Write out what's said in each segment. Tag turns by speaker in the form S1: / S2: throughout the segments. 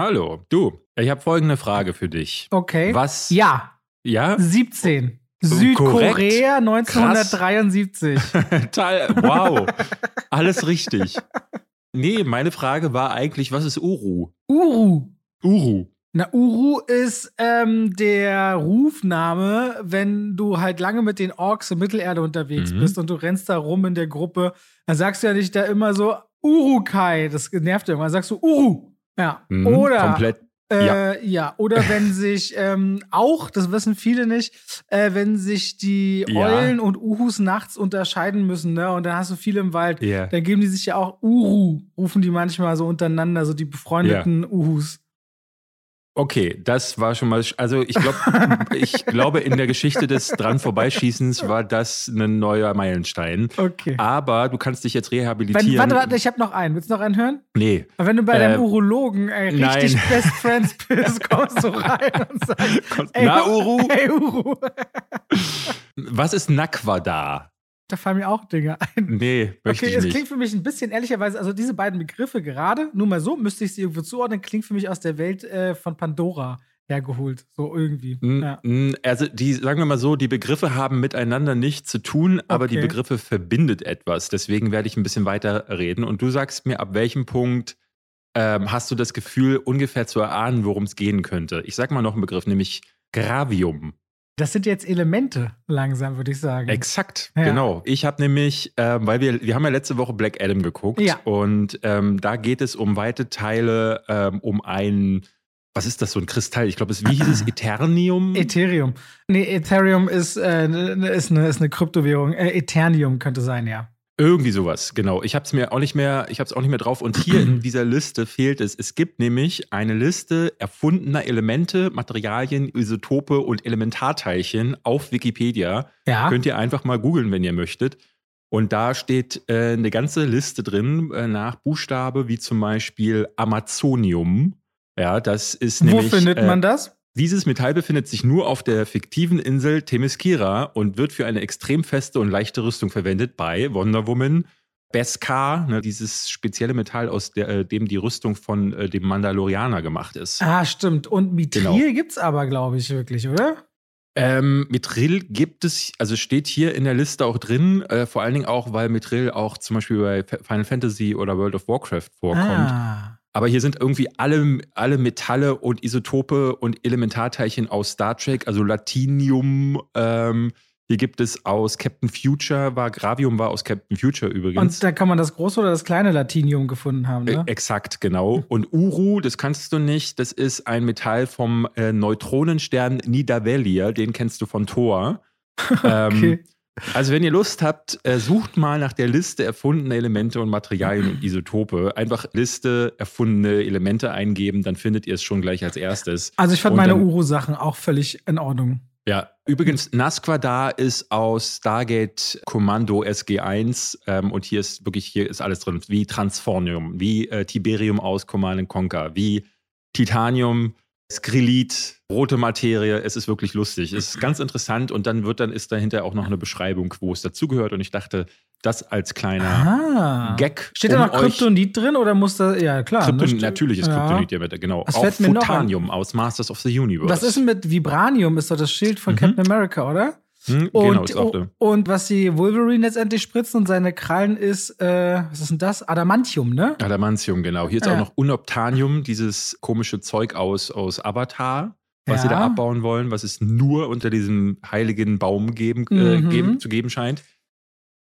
S1: Hallo, du. Ich habe folgende Frage für dich.
S2: Okay.
S1: Was?
S2: Ja.
S1: Ja?
S2: 17. Südkorea 1973.
S1: Teil, wow. Alles richtig. Nee, meine Frage war eigentlich, was ist Uru?
S2: Uru.
S1: Uru.
S2: Na, Uru ist ähm, der Rufname, wenn du halt lange mit den Orks in Mittelerde unterwegs
S1: Mhm.
S2: bist und du rennst da rum in der Gruppe, dann sagst du ja nicht da immer so Urukai, das nervt irgendwann, dann sagst du Uru. Ja.
S1: Mhm,
S2: Oder
S1: Komplett.
S2: Äh, ja. oder wenn sich ähm, auch, das wissen viele nicht, äh, wenn sich die
S1: Ja.
S2: Eulen und Uhus nachts unterscheiden müssen, ne? Und dann hast du viele im Wald,
S1: Ja.
S2: dann geben die sich ja auch Uru, rufen die manchmal so untereinander, so die befreundeten Uhus.
S1: Okay, das war schon mal. Also ich glaube, ich glaube, in der Geschichte des dran vorbeischießens war das ein neuer Meilenstein.
S2: Okay.
S1: Aber du kannst dich jetzt
S2: Wenn,
S1: rehabilitieren.
S2: warte, warte, ich habe noch einen. Willst du noch einen hören?
S1: Nee.
S2: Aber wenn du bei
S1: Äh,
S2: deinem Urologen ey, richtig
S1: nein.
S2: Best Friends bist, kommst du rein und sagst,
S1: Na, Uru?
S2: Ey, Uru.
S1: Was ist Naquada?
S2: Da fallen mir auch Dinge ein.
S1: Nee, möchte
S2: Okay,
S1: ich
S2: es
S1: nicht.
S2: klingt für mich ein bisschen ehrlicherweise, also diese beiden Begriffe gerade, nur mal so, müsste ich sie irgendwo zuordnen, klingt für mich aus der Welt äh, von Pandora hergeholt. So irgendwie.
S1: Mm,
S2: Ja.
S1: mm, Also die, sagen wir mal so, die Begriffe haben miteinander nichts zu tun, aber die
S2: Okay.
S1: Begriffe verbindet etwas. Deswegen werde ich ein bisschen weiter reden. Und du sagst mir, ab welchem Punkt ähm, hast du das Gefühl, ungefähr zu erahnen, worum es gehen könnte. Ich sag mal noch einen Begriff, nämlich Gravium.
S2: Das sind jetzt Elemente langsam, würde ich sagen.
S1: Exakt,
S2: Ja.
S1: genau. Ich habe nämlich, ähm, weil wir, wir haben ja letzte Woche Black Adam geguckt
S2: Ja.
S1: und ähm, da geht es um weite Teile, ähm, um ein, was ist das, so ein Kristall? Ich glaube, es wie hieß es, Eternium?
S2: Ethereum. Nee, Ethereum ist, äh, ist, eine, ist eine Kryptowährung. Äh, Eternium könnte sein, ja.
S1: Irgendwie sowas, genau. Ich habe es mir auch nicht mehr, ich habe es auch nicht mehr drauf. Und hier in dieser Liste fehlt es. Es gibt nämlich eine Liste erfundener Elemente, Materialien, Isotope und Elementarteilchen auf Wikipedia.
S2: Ja.
S1: Könnt ihr einfach mal googeln, wenn ihr möchtet. Und da steht äh, eine ganze Liste drin äh, nach Buchstabe, wie zum Beispiel Amazonium. Ja, das ist
S2: Wo
S1: nämlich.
S2: findet
S1: äh,
S2: man das?
S1: Dieses Metall befindet sich nur auf der fiktiven Insel Themyscira und wird für eine extrem feste und leichte Rüstung verwendet bei Wonder Woman, Beskar, ne, dieses spezielle Metall, aus der, äh, dem die Rüstung von äh, dem Mandalorianer gemacht ist.
S2: Ah, stimmt. Und Mithril
S1: Genau.
S2: gibt's aber, glaube ich, wirklich, oder?
S1: Ähm, Mithril gibt es, also steht hier in der Liste auch drin, äh, vor allen Dingen auch, weil Mithril auch zum Beispiel bei Final Fantasy oder World of Warcraft vorkommt.
S2: Ah.
S1: Aber hier sind irgendwie alle, alle Metalle und Isotope und Elementarteilchen aus Star Trek, also Latinium. Ähm, hier gibt es aus Captain Future, war Gravium war aus Captain Future übrigens.
S2: Und da kann man das große oder das kleine Latinium gefunden haben, ne?
S1: Äh, exakt, genau. Und Uru, das kannst du nicht, das ist ein Metall vom äh, Neutronenstern Nidavellir, den kennst du von Thor. ähm,
S2: Okay.
S1: Also wenn ihr Lust habt, äh, sucht mal nach der Liste erfundener Elemente und Materialien und Isotope. Einfach Liste erfundene Elemente eingeben, dann findet ihr es schon gleich als erstes.
S2: Also ich fand
S1: Und
S2: meine Uru-Sachen auch völlig in Ordnung.
S1: Ja, übrigens, Nasquadar ist aus Stargate Kommando SG1 ähm, und hier ist wirklich, hier ist alles drin, wie Transformium, wie äh, Tiberium aus Command Conquer, wie Titanium, Skrillit, rote Materie, es ist wirklich lustig. Es ist ganz interessant und dann wird dann ist dahinter auch noch eine Beschreibung, wo es dazugehört und ich dachte, das als kleiner
S2: Ah.
S1: Gag.
S2: Steht da
S1: um
S2: noch
S1: euch-
S2: Kryptonit drin oder muss da. Ja, klar.
S1: Krypton,
S2: ne,
S1: natürlich ist
S2: ja.
S1: Kryptonit ja mit, genau.
S2: Was
S1: auch
S2: noch
S1: Photanium aus Masters of the Universe.
S2: Was ist denn mit Vibranium? Ist doch das Schild von
S1: Mhm.
S2: Captain America, oder?
S1: Hm,
S2: Und,
S1: genau, der.
S2: und was die Wolverine letztendlich spritzen und seine Krallen ist, äh, was ist denn das? Adamantium, ne?
S1: Adamantium, genau. Hier ist
S2: Ja.
S1: auch noch Unobtanium, dieses komische Zeug aus, aus Avatar, was sie
S2: Ja.
S1: da abbauen wollen, was es nur unter diesem heiligen Baum geben, äh,
S2: Mhm.
S1: geben, zu geben scheint.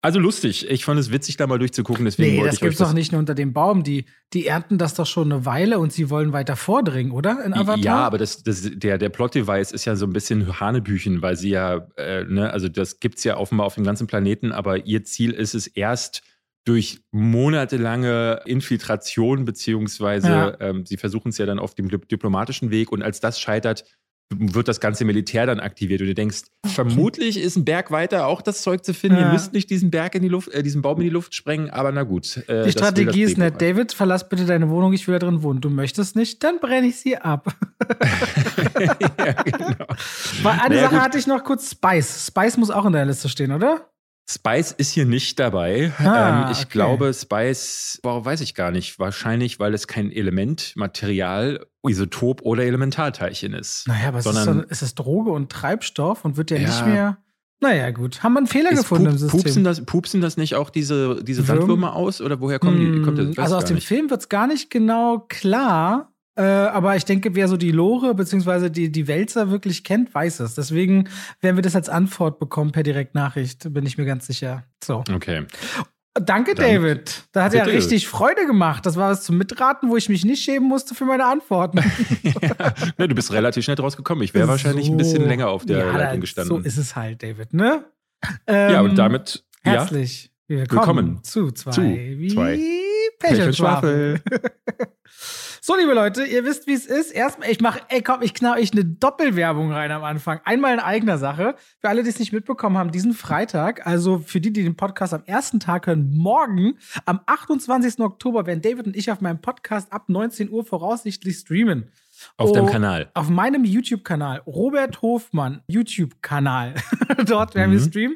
S1: Also lustig. Ich fand es witzig, da mal durchzugucken. Deswegen
S2: Nee,
S1: wollte
S2: das
S1: ich euch
S2: gibt's doch nicht nur unter dem Baum. Die, die ernten das doch schon eine Weile und sie wollen weiter vordringen, oder? In Avatar?
S1: Ja, aber das, das, der, der Plot-Device ist ja so ein bisschen Hanebüchen, weil sie ja, äh, ne, also das gibt es ja offenbar auf dem ganzen Planeten, aber ihr Ziel ist es erst durch monatelange Infiltration, beziehungsweise
S2: Ja.
S1: ähm, sie versuchen es ja dann auf dem dip- diplomatischen Weg und als das scheitert, wird das ganze Militär dann aktiviert und du denkst, vermutlich ist ein Berg weiter auch das Zeug zu finden.
S2: Ja.
S1: Ihr müsst nicht diesen Berg in die Luft, äh, diesen Baum in die Luft sprengen, aber na gut. äh,
S2: Die Strategie ist nett. David, verlass bitte deine Wohnung, ich will da drin wohnen. Du möchtest nicht, dann brenne ich sie ab.
S1: ja, genau.
S2: Weil eine
S1: Naja,
S2: Sache
S1: gut.
S2: hatte ich noch kurz: Spice. Spice muss auch in der Liste stehen, oder?
S1: Spice ist hier nicht dabei.
S2: Ah,
S1: ähm, ich
S2: okay.
S1: glaube, Spice, boah, weiß ich gar nicht. Wahrscheinlich, weil es kein Element, Material, Isotop oder Elementarteilchen ist.
S2: Naja, aber es ist,
S1: Sondern-
S2: so, es ist Droge und Treibstoff und wird ja,
S1: Ja.
S2: nicht mehr. Naja, gut. Haben wir einen Fehler gefunden im
S1: Pup-
S2: System?
S1: pupsen, das, pupsen das nicht auch diese, diese
S2: Würm?
S1: Sandwürmer aus? Oder woher kommen die? Kommt das? Weiß
S2: also aus dem
S1: nicht.
S2: Film wird es gar nicht genau klar. Äh, aber ich denke, wer so die Lore bzw. Die, die Wälzer wirklich kennt, weiß es. Deswegen werden wir das als Antwort bekommen per Direktnachricht, bin ich mir ganz sicher. So.
S1: Okay.
S2: Danke,
S1: Dann-
S2: David. Da hat ja
S1: Bitte.
S2: richtig Freude gemacht. Das war was zum Mitraten, wo ich mich nicht schämen musste für meine Antworten.
S1: ja, ne, du bist relativ schnell draus gekommen. Ich wäre wahrscheinlich ein bisschen
S2: So.
S1: länger auf der
S2: ja,
S1: Leitung gestanden.
S2: So ist es halt, David, ne?
S1: ja,
S2: Ähm,
S1: und damit ja,
S2: Herzlich willkommen,
S1: Willkommen
S2: zu zwei,
S1: zu
S2: wie
S1: zwei
S2: Pech
S1: Pech
S2: und Schwafel. So, liebe Leute, ihr wisst, wie es ist. Erstmal, ich mache, ey, komm, ich knall euch eine Doppelwerbung rein am Anfang. Einmal in eigener Sache. Für alle, die es nicht mitbekommen haben, diesen Freitag, also für die, die den Podcast am ersten Tag hören, morgen, am 28. Oktober, werden David und ich auf meinem Podcast ab 19 Uhr voraussichtlich streamen.
S1: Auf deinem
S2: Oh,
S1: Kanal.
S2: Auf meinem YouTube-Kanal, Robert Hofmann, YouTube-Kanal. Dort werden wir
S1: Mhm.
S2: streamen.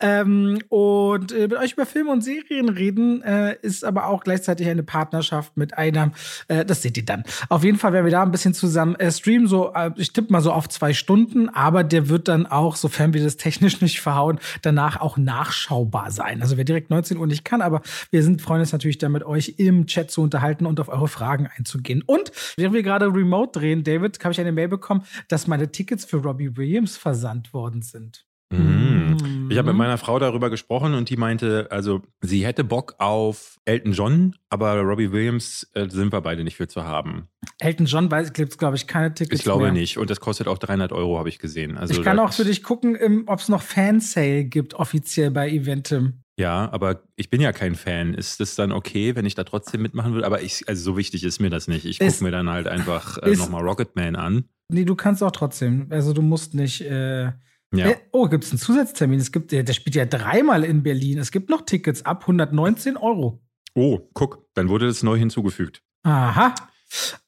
S2: Ähm, und äh, mit euch über Filme und Serien reden, äh, ist aber auch gleichzeitig eine Partnerschaft mit einer, äh, das seht ihr dann. Auf jeden Fall werden wir da ein bisschen zusammen äh, streamen, so, äh, ich tippe mal so auf zwei Stunden, aber der wird dann auch, sofern wir das technisch nicht verhauen, danach auch nachschaubar sein. Also wer direkt 19 Uhr nicht kann, aber wir sind freuen uns natürlich da mit euch im Chat zu unterhalten und auf eure Fragen einzugehen. Und während wir gerade remote drehen, David, habe ich eine Mail bekommen, dass meine Tickets für Robbie Williams versandt worden sind.
S1: Mhm. Ich habe mit
S2: Mhm.
S1: meiner Frau darüber gesprochen und die meinte, also sie hätte Bock auf Elton John, aber Robbie Williams äh, sind wir beide nicht für zu haben.
S2: Elton John weiß, gibt glaube ich, keine Tickets
S1: Ich glaube
S2: mehr.
S1: nicht. Und das kostet auch 300 Euro, habe ich gesehen. Also
S2: ich kann auch für dich gucken, ob es noch Fansale gibt, offiziell bei Eventim.
S1: Ja, aber ich bin ja kein Fan. Ist das dann okay, wenn ich da trotzdem mitmachen würde? Aber ich, also so wichtig ist mir das nicht. Ich gucke mir dann halt einfach äh, nochmal Rocketman an.
S2: Nee, du kannst auch trotzdem. Also du musst nicht. Äh,
S1: Ja.
S2: äh, oh, gibt es einen Zusatztermin? Es gibt, der, spielt ja dreimal in Berlin. Es gibt noch Tickets ab 119 Euro.
S1: Oh, guck, dann wurde das neu hinzugefügt.
S2: Aha.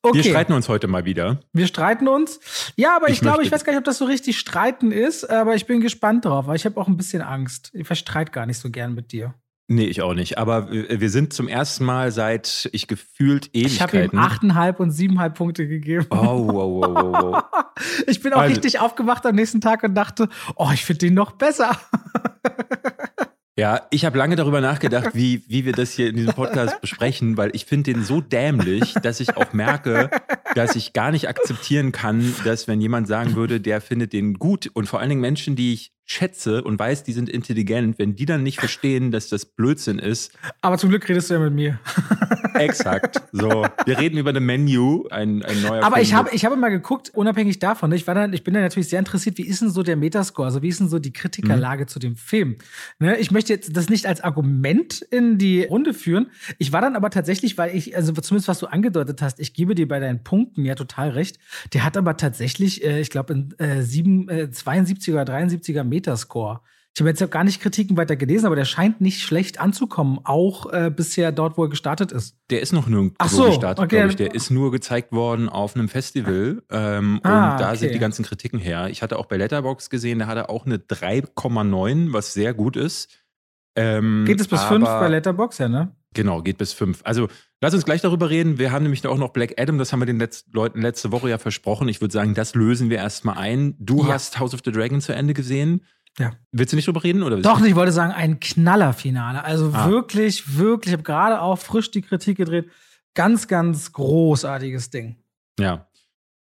S2: Okay.
S1: Wir streiten uns heute mal wieder.
S2: Wir streiten uns. Ja, aber ich,
S1: Ich
S2: glaube,
S1: möchte-
S2: ich weiß gar nicht, ob das so richtig streiten ist, aber ich bin gespannt drauf, weil ich habe auch ein bisschen Angst. Ich verstreit gar nicht so gern mit dir.
S1: Nee, ich auch nicht. Aber wir sind zum ersten Mal seit ich gefühlt
S2: Ich habe ihm achteinhalb und siebeneinhalb Punkte gegeben.
S1: Oh, wow, wow, wow, wow.
S2: Ich bin auch
S1: Also-
S2: richtig aufgewacht am nächsten Tag und dachte, oh, ich finde den noch besser.
S1: Ja, ich habe lange darüber nachgedacht, wie, wie wir das hier in diesem Podcast besprechen, weil ich finde den so dämlich, dass ich auch merke, dass ich gar nicht akzeptieren kann, dass wenn jemand sagen würde, der findet den gut und vor allen Dingen Menschen, die ich schätze und weiß, die sind intelligent, wenn die dann nicht verstehen, dass das Blödsinn ist,
S2: Aber zum Glück redest du ja mit mir.
S1: exakt. So, wir reden über The Menu, ein, ein neuer
S2: Aber
S1: Film
S2: ich habe, ich habe mal geguckt, unabhängig davon, ich, war dann, ich bin dann natürlich sehr interessiert, wie ist denn so der Metascore, also wie ist denn so die Kritikerlage
S1: Mhm.
S2: zu dem Film? Ne, ich möchte jetzt das nicht als Argument in die Runde führen. Ich war dann aber tatsächlich, weil ich, also zumindest was du angedeutet hast, ich gebe dir bei deinen Punkten ja total recht. Der hat aber tatsächlich, äh, ich glaube, in äh, sieben, äh, 72er oder 73er Metascore. Ich habe jetzt ja gar nicht Kritiken weiter gelesen, aber der scheint nicht schlecht anzukommen, auch äh, bisher dort, wo er gestartet ist.
S1: Der ist noch nirgendwo
S2: Ach so,
S1: gestartet,
S2: okay.
S1: glaube ich. Der ist nur gezeigt worden auf einem Festival. Ähm,
S2: Ah,
S1: und da
S2: okay.
S1: sind die ganzen Kritiken her. Ich hatte auch bei Letterbox gesehen, da hat er auch eine 3,9, was sehr gut ist. Ähm,
S2: Geht es bis
S1: aber-
S2: fünf bei Letterbox, ja, ne?
S1: Genau, geht bis 5. Also lass uns gleich darüber reden. Wir haben nämlich auch noch Black Adam, das haben wir den Letz Leuten letzte Woche ja versprochen. Ich würde sagen, das lösen wir erstmal ein. Du
S2: Ja.
S1: hast House of the Dragon zu Ende gesehen.
S2: Ja.
S1: Willst du nicht drüber reden? Oder
S2: Doch, ich wollte sagen, ein Knallerfinale. Also
S1: Ah.
S2: wirklich, wirklich, ich habe gerade auch frisch die Kritik gedreht. Ganz, ganz großartiges Ding.
S1: Ja.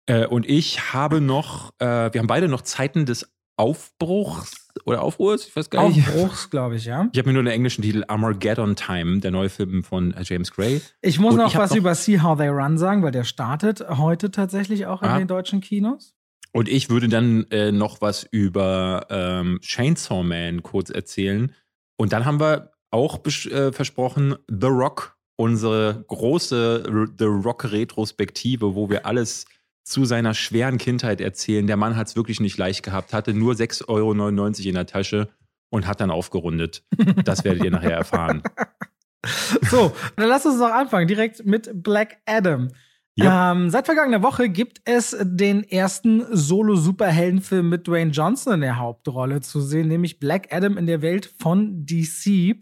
S1: Äh, und ich habe noch, äh, wir haben beide noch Zeiten des Aufbruchs oder Aufruhrs, ich weiß gar nicht.
S2: Aufbruchs, glaube ich, ja.
S1: Ich habe mir nur den englischen Titel Armageddon Time, der neue Film von äh, James Gray.
S2: Ich muss
S1: Und
S2: noch
S1: ich
S2: was
S1: noch-
S2: über See How They Run sagen, weil der startet heute tatsächlich auch in
S1: Ah.
S2: den deutschen Kinos.
S1: Und ich würde dann äh, noch was über ähm, Chainsaw Man kurz erzählen. Und dann haben wir auch äh, versprochen, The Rock, unsere große The Rock-Retrospektive, wo wir alles zu seiner schweren Kindheit erzählen. Der Mann hat es wirklich nicht leicht gehabt, hatte nur 6,99 Euro in der Tasche und hat dann aufgerundet. Das werdet ihr nachher erfahren.
S2: So, dann lass uns doch anfangen, direkt mit Black Adam. Ja. Ähm, seit vergangener Woche gibt es den ersten Solo-Superheldenfilm mit Dwayne Johnson in der Hauptrolle zu sehen, nämlich Black Adam in der Welt von DC.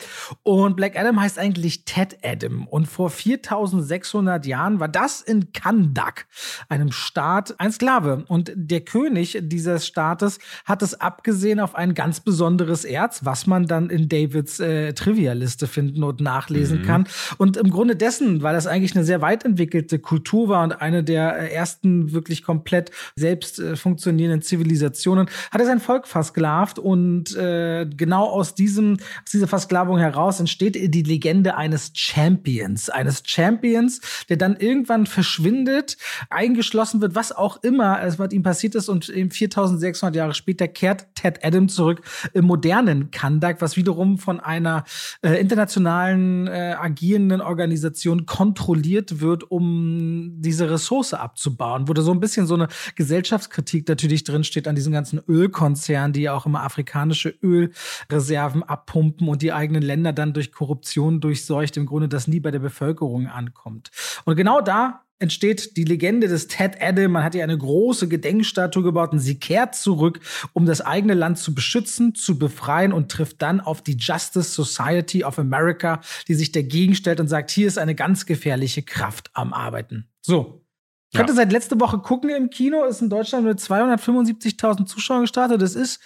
S2: Und Black Adam heißt eigentlich Ted Adam. Und vor 4600 Jahren war das in Kandak, einem Staat, ein Sklave. Und der König dieses Staates hat es abgesehen auf ein ganz besonderes Erz, was man dann in Davids äh, Trivia-Liste finden und nachlesen mhm. kann. Und im Grunde dessen, weil das eigentlich eine sehr weit entwickelte Kultur Kultur war und eine der äh, ersten wirklich komplett selbst äh, funktionierenden Zivilisationen, hat er sein Volk versklavt und äh, genau aus diesem aus dieser Versklavung heraus entsteht die Legende eines Champions, eines Champions, der dann irgendwann verschwindet, eingeschlossen wird, was auch immer es mit ihm passiert ist und eben 4600 Jahre später kehrt Ted Adam zurück im modernen Kandak, was wiederum von einer äh, internationalen äh, agierenden Organisation kontrolliert wird, um diese Ressource abzubauen, wo da so ein bisschen so eine Gesellschaftskritik natürlich drinsteht an diesen ganzen Ölkonzernen, die ja auch immer afrikanische Ölreserven abpumpen und die eigenen Länder dann durch Korruption durchseucht, im Grunde das nie bei der Bevölkerung ankommt. Und genau da entsteht die Legende des Ted Adam. Man hat ihr eine große Gedenkstatue gebaut und sie kehrt zurück, um das eigene Land zu beschützen, zu befreien und trifft dann auf die Justice Society of America, die sich dagegen stellt und sagt, hier ist eine ganz gefährliche Kraft am Arbeiten. So. Ich ja. seit letzte Woche gucken im Kino, ist in Deutschland mit 275.000 Zuschauern gestartet. Das ist,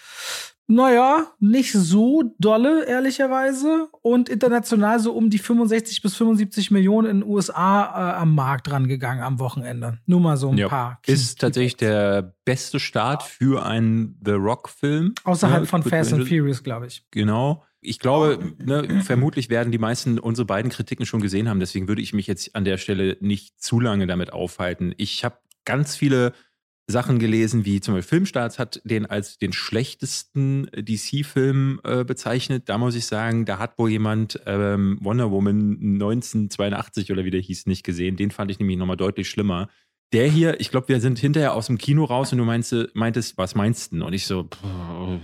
S2: naja, nicht so dolle, ehrlicherweise. Und international so um die 65 bis 75 Millionen in den USA äh, am Markt rangegangen am Wochenende. Nur mal so ein ja. paar.
S1: Ist tatsächlich der beste Start für einen The Rock-Film.
S2: Außerhalb ja, von Fast and Furious, glaube ich.
S1: Genau ich glaube, ne, vermutlich werden die meisten unsere beiden Kritiken schon gesehen haben. Deswegen würde ich mich jetzt an der Stelle nicht zu lange damit aufhalten. Ich habe ganz viele Sachen gelesen, wie zum Beispiel Filmstarts hat den als den schlechtesten DC-Film äh, bezeichnet. Da muss ich sagen, da hat wohl jemand ähm, Wonder Woman 1982 oder wie der hieß nicht gesehen. Den fand ich nämlich nochmal deutlich schlimmer der hier, ich glaube, wir sind hinterher aus dem Kino raus und du meinst, meintest, was meinst du? Und ich so,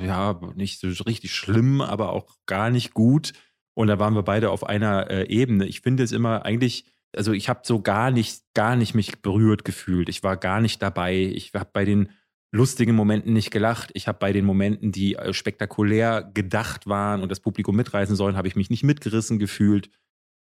S1: ja, nicht so richtig schlimm, aber auch gar nicht gut. Und da waren wir beide auf einer äh, Ebene. Ich finde es immer eigentlich, also ich habe so gar nicht, gar nicht mich berührt gefühlt. Ich war gar nicht dabei. Ich habe bei den lustigen Momenten nicht gelacht. Ich habe bei den Momenten, die äh, spektakulär gedacht waren und das Publikum mitreißen sollen, habe ich mich nicht mitgerissen gefühlt.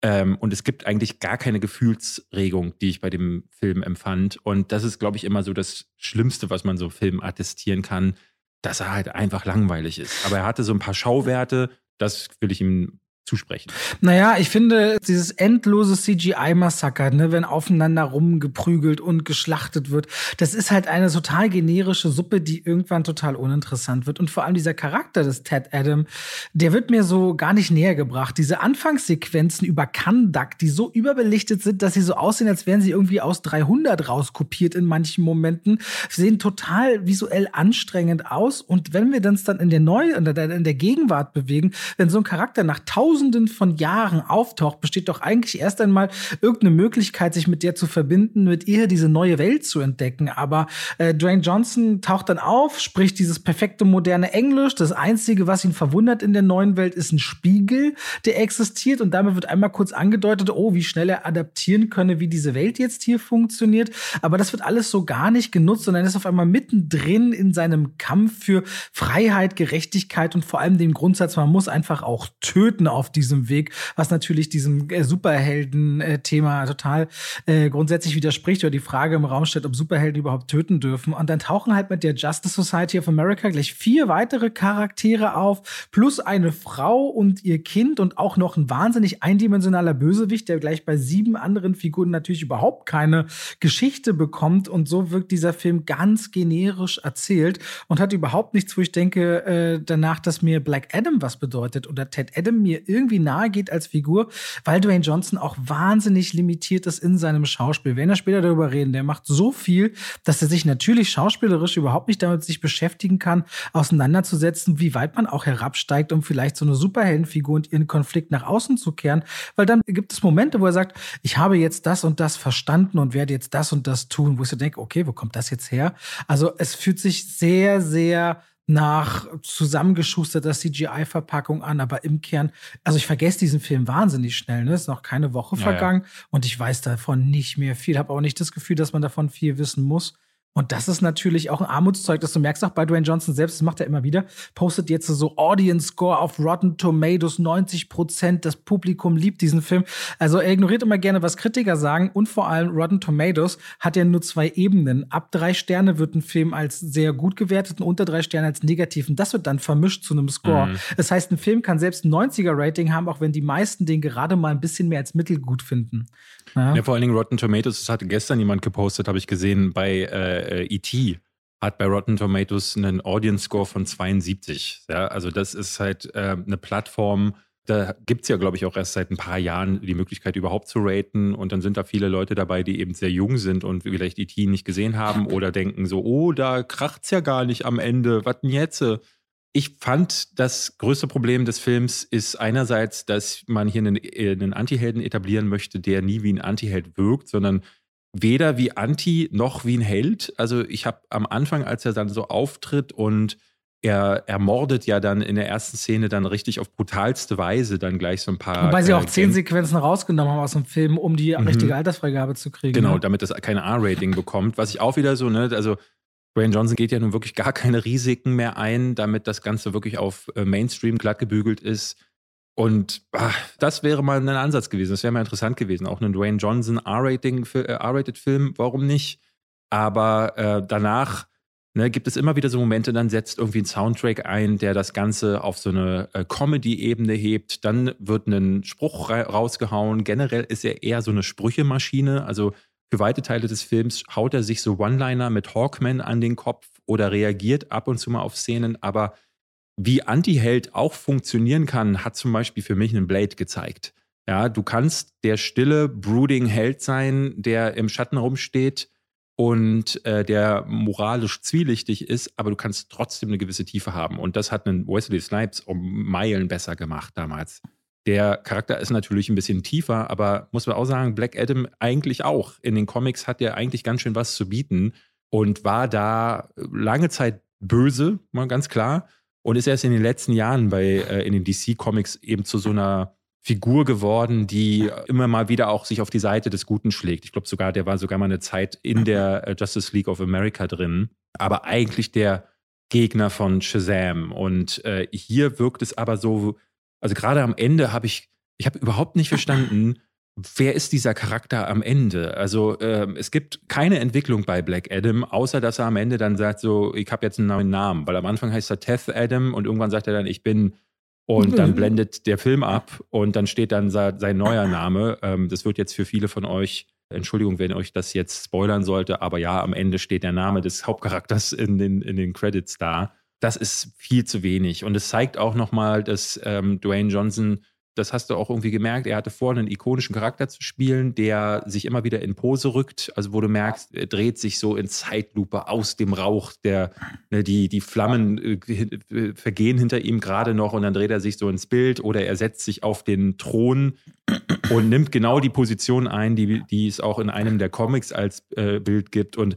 S1: Ähm, und es gibt eigentlich gar keine Gefühlsregung, die ich bei dem Film empfand. Und das ist, glaube ich, immer so das Schlimmste, was man so Filmen attestieren kann, dass er halt einfach langweilig ist. Aber er hatte so ein paar Schauwerte, das will ich ihm zusprechen.
S2: Naja, ich finde dieses endlose CGI-Massaker, ne, wenn aufeinander rumgeprügelt und geschlachtet wird, das ist halt eine total generische Suppe, die irgendwann total uninteressant wird. Und vor allem dieser Charakter des Ted Adam, der wird mir so gar nicht näher gebracht. Diese Anfangssequenzen über Kandak, die so überbelichtet sind, dass sie so aussehen, als wären sie irgendwie aus 300 rauskopiert in manchen Momenten, sehen total visuell anstrengend aus. Und wenn wir uns dann in der Neu in der, in der Gegenwart bewegen, wenn so ein Charakter nach tausend Tausenden von Jahren auftaucht, besteht doch eigentlich erst einmal irgendeine Möglichkeit, sich mit der zu verbinden, mit ihr diese neue Welt zu entdecken. Aber äh, Dwayne Johnson taucht dann auf, spricht dieses perfekte moderne Englisch. Das Einzige, was ihn verwundert in der neuen Welt, ist ein Spiegel, der existiert. Und damit wird einmal kurz angedeutet, oh, wie schnell er adaptieren könne, wie diese Welt jetzt hier funktioniert. Aber das wird alles so gar nicht genutzt, sondern er ist auf einmal mittendrin in seinem Kampf für Freiheit, Gerechtigkeit und vor allem dem Grundsatz, man muss einfach auch töten auf diesem Weg, was natürlich diesem äh, Superhelden-Thema total äh, grundsätzlich widerspricht oder die Frage im Raum stellt, ob Superhelden überhaupt töten dürfen. Und dann tauchen halt mit der Justice Society of America gleich vier weitere Charaktere auf, plus eine Frau und ihr Kind und auch noch ein wahnsinnig eindimensionaler Bösewicht, der gleich bei sieben anderen Figuren natürlich überhaupt keine Geschichte bekommt. Und so wirkt dieser Film ganz generisch erzählt und hat überhaupt nichts, wo ich denke, äh, danach, dass mir Black Adam was bedeutet oder Ted Adam mir irgendwie nahe geht als Figur, weil Dwayne Johnson auch wahnsinnig limitiert ist in seinem Schauspiel. Wir werden ja später darüber reden. Der macht so viel, dass er sich natürlich schauspielerisch überhaupt nicht damit sich beschäftigen kann, auseinanderzusetzen, wie weit man auch herabsteigt, um vielleicht so eine Superheldenfigur und ihren Konflikt nach außen zu kehren. Weil dann gibt es Momente, wo er sagt, ich habe jetzt das und das verstanden und werde jetzt das und das tun, wo ich so denke, okay, wo kommt das jetzt her? Also es fühlt sich sehr, sehr nach zusammengeschusterter CGI-Verpackung an, aber im Kern, also ich vergesse diesen Film wahnsinnig schnell, ne? Ist noch keine Woche ja, vergangen ja. und ich weiß davon nicht mehr viel, habe auch nicht das Gefühl, dass man davon viel wissen muss. Und das ist natürlich auch ein Armutszeug, das du merkst auch bei Dwayne Johnson selbst, das macht er immer wieder, postet jetzt so Audience Score auf Rotten Tomatoes 90 Prozent, das Publikum liebt diesen Film. Also er ignoriert immer gerne, was Kritiker sagen und vor allem Rotten Tomatoes hat ja nur zwei Ebenen. Ab drei Sterne wird ein Film als sehr gut gewertet und unter drei Sterne als negativ und das wird dann vermischt zu einem Score. Mhm. Das heißt, ein Film kann selbst ein 90er Rating haben, auch wenn die meisten den gerade mal ein bisschen mehr als mittelgut finden.
S1: Ja. ja, vor allen Dingen Rotten Tomatoes, das hatte gestern jemand gepostet, habe ich gesehen, bei äh, E.T. hat bei Rotten Tomatoes einen Audience Score von 72. Ja, also das ist halt äh, eine Plattform, da gibt es ja, glaube ich, auch erst seit ein paar Jahren die Möglichkeit, überhaupt zu raten. Und dann sind da viele Leute dabei, die eben sehr jung sind und vielleicht E.T. nicht gesehen haben oder denken so, oh, da kracht es ja gar nicht am Ende, was denn jetzt? Ich fand, das größte Problem des Films ist einerseits, dass man hier einen, äh, einen Antihelden etablieren möchte, der nie wie ein Antiheld wirkt, sondern weder wie Anti noch wie ein Held. Also ich habe am Anfang, als er dann so auftritt und er ermordet ja dann in der ersten Szene dann richtig auf brutalste Weise dann gleich so ein paar.
S2: Wobei sie auch äh, zehn Sequenzen rausgenommen haben aus dem Film, um die mhm. richtige Altersfreigabe zu kriegen.
S1: Genau, ne? damit das keine R-Rating bekommt. Was ich auch wieder so, ne, also Dwayne Johnson geht ja nun wirklich gar keine Risiken mehr ein, damit das Ganze wirklich auf äh, Mainstream glatt gebügelt ist. Und ach, das wäre mal ein Ansatz gewesen. Das wäre mal interessant gewesen. Auch einen Dwayne Johnson R-Rated-Film, äh, warum nicht? Aber äh, danach ne, gibt es immer wieder so Momente, dann setzt irgendwie ein Soundtrack ein, der das Ganze auf so eine äh, Comedy-Ebene hebt. Dann wird ein Spruch ra rausgehauen. Generell ist er eher so eine Sprüchemaschine. Also für weite Teile des Films haut er sich so One-Liner mit Hawkman an den Kopf oder reagiert ab und zu mal auf Szenen, aber wie Anti-Held auch funktionieren kann, hat zum Beispiel für mich einen Blade gezeigt. Ja, du kannst der stille, brooding Held sein, der im Schatten rumsteht und äh, der moralisch zwielichtig ist, aber du kannst trotzdem eine gewisse Tiefe haben. Und das hat einen Wesley Snipes um Meilen besser gemacht damals. Der Charakter ist natürlich ein bisschen tiefer, aber muss man auch sagen, Black Adam eigentlich auch. In den Comics hat er eigentlich ganz schön was zu bieten und war da lange Zeit böse, mal ganz klar. Und ist erst in den letzten Jahren bei äh, in den DC-Comics eben zu so einer Figur geworden, die immer mal wieder auch sich auf die Seite des Guten schlägt. Ich glaube sogar, der war sogar mal eine Zeit in der äh, Justice League of America drin, aber eigentlich der Gegner von Shazam. Und äh, hier wirkt es aber so, also gerade am Ende habe ich, ich habe überhaupt nicht verstanden, wer ist dieser Charakter am Ende? Also ähm, es gibt keine Entwicklung bei Black Adam, außer dass er am Ende dann sagt so, ich habe jetzt einen neuen Namen, weil am Anfang heißt er Teth Adam und irgendwann sagt er dann, ich bin und dann blendet der Film ab und dann steht dann sein neuer Name. Ähm, das wird jetzt für viele von euch, Entschuldigung, wenn euch das jetzt spoilern sollte, aber ja, am Ende steht der Name des Hauptcharakters in den, in den Credits da das ist viel zu wenig. Und es zeigt auch nochmal, dass ähm, Dwayne Johnson, das hast du auch irgendwie gemerkt, er hatte vor, einen ikonischen Charakter zu spielen, der sich immer wieder in Pose rückt. Also wo du merkst, er dreht sich so in Zeitlupe aus dem Rauch, der, ne, die, die Flammen äh, vergehen hinter ihm gerade noch und dann dreht er sich so ins Bild oder er setzt sich auf den Thron und nimmt genau die Position ein, die, die es auch in einem der Comics als äh, Bild gibt. Und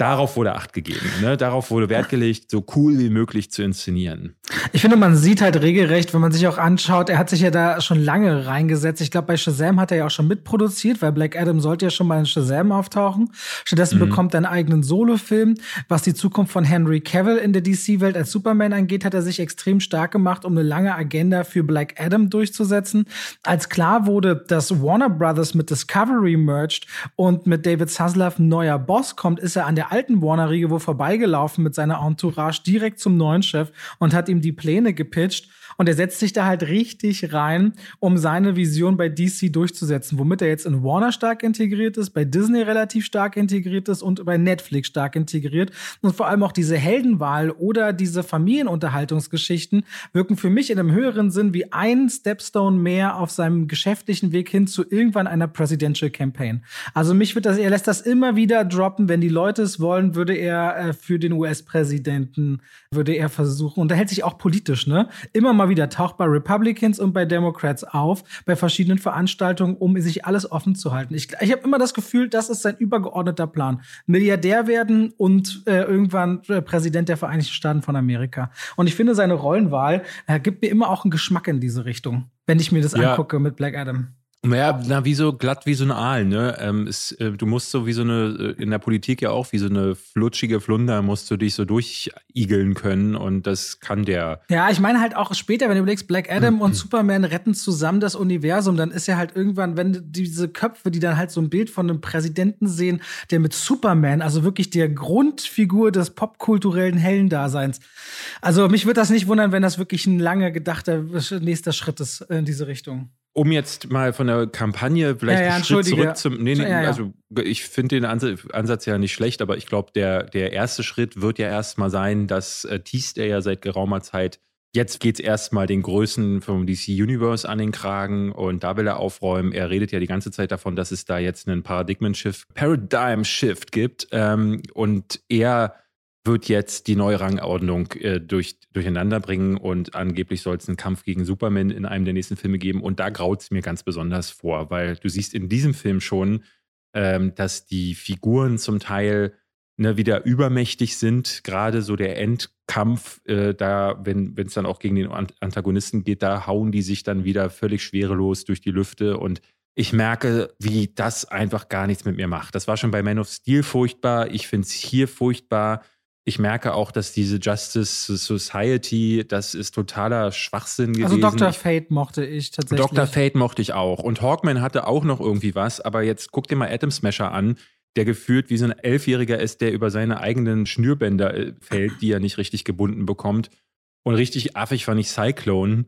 S1: darauf wurde Acht gegeben. Ne? Darauf wurde Wert gelegt, so cool wie möglich zu inszenieren.
S2: Ich finde, man sieht halt regelrecht, wenn man sich auch anschaut, er hat sich ja da schon lange reingesetzt. Ich glaube, bei Shazam hat er ja auch schon mitproduziert, weil Black Adam sollte ja schon mal in Shazam auftauchen. Stattdessen mhm. bekommt er einen eigenen Solo-Film. Was die Zukunft von Henry Cavill in der DC-Welt als Superman angeht, hat er sich extrem stark gemacht, um eine lange Agenda für Black Adam durchzusetzen. Als klar wurde, dass Warner Brothers mit Discovery merged und mit David Zaslav ein neuer Boss kommt, ist er an der alten Warner-Riege wo vorbeigelaufen mit seiner Entourage direkt zum neuen Chef und hat ihm die Pläne gepitcht und er setzt sich da halt richtig rein, um seine Vision bei DC durchzusetzen, womit er jetzt in Warner stark integriert ist, bei Disney relativ stark integriert ist und bei Netflix stark integriert. Und vor allem auch diese Heldenwahl oder diese Familienunterhaltungsgeschichten wirken für mich in einem höheren Sinn wie ein Stepstone mehr auf seinem geschäftlichen Weg hin zu irgendwann einer Presidential Campaign. Also mich wird das, er lässt das immer wieder droppen, wenn die Leute es wollen, würde er äh, für den US-Präsidenten, würde er versuchen, und da hält sich auch politisch, ne? Immer mal wieder, taucht bei Republicans und bei Democrats auf, bei verschiedenen Veranstaltungen, um sich alles offen zu halten. Ich, ich habe immer das Gefühl, das ist sein übergeordneter Plan. Milliardär werden und äh, irgendwann äh, Präsident der Vereinigten Staaten von Amerika. Und ich finde, seine Rollenwahl äh, gibt mir immer auch einen Geschmack in diese Richtung, wenn ich mir das ja. angucke mit Black Adam.
S1: Naja, na, wie so glatt wie so ein Aal, ne? Ähm, ist, äh, du musst so wie so eine, äh, in der Politik ja auch, wie so eine flutschige Flunder, musst du dich so durchigeln können und das kann der.
S2: Ja, ich meine halt auch später, wenn du überlegst, Black Adam mhm. und Superman retten zusammen das Universum, dann ist ja halt irgendwann, wenn diese Köpfe, die dann halt so ein Bild von einem Präsidenten sehen, der mit Superman, also wirklich der Grundfigur des popkulturellen Heldendaseins. Also mich würde das nicht wundern, wenn das wirklich ein lange gedachter nächster Schritt ist in diese Richtung
S1: um jetzt mal von der Kampagne vielleicht
S2: ja, ja,
S1: einen Schritt zurück zum. Nee, nee, ja, also ich finde den Ansatz ja nicht schlecht, aber ich glaube, der, der erste Schritt wird ja erstmal sein, das äh, teast er ja seit geraumer Zeit. Jetzt geht es erstmal den Größen vom DC Universe an den Kragen und da will er aufräumen. Er redet ja die ganze Zeit davon, dass es da jetzt einen Paradigmen-Shift, Paradigm-Shift gibt ähm, und er wird jetzt die neue Rangordnung äh, durch, durcheinander bringen und angeblich soll es einen Kampf gegen Superman in einem der nächsten Filme geben. Und da graut es mir ganz besonders vor, weil du siehst in diesem Film schon, ähm, dass die Figuren zum Teil ne, wieder übermächtig sind. Gerade so der Endkampf, äh, da, wenn es dann auch gegen den Antagonisten geht, da hauen die sich dann wieder völlig schwerelos durch die Lüfte und ich merke, wie das einfach gar nichts mit mir macht. Das war schon bei Man of Steel furchtbar. Ich finde es hier furchtbar ich merke auch, dass diese Justice Society, das ist totaler Schwachsinn also gewesen.
S2: Also Dr. Fate mochte ich tatsächlich.
S1: Dr. Fate mochte ich auch. Und Hawkman hatte auch noch irgendwie was, aber jetzt guck dir mal Atom Smasher an, der gefühlt wie so ein Elfjähriger ist, der über seine eigenen Schnürbänder äh, fällt, die er nicht richtig gebunden bekommt. Und richtig affig fand ich Cyclone,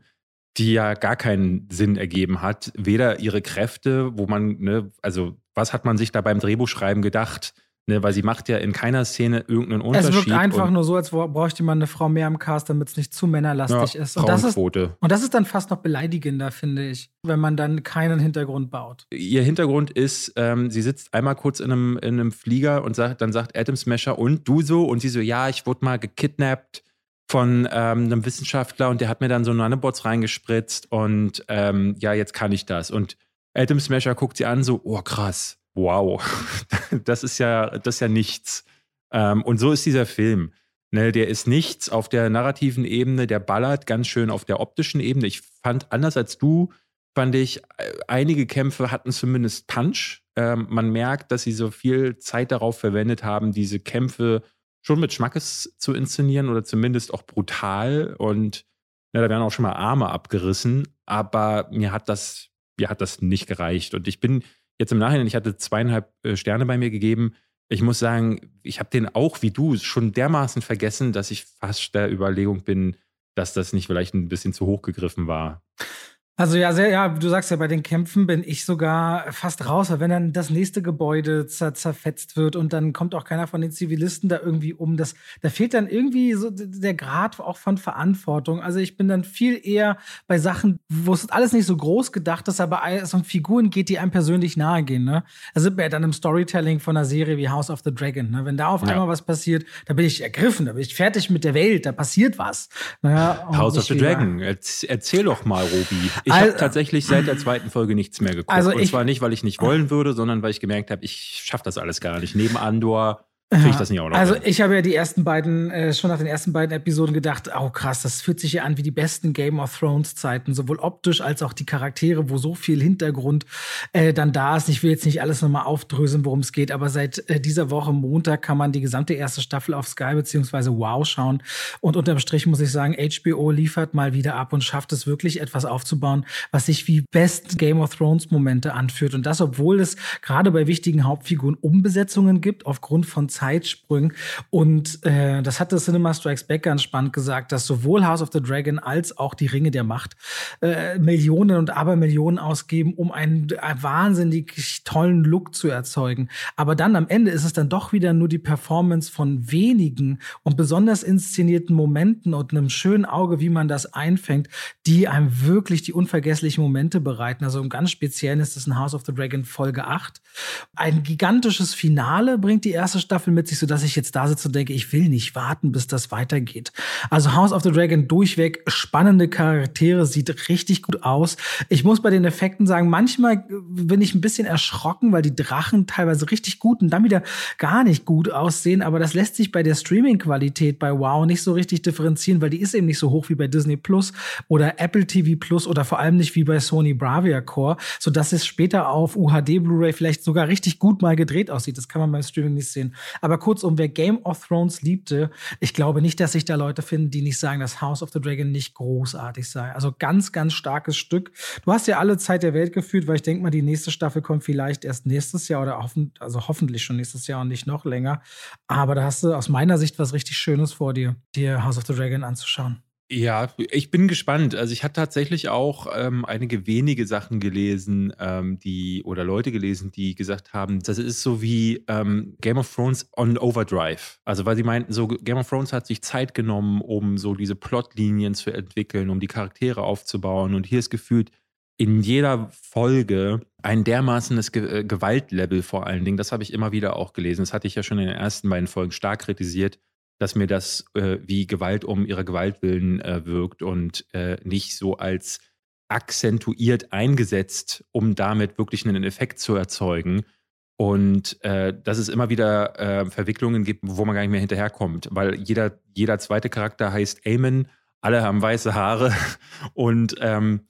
S1: die ja gar keinen Sinn ergeben hat. Weder ihre Kräfte, wo man, ne, also was hat man sich da beim Drehbuchschreiben gedacht? Ne, weil sie macht ja in keiner Szene irgendeinen Unterschied.
S2: Es wirkt einfach nur so, als bräuchte man eine Frau mehr im Cast, damit es nicht zu männerlastig ja, ist. Und das ist. Und das ist dann fast noch beleidigender, finde ich, wenn man dann keinen Hintergrund baut.
S1: Ihr Hintergrund ist, ähm, sie sitzt einmal kurz in einem, in einem Flieger und sagt, dann sagt Adam Smasher, und du so? Und sie so, ja, ich wurde mal gekidnappt von ähm, einem Wissenschaftler und der hat mir dann so Nanobots reingespritzt und ähm, ja, jetzt kann ich das. Und Adam Smasher guckt sie an, so, oh krass wow, das ist ja, das ist ja nichts. Ähm, und so ist dieser Film. Ne, der ist nichts auf der narrativen Ebene, der ballert ganz schön auf der optischen Ebene. Ich fand, anders als du, fand ich, äh, einige Kämpfe hatten zumindest Punch. Ähm, man merkt, dass sie so viel Zeit darauf verwendet haben, diese Kämpfe schon mit Schmackes zu inszenieren oder zumindest auch brutal. Und ja, da werden auch schon mal Arme abgerissen. Aber mir hat das, mir hat das nicht gereicht. Und ich bin Jetzt im Nachhinein, ich hatte zweieinhalb äh, Sterne bei mir gegeben. Ich muss sagen, ich habe den auch wie du schon dermaßen vergessen, dass ich fast der Überlegung bin, dass das nicht vielleicht ein bisschen zu hoch gegriffen war.
S2: Also ja, sehr, ja, du sagst ja, bei den Kämpfen bin ich sogar fast raus, weil wenn dann das nächste Gebäude zer zerfetzt wird und dann kommt auch keiner von den Zivilisten da irgendwie um. Das, da fehlt dann irgendwie so der Grad auch von Verantwortung. Also ich bin dann viel eher bei Sachen, wo es alles nicht so groß gedacht ist, aber es um Figuren geht, die einem persönlich nahe gehen. Ne? Da sind wir ja dann im Storytelling von einer Serie wie House of the Dragon. Ne? Wenn da auf ja. einmal was passiert, da bin ich ergriffen, da bin ich fertig mit der Welt, da passiert was.
S1: Naja, House of the Dragon, erzähl doch mal, Robi. Ich also, habe tatsächlich seit der zweiten Folge nichts mehr geguckt. Also Und zwar nicht, weil ich nicht wollen würde, sondern weil ich gemerkt habe, ich schaffe das alles gar nicht. Neben Andor kriege ich das nicht auch noch.
S2: Also ich habe ja die ersten beiden, äh, schon nach den ersten beiden Episoden gedacht, oh krass, das fühlt sich ja an wie die besten Game of Thrones Zeiten, sowohl optisch als auch die Charaktere, wo so viel Hintergrund äh, dann da ist. Ich will jetzt nicht alles nochmal aufdröseln, worum es geht, aber seit äh, dieser Woche Montag kann man die gesamte erste Staffel auf Sky beziehungsweise Wow schauen. Und unterm Strich muss ich sagen, HBO liefert mal wieder ab und schafft es wirklich etwas aufzubauen, was sich wie besten Game of Thrones Momente anführt. Und das, obwohl es gerade bei wichtigen Hauptfiguren Umbesetzungen gibt, aufgrund von Zeit Zeitsprüngen. Und äh, das hatte Cinema Strikes Back ganz spannend gesagt, dass sowohl House of the Dragon als auch die Ringe der Macht äh, Millionen und Abermillionen ausgeben, um einen, einen wahnsinnig tollen Look zu erzeugen. Aber dann am Ende ist es dann doch wieder nur die Performance von wenigen und besonders inszenierten Momenten und einem schönen Auge, wie man das einfängt, die einem wirklich die unvergesslichen Momente bereiten. Also im ganz Speziellen ist es in House of the Dragon Folge 8. Ein gigantisches Finale bringt die erste Staffel Staffel mit sich, sodass ich jetzt da sitze und denke, ich will nicht warten, bis das weitergeht. Also House of the Dragon durchweg spannende Charaktere, sieht richtig gut aus. Ich muss bei den Effekten sagen, manchmal bin ich ein bisschen erschrocken, weil die Drachen teilweise richtig gut und dann wieder gar nicht gut aussehen, aber das lässt sich bei der Streaming-Qualität bei Wow nicht so richtig differenzieren, weil die ist eben nicht so hoch wie bei Disney Plus oder Apple TV Plus oder vor allem nicht wie bei Sony Bravia Core, sodass es später auf UHD Blu-ray vielleicht sogar richtig gut mal gedreht aussieht. Das kann man beim Streaming nicht sehen. Aber kurzum, wer Game of Thrones liebte, ich glaube nicht, dass sich da Leute finden, die nicht sagen, dass House of the Dragon nicht großartig sei. Also ganz, ganz starkes Stück. Du hast ja alle Zeit der Welt gefühlt, weil ich denke mal, die nächste Staffel kommt vielleicht erst nächstes Jahr oder hoffen, also hoffentlich schon nächstes Jahr und nicht noch länger. Aber da hast du aus meiner Sicht was richtig Schönes vor dir, dir House of the Dragon anzuschauen.
S1: Ja, ich bin gespannt. Also ich hatte tatsächlich auch ähm, einige wenige Sachen gelesen, ähm, die oder Leute gelesen, die gesagt haben, das ist so wie ähm, Game of Thrones on Overdrive. Also weil sie meinten, so Game of Thrones hat sich Zeit genommen, um so diese Plotlinien zu entwickeln, um die Charaktere aufzubauen. Und hier ist gefühlt in jeder Folge ein dermaßenes Ge äh, Gewaltlevel vor allen Dingen. Das habe ich immer wieder auch gelesen. Das hatte ich ja schon in den ersten beiden Folgen stark kritisiert dass mir das äh, wie Gewalt um ihrer Gewalt willen äh, wirkt und äh, nicht so als akzentuiert eingesetzt, um damit wirklich einen Effekt zu erzeugen. Und äh, dass es immer wieder äh, Verwicklungen gibt, wo man gar nicht mehr hinterherkommt, weil jeder, jeder zweite Charakter heißt Eamon, alle haben weiße Haare und ähm,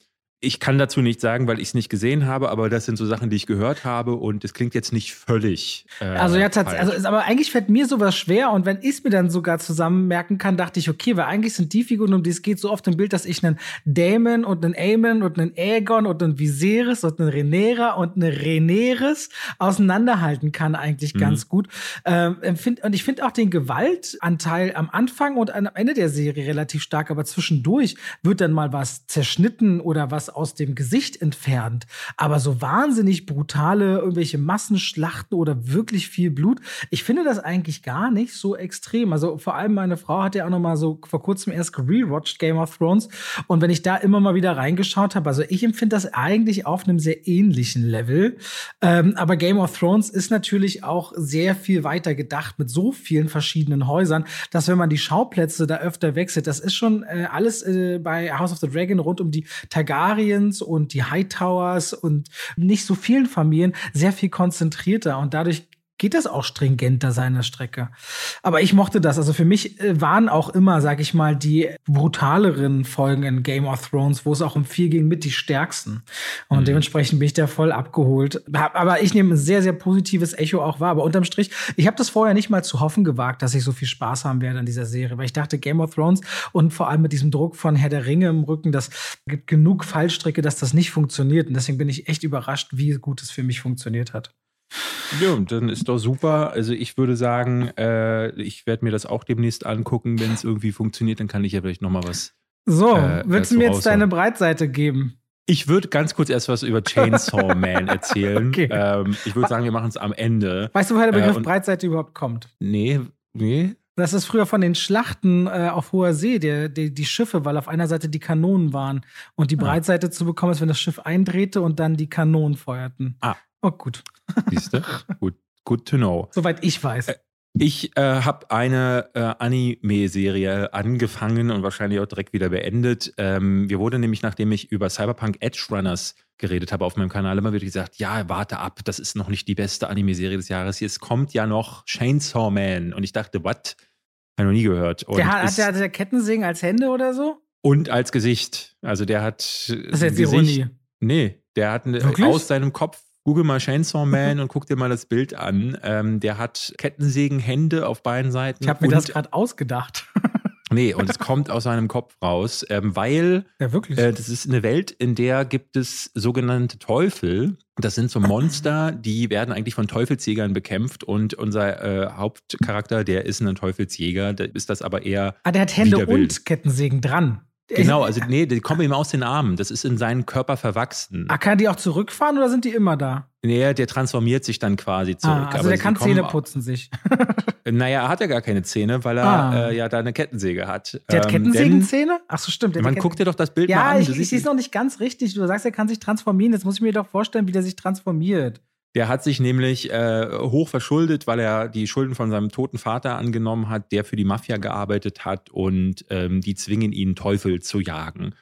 S1: ich kann dazu nicht sagen, weil ich es nicht gesehen habe, aber das sind so Sachen, die ich gehört habe und es klingt jetzt nicht völlig.
S2: Äh, also ja, tatsächlich. Also, aber eigentlich fällt mir sowas schwer und wenn ich es mir dann sogar zusammen merken kann, dachte ich, okay, weil eigentlich sind die Figuren, um die es geht, so oft im Bild, dass ich einen Damon und einen Aemon und einen Aegon und einen Viserys und einen Renera und eine Reneres auseinanderhalten kann, eigentlich mhm. ganz gut. Ähm, und ich finde auch den Gewaltanteil am Anfang und am Ende der Serie relativ stark, aber zwischendurch wird dann mal was zerschnitten oder was aus dem Gesicht entfernt. Aber so wahnsinnig brutale irgendwelche Massenschlachten oder wirklich viel Blut, ich finde das eigentlich gar nicht so extrem. Also vor allem meine Frau hat ja auch noch mal so vor kurzem erst gerewatcht Game of Thrones und wenn ich da immer mal wieder reingeschaut habe, also ich empfinde das eigentlich auf einem sehr ähnlichen Level. Ähm, aber Game of Thrones ist natürlich auch sehr viel weiter gedacht mit so vielen verschiedenen Häusern, dass wenn man die Schauplätze da öfter wechselt, das ist schon äh, alles äh, bei House of the Dragon rund um die Targaryen Targaryens und die Hightowers und nicht so vielen Familien sehr viel konzentrierter. Und dadurch geht das auch stringenter seiner Strecke. Aber ich mochte das. Also für mich äh, waren auch immer, sag ich mal, die brutaleren Folgen in Game of Thrones, wo es auch um viel ging, mit die stärksten. Und mhm. dementsprechend bin ich da voll abgeholt. Aber ich nehme ein sehr, sehr positives Echo auch wahr. Aber unterm Strich, ich habe das vorher nicht mal zu hoffen gewagt, dass ich so viel Spaß haben werde an dieser Serie, weil ich dachte, Game of Thrones und vor allem mit diesem Druck von Herr der Ringe im Rücken, das gibt genug Fallstricke, dass das nicht funktioniert. Und deswegen bin ich echt überrascht, wie gut es für mich funktioniert hat.
S1: Ja, dann ist doch super. Also ich würde sagen, äh, ich werde mir das auch demnächst angucken. Wenn es irgendwie funktioniert, dann kann ich ja vielleicht noch mal was.
S2: So, äh, willst du mir jetzt deine Breitseite geben?
S1: Ich würde ganz kurz erst was über Chainsaw Man erzählen. okay. ähm, ich würde sagen, wir machen es am Ende.
S2: Weißt du, woher der Begriff äh, Breitseite überhaupt kommt?
S1: Nee, nee.
S2: Das ist früher von den Schlachten äh, auf hoher See, der, der, die Schiffe, weil auf einer Seite die Kanonen waren. Und die ah. Breitseite ah. zu bekommen ist, wenn das Schiff eindrehte und dann die Kanonen feuerten.
S1: Ah,
S2: Oh, gut.
S1: Siehst du? gut, good to know.
S2: Soweit ich weiß.
S1: Äh, ich äh, habe eine äh, Anime-Serie angefangen und wahrscheinlich auch direkt wieder beendet. Ähm, wir wurden nämlich, nachdem ich über Cyberpunk Edge Runners geredet habe auf meinem Kanal, immer wieder gesagt, ja, warte ab, das ist noch nicht die beste Anime-Serie des Jahres. Jetzt kommt ja noch Chainsaw Man. Und ich dachte, was? Habe ich noch nie gehört. Und
S2: der hat, hat der, Kettensägen als Hände oder so?
S1: Und als Gesicht. Also der hat. Das
S2: ist jetzt Ironie.
S1: Nee, der hat Wirklich? aus seinem Kopf Google mal Chainsaw Man und guck dir mal das Bild an. Ähm, der hat Kettensägenhände auf beiden Seiten.
S2: Ich habe mir das gerade ausgedacht.
S1: nee, und es kommt aus seinem Kopf raus, ähm, weil
S2: ja?
S1: Äh, das ist eine Welt, in der gibt es sogenannte Teufel. Das sind so Monster, die werden eigentlich von Teufelsjägern bekämpft und unser äh, Hauptcharakter, der ist ein Teufelsjäger, der ist das aber eher.
S2: Ah, der hat Hände und Kettensägen dran.
S1: Genau, also nee, die kommen ihm aus den Armen. Das ist in seinen Körper verwachsen.
S2: Ah, kann die auch zurückfahren oder sind die immer da?
S1: Nee, der transformiert sich dann quasi zurück. Ah,
S2: also Aber der kann Zähne putzen sich.
S1: naja, er hat ja gar keine Zähne, weil er ah. äh, ja da eine Kettensäge hat.
S2: Der hat ähm, Kettensägenzähne? Ach so, stimmt.
S1: Man guckt dir doch das Bild
S2: ja,
S1: mal an.
S2: Ja, ich, ich sehe es noch nicht ganz richtig. Du sagst, er kann sich transformieren. Jetzt muss ich mir doch vorstellen, wie der sich transformiert.
S1: Der hat sich nämlich äh, hoch verschuldet, weil er die Schulden von seinem toten Vater angenommen hat, der für die Mafia gearbeitet hat und ähm, die zwingen ihn, Teufel zu jagen.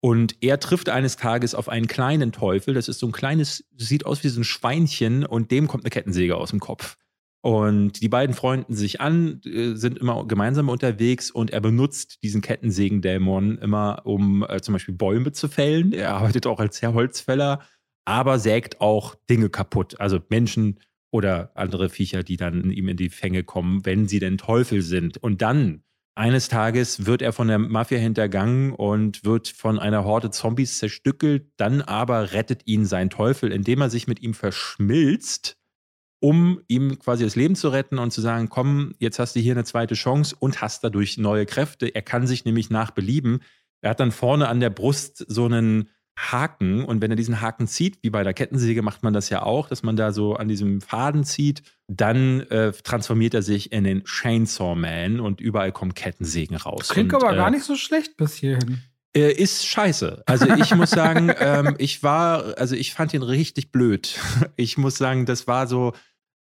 S1: Und er trifft eines Tages auf einen kleinen Teufel. Das ist so ein kleines, sieht aus wie so ein Schweinchen und dem kommt eine Kettensäge aus dem Kopf. Und die beiden freunden sich an, äh, sind immer gemeinsam unterwegs und er benutzt diesen Kettensägendämon immer, um äh, zum Beispiel Bäume zu fällen. Er arbeitet auch als Herr Holzfäller, aber sägt auch Dinge kaputt. Also Menschen oder andere Viecher, die dann ihm in die Fänge kommen, wenn sie denn Teufel sind. Und dann eines Tages wird er von der Mafia hintergangen und wird von einer Horde Zombies zerstückelt. Dann aber rettet ihn sein Teufel, indem er sich mit ihm verschmilzt, um ihm quasi das Leben zu retten und zu sagen, komm, jetzt hast du hier eine zweite Chance und hast dadurch neue Kräfte. Er kann sich nämlich nach Belieben. Er hat dann vorne an der Brust so einen Haken und wenn er diesen Haken zieht, wie bei der Kettensäge macht man das ja auch, dass man da so an diesem Faden zieht, dann äh, transformiert er sich in den Chainsaw Man und überall kommen Kettensägen raus.
S2: Klingt
S1: und,
S2: aber äh, gar nicht so schlecht bis hierhin.
S1: Äh, ist scheiße. Also ich muss sagen, ähm, ich war, also ich fand ihn richtig blöd. Ich muss sagen, das war so,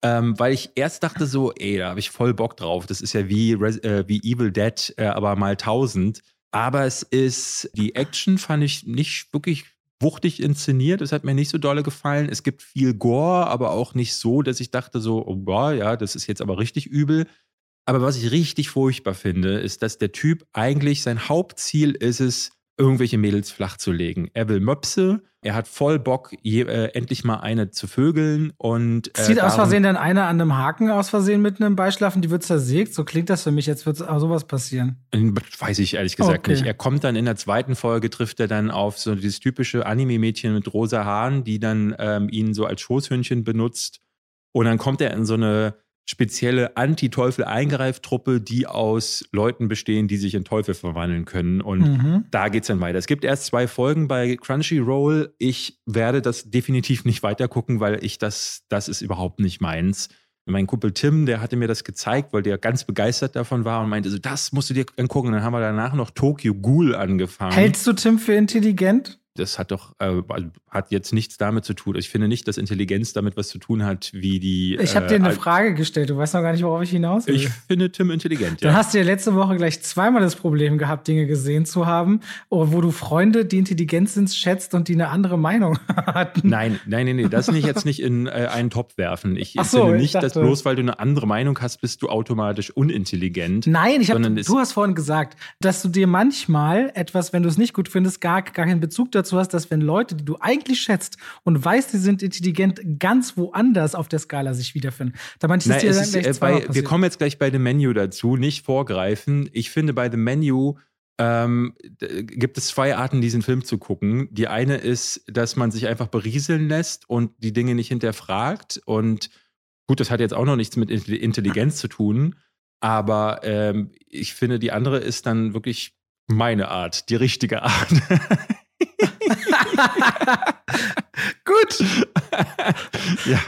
S1: ähm, weil ich erst dachte so, ey, da habe ich voll Bock drauf. Das ist ja wie, äh, wie Evil Dead, äh, aber mal tausend. Aber es ist, die Action fand ich nicht wirklich wuchtig inszeniert. Es hat mir nicht so dolle gefallen. Es gibt viel Gore, aber auch nicht so, dass ich dachte so, oh boah, ja, das ist jetzt aber richtig übel. Aber was ich richtig furchtbar finde, ist, dass der Typ eigentlich sein Hauptziel ist es, irgendwelche Mädels flach zu legen. Er will Möpse, er hat voll Bock, je, äh, endlich mal eine zu vögeln und.
S2: Äh, Zieht aus Versehen dann einer an einem Haken aus Versehen mit einem Beischlafen, die wird zersägt. So klingt das für mich, jetzt wird sowas passieren.
S1: Weiß ich ehrlich gesagt okay. nicht. Er kommt dann in der zweiten Folge, trifft er dann auf so dieses typische Anime-Mädchen mit rosa Haaren, die dann ähm, ihn so als Schoßhündchen benutzt. Und dann kommt er in so eine spezielle Anti-Teufel-Eingreiftruppe, die aus Leuten bestehen, die sich in Teufel verwandeln können. Und mhm. da geht es dann weiter. Es gibt erst zwei Folgen bei Crunchyroll. Ich werde das definitiv nicht weiter gucken, weil ich das, das ist überhaupt nicht meins. Mein Kumpel Tim, der hatte mir das gezeigt, weil der ganz begeistert davon war und meinte, so, das musst du dir angucken. Und dann haben wir danach noch Tokyo Ghoul angefangen.
S2: Hältst du Tim für intelligent?
S1: Das hat doch äh, hat jetzt nichts damit zu tun. Ich finde nicht, dass Intelligenz damit was zu tun hat, wie die.
S2: Ich habe äh, dir eine Frage gestellt. Du weißt noch gar nicht, worauf ich hinaus will.
S1: Ich finde Tim intelligent.
S2: Ja. Du hast ja letzte Woche gleich zweimal das Problem gehabt, Dinge gesehen zu haben, wo du Freunde, die intelligent sind, schätzt und die eine andere Meinung hatten.
S1: Nein, nein, nein, nein. Das will ich jetzt nicht in äh, einen Topf werfen. Ich Ach so, finde nicht, dachte, dass bloß weil du eine andere Meinung hast, bist du automatisch unintelligent.
S2: Nein, ich hab, du hast vorhin gesagt, dass du dir manchmal etwas, wenn du es nicht gut findest, gar, gar keinen Bezug dazu hast, dass wenn Leute, die du eigentlich schätzt und weißt, die sind intelligent, ganz woanders auf der Skala sich wiederfinden. Da
S1: manche Nein, dir dann ist, äh, bei, Wir kommen jetzt gleich bei dem Menu dazu, nicht vorgreifen. Ich finde bei dem Menu ähm, gibt es zwei Arten, diesen Film zu gucken. Die eine ist, dass man sich einfach berieseln lässt und die Dinge nicht hinterfragt. Und gut, das hat jetzt auch noch nichts mit Intelligenz zu tun. Aber ähm, ich finde, die andere ist dann wirklich meine Art, die richtige Art.
S2: Gut.
S1: ja,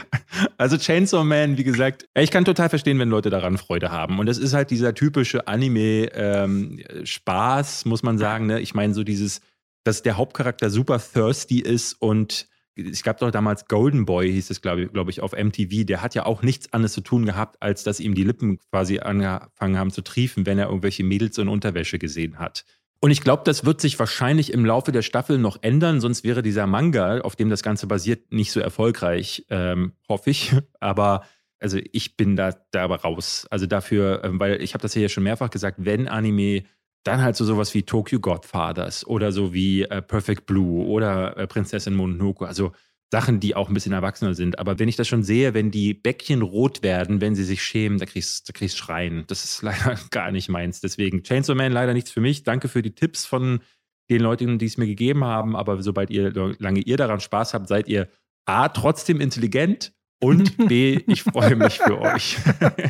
S1: also Chainsaw Man, wie gesagt, ich kann total verstehen, wenn Leute daran Freude haben. Und das ist halt dieser typische Anime-Spaß, ähm, muss man sagen. Ne? Ich meine, so dieses, dass der Hauptcharakter super thirsty ist und ich gab doch damals Golden Boy, hieß es, glaube glaub ich, auf MTV. Der hat ja auch nichts anderes zu tun gehabt, als dass ihm die Lippen quasi angefangen haben zu triefen, wenn er irgendwelche Mädels in Unterwäsche gesehen hat. Und ich glaube, das wird sich wahrscheinlich im Laufe der Staffel noch ändern, sonst wäre dieser Manga, auf dem das Ganze basiert, nicht so erfolgreich, ähm, hoffe ich. Aber also ich bin da, da aber raus. Also dafür, ähm, weil ich habe das ja schon mehrfach gesagt, wenn Anime, dann halt so sowas wie Tokyo Godfathers oder so wie äh, Perfect Blue oder äh, Prinzessin Mononoke. Also Sachen, die auch ein bisschen erwachsener sind. Aber wenn ich das schon sehe, wenn die Bäckchen rot werden, wenn sie sich schämen, da kriegst du kriegst Schreien. Das ist leider gar nicht meins. Deswegen Chainsaw Man leider nichts für mich. Danke für die Tipps von den Leuten, die es mir gegeben haben. Aber sobald ihr, lange ihr daran Spaß habt, seid ihr A, trotzdem intelligent Und B, ich freue mich für euch.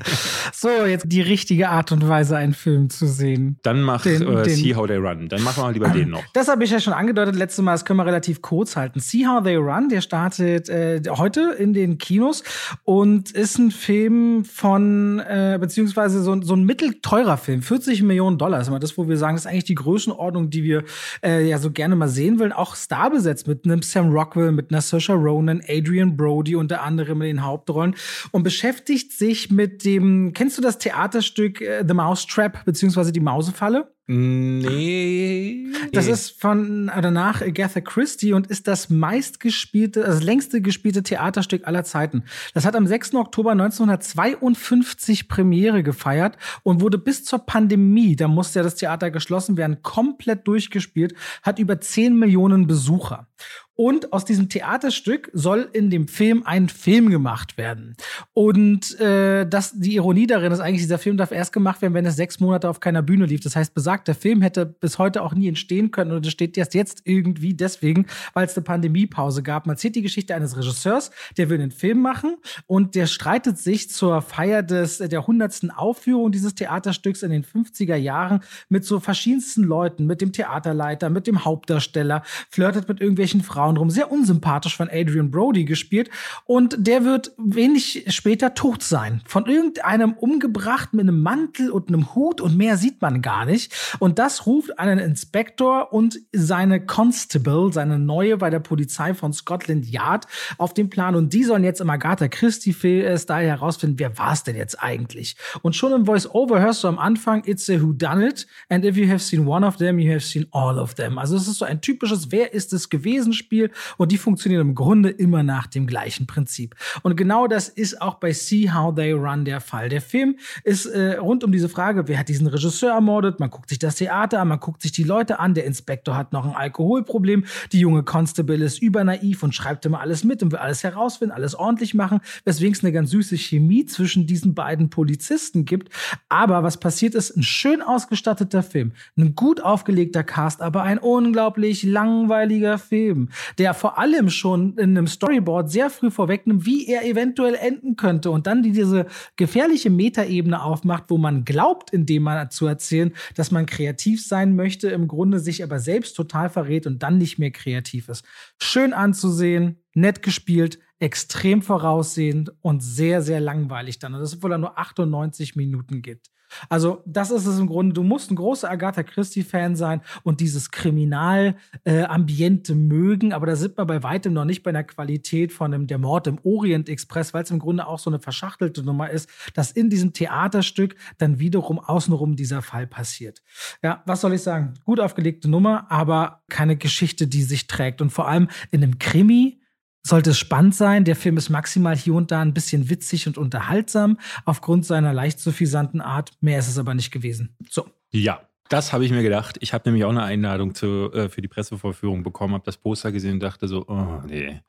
S2: so, jetzt die richtige Art und Weise, einen Film zu sehen.
S1: Dann mach den, äh, den, See How They Run. Dann machen wir lieber den noch.
S2: Das habe ich ja schon angedeutet letztes Mal. Das können wir relativ kurz halten. See How They Run, der startet äh, heute in den Kinos und ist ein Film von, äh, beziehungsweise so, so ein mittelteurer Film. 40 Millionen Dollar ist immer das, wo wir sagen, das ist eigentlich die Größenordnung, die wir äh, ja so gerne mal sehen wollen. Auch starbesetzt mit einem Sam Rockwell, mit einer Saoirse Ronan, Adrian Brody unter anderem in den Hauptrollen und beschäftigt sich mit dem, kennst du das Theaterstück äh, The Mousetrap beziehungsweise die Mausefalle?
S1: Nee.
S2: Das ist von danach Agatha Christie und ist das meistgespielte, also das längste gespielte Theaterstück aller Zeiten. Das hat am 6. Oktober 1952 Premiere gefeiert und wurde bis zur Pandemie, da musste ja das Theater geschlossen werden, komplett durchgespielt, hat über 10 Millionen Besucher. Und aus diesem Theaterstück soll in dem Film ein Film gemacht werden. Und äh, das, die Ironie darin ist eigentlich, dieser Film darf erst gemacht werden, wenn es sechs Monate auf keiner Bühne lief. Das heißt, besagter Film hätte bis heute auch nie entstehen können und es steht erst jetzt irgendwie deswegen, weil es eine Pandemiepause gab. Man erzählt die Geschichte eines Regisseurs, der will einen Film machen und der streitet sich zur Feier des, der hundertsten Aufführung dieses Theaterstücks in den 50er Jahren mit so verschiedensten Leuten, mit dem Theaterleiter, mit dem Hauptdarsteller, flirtet mit irgendwelchen Frauen Frauen drum. Sehr unsympathisch von Adrian Brody gespielt. Und der wird wenig später tot sein. Von irgendeinem umgebracht mit einem Mantel und einem Hut und mehr sieht man gar nicht. Und das ruft einen Inspektor und seine Constable, seine neue bei der Polizei von Scotland Yard auf den Plan. Und die sollen jetzt im Agatha Christie-Style herausfinden, wer war es denn jetzt eigentlich? Und schon im Voice-Over hörst du am Anfang, it's a who done it. And if you have seen one of them, you have seen all of them. Also es ist so ein typisches Wer ist es gewesen Spiel Spiel und die funktionieren im Grunde immer nach dem gleichen Prinzip. Und genau das ist auch bei See How They Run der Fall. Der Film ist äh, rund um diese Frage, wer hat diesen Regisseur ermordet? Man guckt sich das Theater an, man guckt sich die Leute an. Der Inspektor hat noch ein Alkoholproblem. Die junge Constable ist übernaiv und schreibt immer alles mit und will alles herausfinden, alles ordentlich machen, weswegen es eine ganz süße Chemie zwischen diesen beiden Polizisten gibt. Aber was passiert ist, ein schön ausgestatteter Film, ein gut aufgelegter Cast, aber ein unglaublich langweiliger Film der vor allem schon in einem Storyboard sehr früh vorwegnimmt, wie er eventuell enden könnte und dann die, diese gefährliche Metaebene aufmacht, wo man glaubt, indem man zu erzählen, dass man kreativ sein möchte, im Grunde sich aber selbst total verrät und dann nicht mehr kreativ ist. Schön anzusehen, nett gespielt, extrem voraussehend und sehr, sehr langweilig dann. Und das, obwohl er nur 98 Minuten gibt. Also, das ist es im Grunde. Du musst ein großer Agatha Christie-Fan sein und dieses Kriminalambiente äh, mögen, aber da sind wir bei weitem noch nicht bei einer Qualität von dem Der Mord im Orient Express, weil es im Grunde auch so eine verschachtelte Nummer ist, dass in diesem Theaterstück dann wiederum außenrum dieser Fall passiert. Ja, was soll ich sagen? Gut aufgelegte Nummer, aber keine Geschichte, die sich trägt. Und vor allem in einem Krimi sollte es spannend sein. Der Film ist maximal hier und da ein bisschen witzig und unterhaltsam aufgrund seiner leicht suffisanten Art. Mehr ist es aber nicht gewesen. So.
S1: Ja, das habe ich mir gedacht. Ich habe nämlich auch eine Einladung zu, äh, für die Pressevorführung bekommen, habe das Poster gesehen und dachte so, oh nee,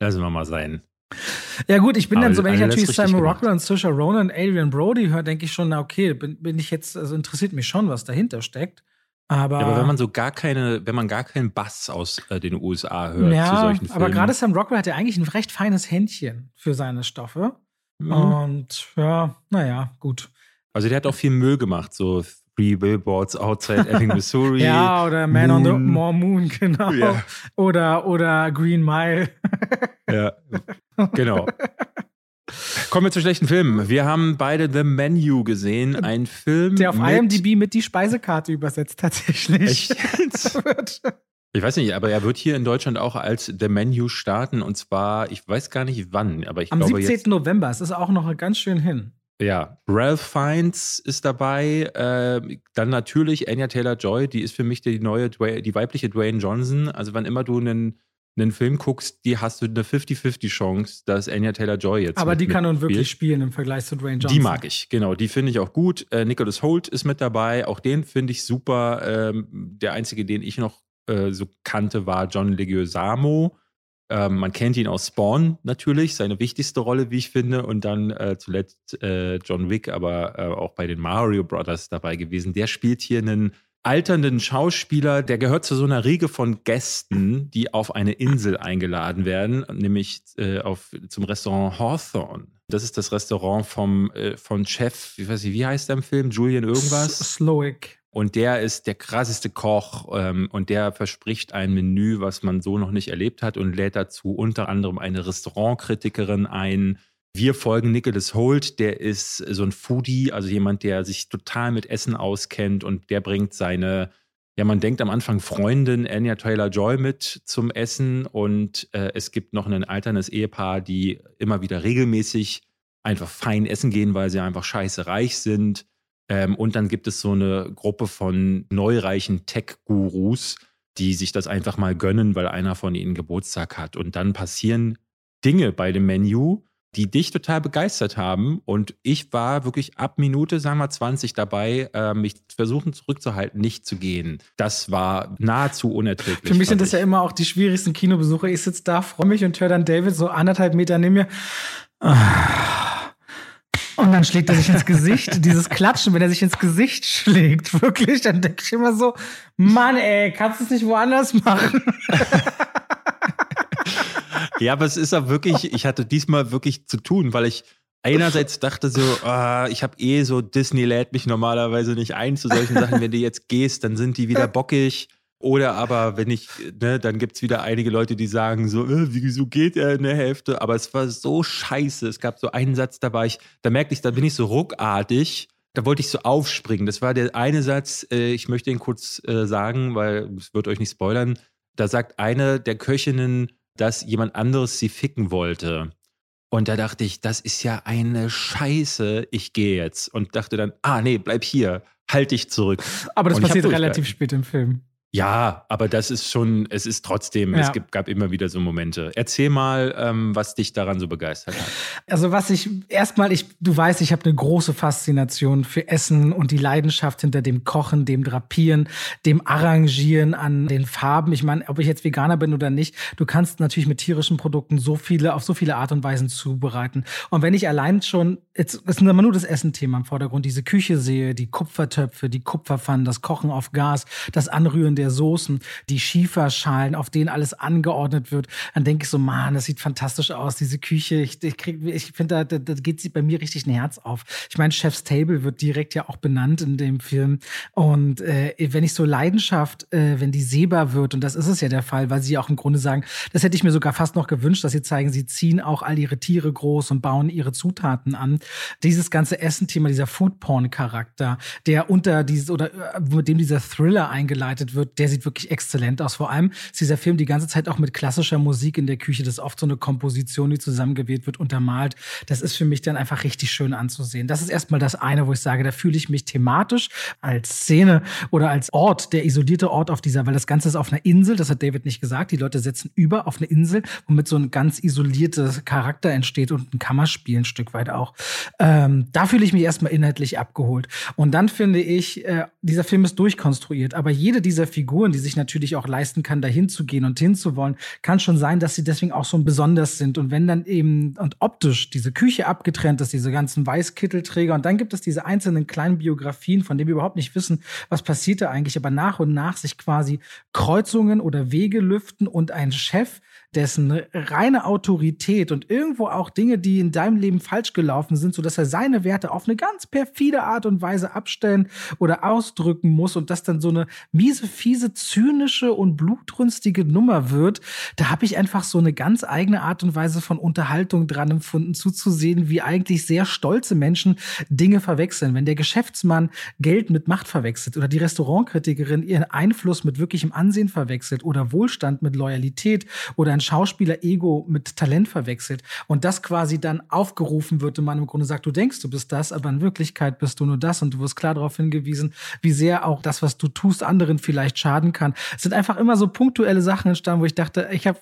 S1: lassen wir mal sein.
S2: Ja gut, ich bin aber dann so, wenn ich natürlich Simon Rockwell und Saoirse Ronan und Adrian Brody höre, denke ich schon, na okay, bin, bin ich jetzt, also interessiert mich schon, was dahinter steckt. Aber,
S1: ja, aber wenn man so gar keine, wenn man gar keinen Bass aus äh, den USA hört
S2: ja,
S1: zu solchen Filmen.
S2: Aber gerade Sam Rockwell hat ja eigentlich ein recht feines Händchen für seine Stoffe. Mhm. Und ja, naja, gut.
S1: Also der hat auch viel Müll gemacht, so Three Billboards Outside Ebbing, Missouri.
S2: ja, oder Man Moon. on the More Moon, genau. Ja. Oder, oder Green Mile.
S1: ja, genau. Kommen wir zu schlechten Filmen. Wir haben beide The Menu gesehen, ein Film.
S2: Der auf mit IMDb mit die Speisekarte übersetzt tatsächlich.
S1: Echt? ich weiß nicht, aber er wird hier in Deutschland auch als The Menu starten und zwar, ich weiß gar nicht wann, aber ich
S2: Am
S1: glaube
S2: 17. Jetzt, November, es ist auch noch ganz schön hin.
S1: Ja, Ralph Fiennes ist dabei. Äh, dann natürlich Anya Taylor-Joy, die ist für mich die neue, die weibliche Dwayne Johnson. Also wann immer du einen einen Film guckst, die hast du eine 50-50 Chance, dass Anya Taylor-Joy jetzt
S2: Aber die kann nun wirklich spielen im Vergleich zu Dwayne Johnson.
S1: Die mag ich, genau. Die finde ich auch gut. Äh, Nicholas Holt ist mit dabei. Auch den finde ich super. Ähm, der einzige, den ich noch äh, so kannte, war John Leguizamo. Ähm, man kennt ihn aus Spawn natürlich, seine wichtigste Rolle, wie ich finde. Und dann äh, zuletzt äh, John Wick, aber äh, auch bei den Mario Brothers dabei gewesen. Der spielt hier einen alternden Schauspieler, der gehört zu so einer Riege von Gästen, die auf eine Insel eingeladen werden, nämlich äh, auf, zum Restaurant Hawthorne. Das ist das Restaurant vom, äh, von Chef, wie weiß ich, wie heißt der im Film? Julian irgendwas?
S2: Slowick.
S1: Und der ist der krasseste Koch ähm, und der verspricht ein Menü, was man so noch nicht erlebt hat und lädt dazu unter anderem eine Restaurantkritikerin ein. Wir folgen Nicholas Holt, der ist so ein Foodie, also jemand, der sich total mit Essen auskennt und der bringt seine, ja, man denkt am Anfang Freundin Anya Taylor Joy mit zum Essen und äh, es gibt noch ein alternes Ehepaar, die immer wieder regelmäßig einfach fein essen gehen, weil sie einfach scheiße reich sind. Ähm, und dann gibt es so eine Gruppe von neureichen Tech-Gurus, die sich das einfach mal gönnen, weil einer von ihnen Geburtstag hat. Und dann passieren Dinge bei dem Menü, die dich total begeistert haben. Und ich war wirklich ab Minute, sagen wir 20 dabei, äh, mich versuchen zurückzuhalten, nicht zu gehen. Das war nahezu unerträglich.
S2: Für mich sind das ja immer auch die schwierigsten Kinobesuche. Ich sitze da, freue mich und höre dann David so anderthalb Meter neben mir. Ah und dann schlägt er sich ins Gesicht. Dieses Klatschen, wenn er sich ins Gesicht schlägt, wirklich, dann denke ich immer so, Mann, ey, kannst du es nicht woanders machen?
S1: ja, aber es ist auch wirklich, ich hatte diesmal wirklich zu tun, weil ich einerseits dachte so, oh, ich habe eh so, Disney lädt mich normalerweise nicht ein zu solchen Sachen. Wenn du jetzt gehst, dann sind die wieder bockig. Oder aber, wenn ich, ne, dann gibt es wieder einige Leute, die sagen so, äh, wieso geht er in der Hälfte? Aber es war so scheiße. Es gab so einen Satz, da war ich, da merkte ich, da bin ich so ruckartig. Da wollte ich so aufspringen. Das war der eine Satz, äh, ich möchte ihn kurz äh, sagen, weil es wird euch nicht spoilern. Da sagt eine der Köchinnen, dass jemand anderes sie ficken wollte. Und da dachte ich, das ist ja eine Scheiße, ich gehe jetzt. Und dachte dann, ah nee, bleib hier, halt dich zurück.
S2: Aber das passiert relativ spät im Film.
S1: Ja, aber das ist schon, es ist trotzdem, ja. es gibt, gab immer wieder so Momente. Erzähl mal, ähm, was dich daran so begeistert hat.
S2: Also was ich erstmal, ich, du weißt, ich habe eine große Faszination für Essen und die Leidenschaft hinter dem Kochen, dem Drapieren, dem Arrangieren an den Farben. Ich meine, ob ich jetzt Veganer bin oder nicht, du kannst natürlich mit tierischen Produkten so viele, auf so viele Art und Weisen zubereiten. Und wenn ich allein schon, jetzt ist immer nur das Essen-Thema im Vordergrund, diese Küche sehe, die Kupfertöpfe, die Kupferpfannen, das Kochen auf Gas, das Anrühren der Soßen, die Schieferschalen, auf denen alles angeordnet wird, dann denke ich so, man, das sieht fantastisch aus, diese Küche. Ich, ich, ich finde, da, da, geht bei mir richtig ein Herz auf. Ich meine, Chef's Table wird direkt ja auch benannt in dem Film. Und äh, wenn ich so Leidenschaft, äh, wenn die sehbar wird, und das ist es ja der Fall, weil sie auch im Grunde sagen, das hätte ich mir sogar fast noch gewünscht, dass sie zeigen, sie ziehen auch all ihre Tiere groß und bauen ihre Zutaten an. Dieses ganze Essen-Thema, dieser Foodporn-Charakter, der unter dieses oder äh, mit dem dieser Thriller eingeleitet wird, der sieht wirklich exzellent aus. Vor allem ist dieser Film die ganze Zeit auch mit klassischer Musik in der Küche. Das ist oft so eine Komposition, die zusammengewählt wird, untermalt. Das ist für mich dann einfach richtig schön anzusehen. Das ist erstmal das eine, wo ich sage, da fühle ich mich thematisch als Szene oder als Ort, der isolierte Ort auf dieser, weil das Ganze ist auf einer Insel, das hat David nicht gesagt. Die Leute setzen über auf eine Insel, womit so ein ganz isolierter Charakter entsteht und ein Kammerspiel ein Stück weit auch. Ähm, da fühle ich mich erstmal inhaltlich abgeholt. Und dann finde ich, äh, dieser Film ist durchkonstruiert, aber jede dieser Figuren die sich natürlich auch leisten kann, dahin zu gehen und hinzuwollen, kann schon sein, dass sie deswegen auch so besonders sind. Und wenn dann eben und optisch diese Küche abgetrennt ist, diese ganzen Weißkittelträger, und dann gibt es diese einzelnen kleinen Biografien, von denen wir überhaupt nicht wissen, was passiert da eigentlich, aber nach und nach sich quasi Kreuzungen oder Wege lüften und ein Chef, dessen reine Autorität und irgendwo auch Dinge, die in deinem Leben falsch gelaufen sind, sodass er seine Werte auf eine ganz perfide Art und Weise abstellen oder ausdrücken muss und das dann so eine miese, fiese, zynische und blutrünstige Nummer wird, da habe ich einfach so eine ganz eigene Art und Weise von Unterhaltung dran empfunden, zuzusehen, wie eigentlich sehr stolze Menschen Dinge verwechseln. Wenn der Geschäftsmann Geld mit Macht verwechselt oder die Restaurantkritikerin ihren Einfluss mit wirklichem Ansehen verwechselt oder Wohlstand mit Loyalität oder ein Schauspieler Ego mit Talent verwechselt und das quasi dann aufgerufen wird und man im Grunde sagt, du denkst, du bist das, aber in Wirklichkeit bist du nur das und du wirst klar darauf hingewiesen, wie sehr auch das, was du tust, anderen vielleicht schaden kann. Es sind einfach immer so punktuelle Sachen entstanden, wo ich dachte, ich habe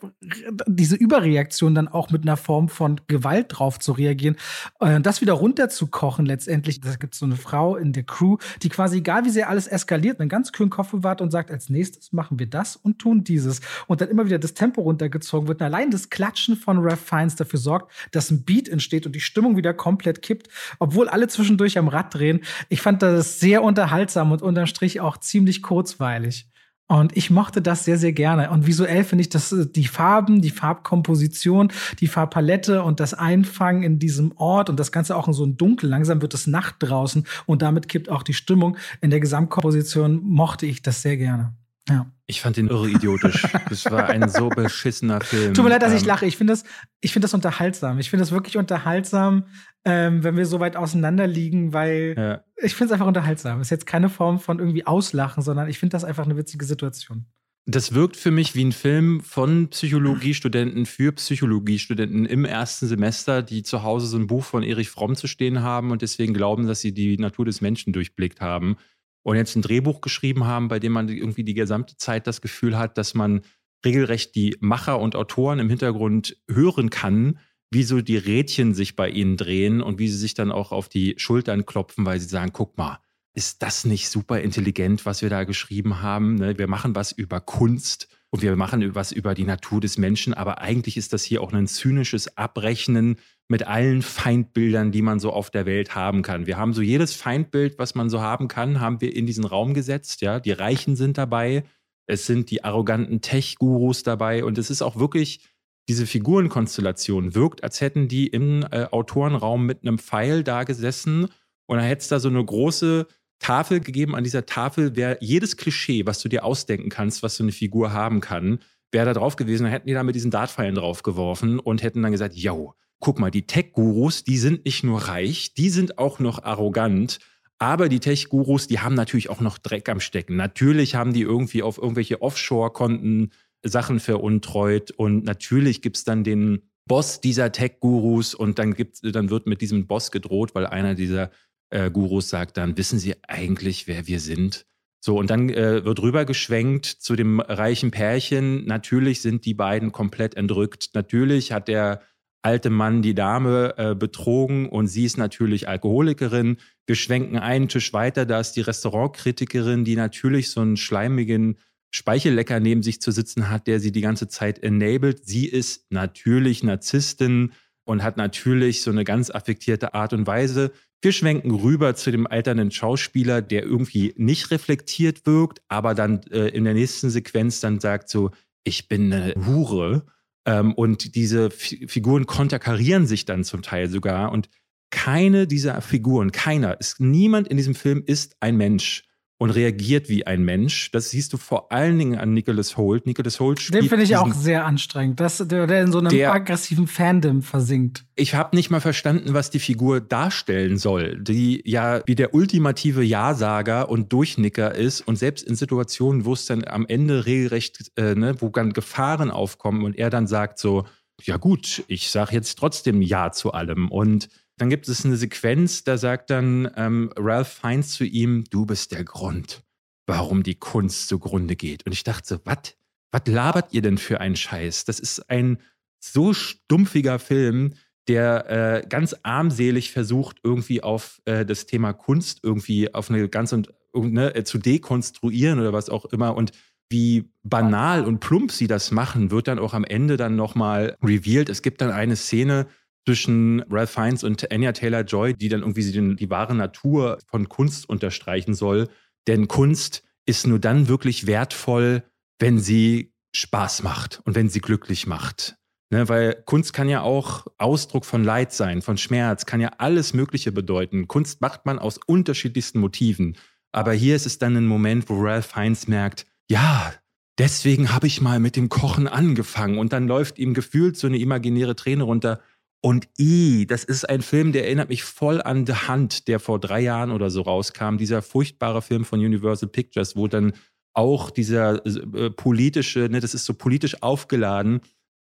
S2: diese Überreaktion dann auch mit einer Form von Gewalt drauf zu reagieren, äh, das wieder runterzukochen letztendlich. Da gibt es so eine Frau in der Crew, die quasi, egal wie sehr alles eskaliert, einen ganz kühlen Kopf bewahrt und sagt, als nächstes machen wir das und tun dieses. Und dann immer wieder das Tempo runtergezogen gezogen wird. Und allein das Klatschen von Ralph Fiennes dafür sorgt, dass ein Beat entsteht und die Stimmung wieder komplett kippt, obwohl alle zwischendurch am Rad drehen. Ich fand das sehr unterhaltsam und unterm Strich auch ziemlich kurzweilig. Und ich mochte das sehr, sehr gerne. Und visuell finde ich, dass äh, die Farben, die Farbkomposition, die Farbpalette und das Einfangen in diesem Ort und das Ganze auch in so ein Dunkel. Langsam wird es Nacht draußen und damit kippt auch die Stimmung. In der Gesamtkomposition mochte ich das sehr gerne. Ja.
S1: Ich fand den irre idiotisch. Das war ein so beschissener Film.
S2: Tut mir leid, dass ähm, ich lache. Ich finde das, ich finde das unterhaltsam. Ich finde das wirklich unterhaltsam, ähm, wenn wir so weit auseinander liegen, weil ja. ich finde es einfach unterhaltsam. Ist jetzt keine Form von irgendwie Auslachen, sondern ich finde das einfach eine witzige Situation.
S1: Das wirkt für mich wie ein Film von Psychologiestudenten für Psychologiestudenten im ersten Semester, die zu Hause so ein Buch von Erich Fromm zu stehen haben und deswegen glauben, dass sie die Natur des Menschen durchblickt haben und jetzt ein Drehbuch geschrieben haben, bei dem man irgendwie die gesamte Zeit das Gefühl hat, dass man regelrecht die Macher und Autoren im Hintergrund hören kann, wie so die Rädchen sich bei ihnen drehen und wie sie sich dann auch auf die Schultern klopfen, weil sie sagen, guck mal, ist das nicht super intelligent, was wir da geschrieben haben? Ne? Wir machen was über Kunst und wir machen was über die Natur des Menschen, aber eigentlich ist das hier auch ein zynisches Abrechnen mit allen Feindbildern, die man so auf der Welt haben kann. Wir haben so jedes Feindbild, was man so haben kann, haben wir in diesen Raum gesetzt. Ja, die Reichen sind dabei, es sind die arroganten Tech-Gurus dabei und es ist auch wirklich diese Figurenkonstellation wirkt, als hätten die im äh, Autorenraum mit einem Pfeil da gesessen und dann hätte es da so eine große Tafel gegeben. An dieser Tafel wäre jedes Klischee, was du dir ausdenken kannst, was so eine Figur haben kann, wäre da drauf gewesen. Dann hätten die da mit diesen Dartpfeilen draufgeworfen und hätten dann gesagt, yo, guck mal, die Tech-Gurus, die sind nicht nur reich, die sind auch noch arrogant. Aber die Tech-Gurus, die haben natürlich auch noch Dreck am Stecken. Natürlich haben die irgendwie auf irgendwelche Offshore-Konten Sachen veruntreut. Und natürlich gibt es dann den Boss dieser Tech-Gurus und dann, gibt's, dann wird mit diesem Boss gedroht, weil einer dieser äh, Gurus sagt dann, wissen Sie eigentlich, wer wir sind? So, und dann äh, wird rübergeschwenkt zu dem reichen Pärchen. Natürlich sind die beiden komplett entrückt. Natürlich hat der alte Mann die Dame äh, betrogen und sie ist natürlich Alkoholikerin. Wir schwenken einen Tisch weiter, da ist die Restaurantkritikerin, die natürlich so einen schleimigen Speichellecker neben sich zu sitzen hat, der sie die ganze Zeit enabled. Sie ist natürlich Narzisstin und hat natürlich so eine ganz affektierte Art und Weise. Wir schwenken rüber zu dem alternden Schauspieler, der irgendwie nicht reflektiert wirkt, aber dann äh, in der nächsten Sequenz dann sagt so, ich bin eine Hure ähm, und diese F Figuren konterkarieren sich dann zum Teil sogar. Und keine dieser Figuren, keiner, ist, niemand in diesem Film ist ein Mensch und reagiert wie ein Mensch. Das siehst du vor allen Dingen an Nicholas Holt. Nicholas Holt spielt
S2: Den finde ich auch sehr anstrengend, dass der, der in so einem der, aggressiven Fandom versinkt.
S1: Ich habe nicht mal verstanden, was die Figur darstellen soll, die ja wie der ultimative Ja-Sager und Durchnicker ist und selbst in Situationen, wo es dann am Ende regelrecht, äh, ne, wo dann Gefahren aufkommen und er dann sagt so, ja gut, ich sage jetzt trotzdem Ja zu allem und dann gibt es eine Sequenz, da sagt dann ähm, Ralph Fiennes zu ihm, du bist der Grund, warum die Kunst zugrunde geht. Und ich dachte so, was? Was labert ihr denn für einen Scheiß? Das ist ein so stumpfiger Film, der äh, ganz armselig versucht, irgendwie auf äh, das Thema Kunst irgendwie auf eine ganz und ne, äh, zu dekonstruieren oder was auch immer. Und wie banal und plump sie das machen, wird dann auch am Ende dann nochmal revealed. Es gibt dann eine Szene, zwischen Ralph Fiennes und Anya Taylor-Joy, die dann irgendwie die, die wahre Natur von Kunst unterstreichen soll. Denn Kunst ist nur dann wirklich wertvoll, wenn sie Spaß macht und wenn sie glücklich macht. Ne, weil Kunst kann ja auch Ausdruck von Leid sein, von Schmerz, kann ja alles Mögliche bedeuten. Kunst macht man aus unterschiedlichsten Motiven. Aber hier ist es dann ein Moment, wo Ralph Fiennes merkt, ja, deswegen habe ich mal mit dem Kochen angefangen. Und dann läuft ihm gefühlt so eine imaginäre Träne runter. Und I, das ist ein Film, der erinnert mich voll an The Hunt, der vor drei Jahren oder so rauskam. Dieser furchtbare Film von Universal Pictures, wo dann auch dieser äh, politische, ne, das ist so politisch aufgeladen.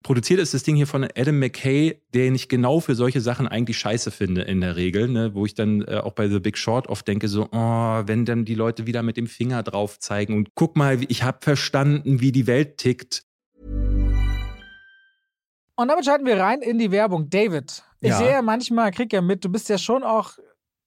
S1: Produziert ist das Ding hier von Adam McKay, den ich genau für solche Sachen eigentlich scheiße finde in der Regel, ne, wo ich dann äh, auch bei The Big Short oft denke, so, oh, wenn dann die Leute wieder mit dem Finger drauf zeigen und guck mal, ich habe verstanden, wie die Welt tickt
S2: und damit schalten wir rein in die Werbung. David, ich ja. sehe ja manchmal, krieg ja mit, du bist ja schon auch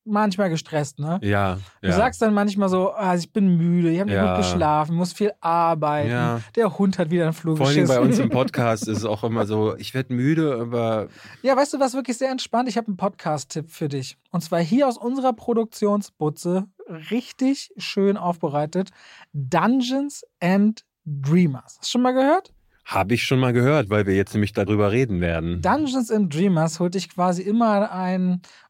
S2: manchmal gestresst, ne?
S1: Ja.
S2: Du
S1: ja.
S2: sagst dann manchmal so, also ich bin müde, ich habe nicht
S1: Ja.
S2: gut geschlafen, muss viel arbeiten.
S1: Ja.
S2: Der Hund hat wieder einen Flug
S1: Vor allem bei uns im Podcast ist es auch immer so, ich werde müde, aber
S2: Ja, weißt du, was wirklich sehr entspannt? Ich habe einen Podcast-Tipp für dich. Und zwar hier aus unserer Produktionsbutze, richtig schön aufbereitet: Dungeons and Dreamers. Hast du schon mal gehört?
S1: Habe ich schon mal gehört, weil wir jetzt nämlich darüber reden werden.
S2: Dungeons and Dreamers holt dich quasi immer einen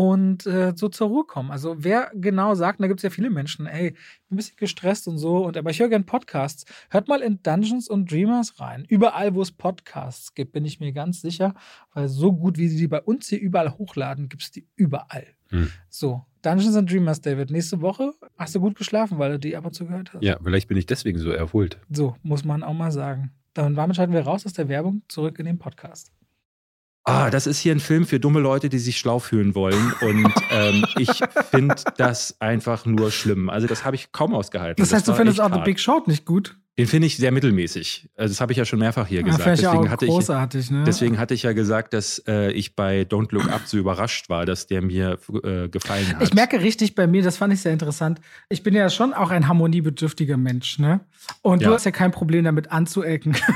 S2: und äh, so zur Ruhe kommen. Also wer genau sagt, und da gibt es ja viele Menschen, ey, ich bin ein bisschen gestresst und so, und aber ich höre gern Podcasts. Hört mal in Dungeons and Dreamers rein. Überall, wo es Podcasts gibt, bin ich mir ganz sicher, weil so gut, wie sie die bei uns hier überall hochladen, gibt es die überall.
S1: Hm.
S2: So, Dungeons and Dreamers, David. Nächste Woche hast du gut geschlafen, weil du die ab und zu gehört hast.
S1: Ja, vielleicht bin ich deswegen so erholt.
S2: So, muss man auch mal sagen. Dann damit schalten wir raus aus der Werbung zurück in den Podcast.
S1: Ah, das ist hier ein Film für dumme Leute, die sich schlau fühlen wollen. Und ähm, ich finde das einfach nur schlimm. Also, das habe ich kaum ausgehalten.
S2: Das heißt, du
S1: war
S2: findest auch The
S1: hart.
S2: Big Short nicht gut?
S1: Den finde ich sehr mittelmäßig. Also, das habe ich ja schon mehrfach hier
S2: Ah,
S1: gesagt.
S2: ich
S1: Deswegen
S2: auch
S1: hatte ich,
S2: großartig, ne?
S1: deswegen hatte ich ja gesagt, dass äh, ich bei Don't Look Up so überrascht war, dass der mir äh, gefallen hat.
S2: Ich merke richtig bei mir, das fand ich sehr interessant. Ich bin ja schon auch ein harmoniebedürftiger Mensch, ne? Und du
S1: Ja.
S2: hast ja kein Problem damit anzuecken.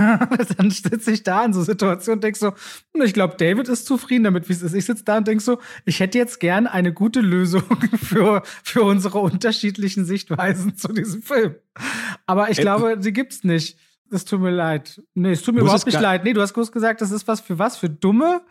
S2: Dann sitze ich da in so Situationen und denk so, hm, ich glaube, David ist zufrieden damit, wie es ist. Ich sitze da und denk so, ich hätte jetzt gern eine gute Lösung für, für unsere unterschiedlichen Sichtweisen zu diesem Film. Aber ich glaube, die gibt's nicht. Es tut mir leid. Nee, es tut mir
S1: Muss
S2: überhaupt nicht leid. Nee, du hast kurz gesagt, das ist was für was? Für Dumme?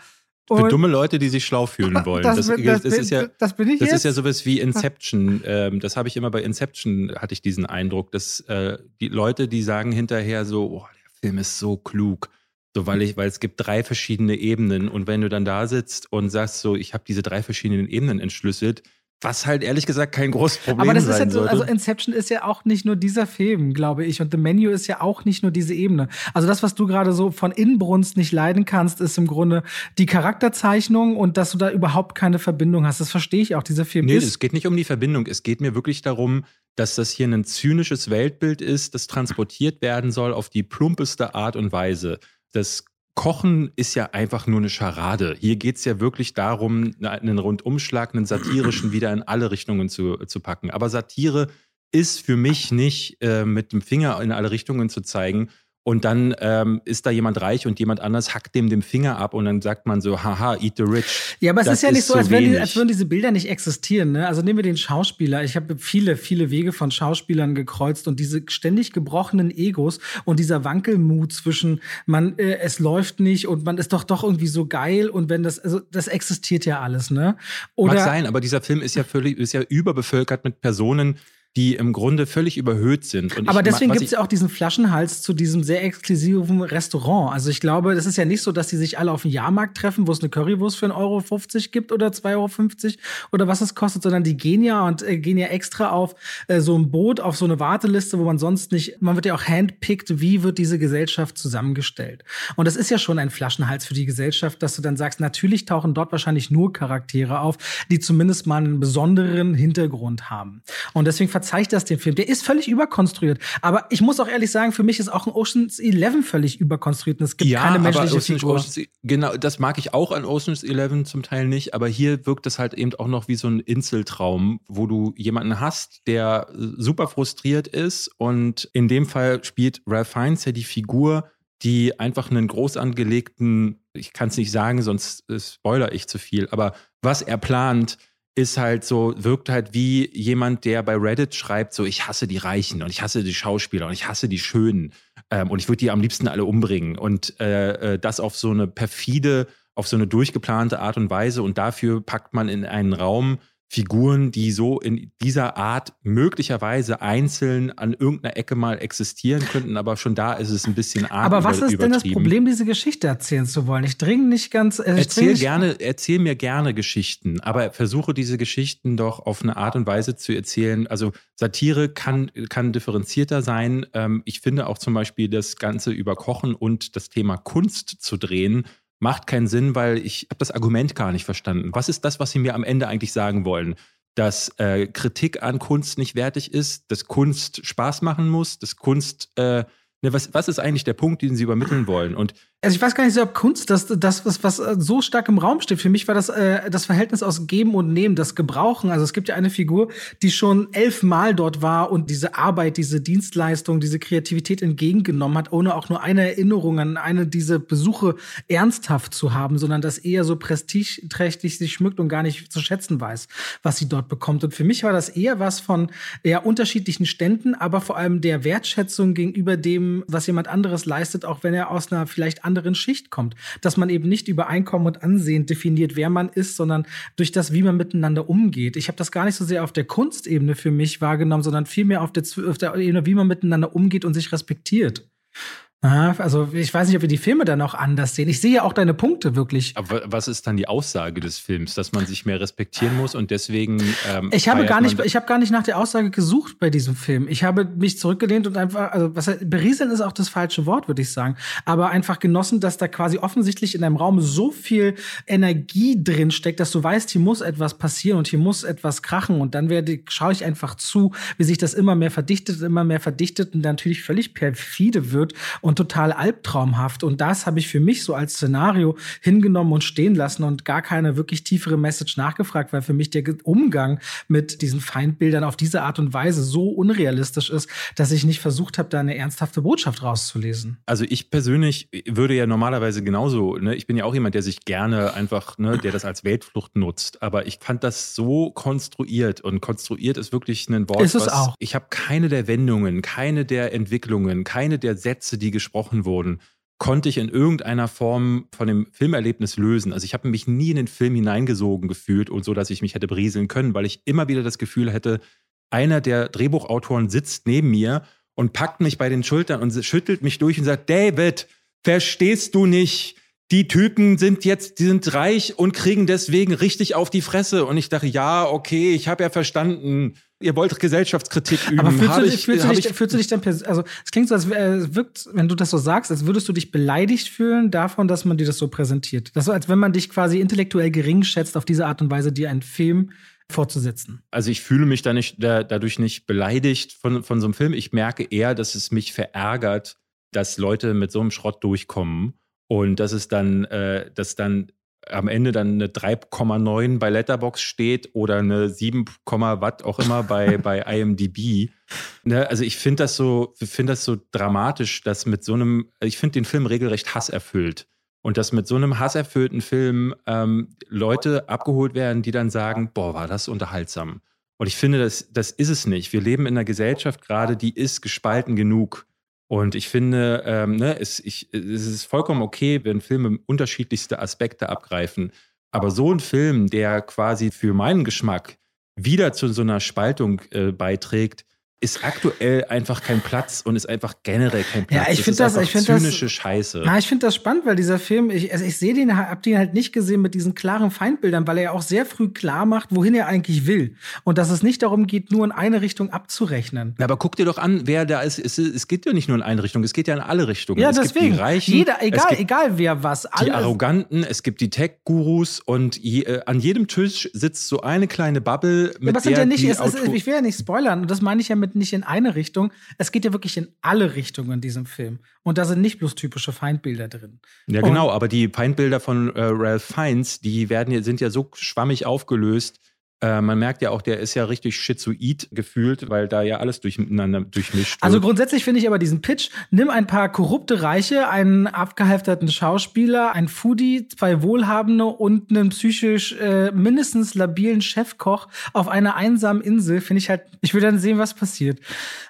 S1: für
S2: Und
S1: dumme Leute, die sich schlau fühlen wollen.
S2: das,
S1: Das,
S2: bin-
S1: das,
S2: das,
S1: ist ja,
S2: das bin ich
S1: das
S2: jetzt.
S1: ist ja sowas wie Inception. Ähm, das habe ich immer bei Inception, hatte ich diesen Eindruck, dass äh, die Leute, die sagen hinterher so, oh, der Film ist so klug. So, weil ich, weil es gibt drei verschiedene Ebenen und wenn du dann da sitzt und sagst so, ich habe diese drei verschiedenen Ebenen entschlüsselt, was halt ehrlich gesagt kein großes Problem
S2: Aber das ist halt so,
S1: sollte.
S2: also Inception ist ja auch nicht nur dieser Film, glaube ich. Und The Menu ist ja auch nicht nur diese Ebene. Also das, was du gerade so von Inbrunst nicht leiden kannst, ist im Grunde die Charakterzeichnung und dass du da überhaupt keine Verbindung hast. Das verstehe ich auch. Dieser Film
S1: Nee,
S2: ist.
S1: es geht nicht um die Verbindung. Es geht mir wirklich darum, dass das hier ein zynisches Weltbild ist, das transportiert werden soll auf die plumpeste Art und Weise. Das Kochen ist ja einfach nur eine Scharade. Hier geht es ja wirklich darum, einen Rundumschlag, einen satirischen wieder in alle Richtungen zu, zu packen. Aber Satire ist für mich nicht äh, mit dem Finger in alle Richtungen zu zeigen. Und dann ähm, ist da jemand reich und jemand anders hackt dem den Finger ab und dann sagt man so, haha, eat the rich.
S2: Ja, aber es
S1: Das
S2: ist ja nicht
S1: ist
S2: so, als, die, als würden diese Bilder nicht existieren. Ne? Also nehmen wir den Schauspieler. Ich habe viele, viele Wege von Schauspielern gekreuzt und diese ständig gebrochenen Egos und dieser Wankelmut zwischen man, äh, es läuft nicht und man ist doch doch irgendwie so geil und wenn das, also das existiert ja alles, ne? Oder
S1: Mag sein, aber dieser Film ist ja völlig, ist ja überbevölkert mit Personen, die im Grunde völlig überhöht sind. Und
S2: Aber
S1: ich,
S2: deswegen gibt es ja auch diesen Flaschenhals zu diesem sehr exklusiven Restaurant. Also ich glaube, das ist ja nicht so, dass die sich alle auf dem Jahrmarkt treffen, wo es eine Currywurst für 1,50 Euro gibt oder 2,50 Euro oder was es kostet, sondern die gehen ja und äh, gehen ja extra auf äh, so ein Boot, auf so eine Warteliste, wo man sonst nicht, man wird ja auch handpickt, wie wird diese Gesellschaft zusammengestellt. Und das ist ja schon ein Flaschenhals für die Gesellschaft, dass du dann sagst, natürlich tauchen dort wahrscheinlich nur Charaktere auf, die zumindest mal einen besonderen Hintergrund haben. Und deswegen verzeiht das den Film. Der ist völlig überkonstruiert. Aber ich muss auch ehrlich sagen, für mich ist auch ein Ocean's 11 völlig überkonstruiert und es gibt
S1: ja,
S2: keine menschliche
S1: Ocean's,
S2: Figur.
S1: Ocean's, genau, das mag ich auch an Ocean's 11 zum Teil nicht, aber hier wirkt es halt eben auch noch wie so ein Inseltraum, wo du jemanden hast, der äh, super frustriert ist und in dem Fall spielt Ralph Fiennes ja die Figur, die einfach einen groß angelegten, ich kann es nicht sagen, sonst äh, spoiler ich zu viel, aber was er plant, ist halt so, wirkt halt wie jemand, der bei Reddit schreibt, so ich hasse die Reichen und ich hasse die Schauspieler und ich hasse die Schönen ähm, und ich würde die am liebsten alle umbringen. Und äh, äh, das auf so eine perfide, auf so eine durchgeplante Art und Weise und dafür packt man in einen Raum Figuren, die so in dieser Art möglicherweise einzeln an irgendeiner Ecke mal existieren könnten, aber schon da ist es ein bisschen arg
S2: Aber was ist denn das Problem, diese Geschichte erzählen zu wollen? Ich dringe nicht ganz.
S1: Äh, erzähl nicht gerne, erzähl mir gerne Geschichten, aber versuche diese Geschichten doch auf eine Art und Weise zu erzählen. Also Satire kann, kann differenzierter sein. Ähm, ich finde auch zum Beispiel das Ganze über Kochen und das Thema Kunst zu drehen macht keinen Sinn, weil ich habe das Argument gar nicht verstanden. Was ist das, was Sie mir am Ende eigentlich sagen wollen? Dass äh, Kritik an Kunst nicht wertig ist, dass Kunst Spaß machen muss, dass Kunst äh, Ne, was, was ist eigentlich der Punkt, den Sie übermitteln wollen? Und
S2: also ich weiß gar nicht so, ob Kunst das, das was, was äh, so stark im Raum steht. Für mich war das äh, das Verhältnis aus Geben und Nehmen, das Gebrauchen. Also es gibt ja eine Figur, die schon elfmal dort war und diese Arbeit, diese Dienstleistung, diese Kreativität entgegengenommen hat, ohne auch nur eine Erinnerung an eine dieser Besuche ernsthaft zu haben, sondern das eher so prestigeträchtig sich schmückt und gar nicht zu schätzen weiß, was sie dort bekommt. Und für mich war das eher was von eher unterschiedlichen Ständen, aber vor allem der Wertschätzung gegenüber dem was jemand anderes leistet, auch wenn er aus einer vielleicht anderen Schicht kommt. Dass man eben nicht über Einkommen und Ansehen definiert, wer man ist, sondern durch das, wie man miteinander umgeht. Ich habe das gar nicht so sehr auf der Kunstebene für mich wahrgenommen, sondern vielmehr auf der, auf der Ebene, wie man miteinander umgeht und sich respektiert. Also ich weiß nicht, ob wir die Filme dann auch anders sehen. Ich sehe ja auch deine Punkte wirklich.
S1: Aber was ist dann die Aussage des Films, dass man sich mehr respektieren muss und deswegen?
S2: Ähm, ich habe gar nicht, ich habe gar nicht nach der Aussage gesucht bei diesem Film. Ich habe mich zurückgelehnt und einfach, also was berieseln ist auch das falsche Wort, würde ich sagen, aber einfach genossen, dass da quasi offensichtlich in einem Raum so viel Energie drin steckt, dass du weißt, hier muss etwas passieren und hier muss etwas krachen und dann werde schaue ich einfach zu, wie sich das immer mehr verdichtet, immer mehr verdichtet und natürlich völlig perfide wird und und total albtraumhaft. Und das habe ich für mich so als Szenario hingenommen und stehen lassen und gar keine wirklich tiefere Message nachgefragt, weil für mich der Umgang mit diesen Feindbildern auf diese Art und Weise so unrealistisch ist, dass ich nicht versucht habe, da eine ernsthafte Botschaft rauszulesen.
S1: Also ich persönlich würde ja normalerweise genauso, ne, ich bin ja auch jemand, der sich gerne einfach, ne, der das als Weltflucht nutzt, aber ich fand das so konstruiert und konstruiert ist wirklich ein Wort,
S2: ist es was auch.
S1: ich habe keine der Wendungen, keine der Entwicklungen, keine der Sätze, die gesprochen wurden, konnte ich in irgendeiner Form von dem Filmerlebnis lösen. Also ich habe mich nie in den Film hineingesogen gefühlt und so, dass ich mich hätte berieseln können, weil ich immer wieder das Gefühl hätte, einer der Drehbuchautoren sitzt neben mir und packt mich bei den Schultern und schüttelt mich durch und sagt, David, verstehst du nicht? Die Typen sind jetzt, die sind reich und kriegen deswegen richtig auf die Fresse. Und ich dachte, ja, okay, ich habe ja verstanden ihr wollt Gesellschaftskritik üben.
S2: Aber fühlst, du, dich, fühlst, du, dich, fühlst du dich dann, also es klingt so, als äh, wirkt, wenn du das so sagst, als würdest du dich beleidigt fühlen davon, dass man dir das so präsentiert. Das ist so, als wenn man dich quasi intellektuell gering schätzt, auf diese Art und Weise dir einen Film fortzusetzen.
S1: Also ich fühle mich da nicht, da, dadurch nicht beleidigt von, von so einem Film. Ich merke eher, dass es mich verärgert, dass Leute mit so einem Schrott durchkommen und dass es dann, äh, dass dann am Ende dann eine 3,9 bei Letterbox steht oder eine 7, Watt auch immer bei, bei IMDb. Ne, also ich finde das so, finde das so dramatisch, dass mit so einem, ich finde den Film regelrecht hasserfüllt. Und dass mit so einem hasserfüllten Film ähm, Leute abgeholt werden, die dann sagen, boah, war das unterhaltsam. Und ich finde, das, das ist es nicht. Wir leben in einer Gesellschaft gerade, die ist gespalten genug. Und ich finde, ähm, ne, es, ich, es ist vollkommen okay, wenn Filme unterschiedlichste Aspekte abgreifen. Aber so ein Film, der quasi für meinen Geschmack wieder zu so einer Spaltung äh, beiträgt, ist aktuell einfach kein Platz und ist einfach generell kein Platz.
S2: Ja, ich finde das, ich finde
S1: zynische Scheiße.
S2: Ja, ich finde das spannend, weil dieser Film, ich, also ich sehe den, hab den halt nicht gesehen mit diesen klaren Feindbildern, weil er ja auch sehr früh klar macht, wohin er eigentlich will und dass es nicht darum geht, nur in eine Richtung abzurechnen.
S1: Ja, aber guck dir doch an, wer da ist. Es, es geht ja nicht nur in eine Richtung, es geht ja in alle Richtungen.
S2: Ja,
S1: es
S2: deswegen.
S1: Gibt die Reichen,
S2: Jeder, egal, egal wer was.
S1: Alle. Die Arroganten, es gibt die Tech-Gurus und je, äh, an jedem Tisch sitzt so eine kleine Bubble mit ja,
S2: der ja nicht, es, es, ich will ja nicht spoilern und das meine ich ja mit nicht in eine Richtung. Es geht ja wirklich in alle Richtungen in diesem Film. Und da sind nicht bloß typische Feindbilder drin.
S1: Ja,
S2: und
S1: genau, aber die Feindbilder von äh, Ralph Fiennes, die werden, sind ja so schwammig aufgelöst, Äh, man merkt ja auch, der ist ja richtig schizoid gefühlt, weil da ja alles durcheinander durchmischt
S2: also wird. Also grundsätzlich finde ich aber diesen Pitch, nimm ein paar korrupte Reiche, einen abgehalfterten Schauspieler, ein Foodie, zwei Wohlhabende und einen psychisch äh, mindestens labilen Chefkoch auf einer einsamen Insel, finde ich halt, ich will dann sehen, was passiert.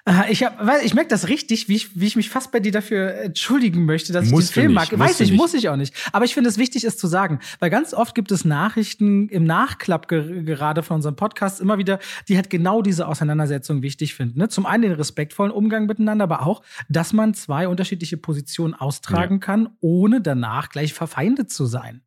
S2: Äh, ich hab, weil ich merke das richtig, wie ich, wie ich mich fast bei dir dafür entschuldigen möchte, dass
S1: musst
S2: ich den Film
S1: nicht,
S2: mag. Weiß ich, nicht. muss ich auch nicht. Aber ich finde es wichtig, es zu sagen, weil ganz oft gibt es Nachrichten im Nachklapp gerade von unserem Podcast immer wieder, die halt genau diese Auseinandersetzung wichtig finden. Ne? Zum einen den respektvollen Umgang miteinander, aber auch, dass man zwei unterschiedliche Positionen austragen ja. kann, ohne danach gleich verfeindet zu sein.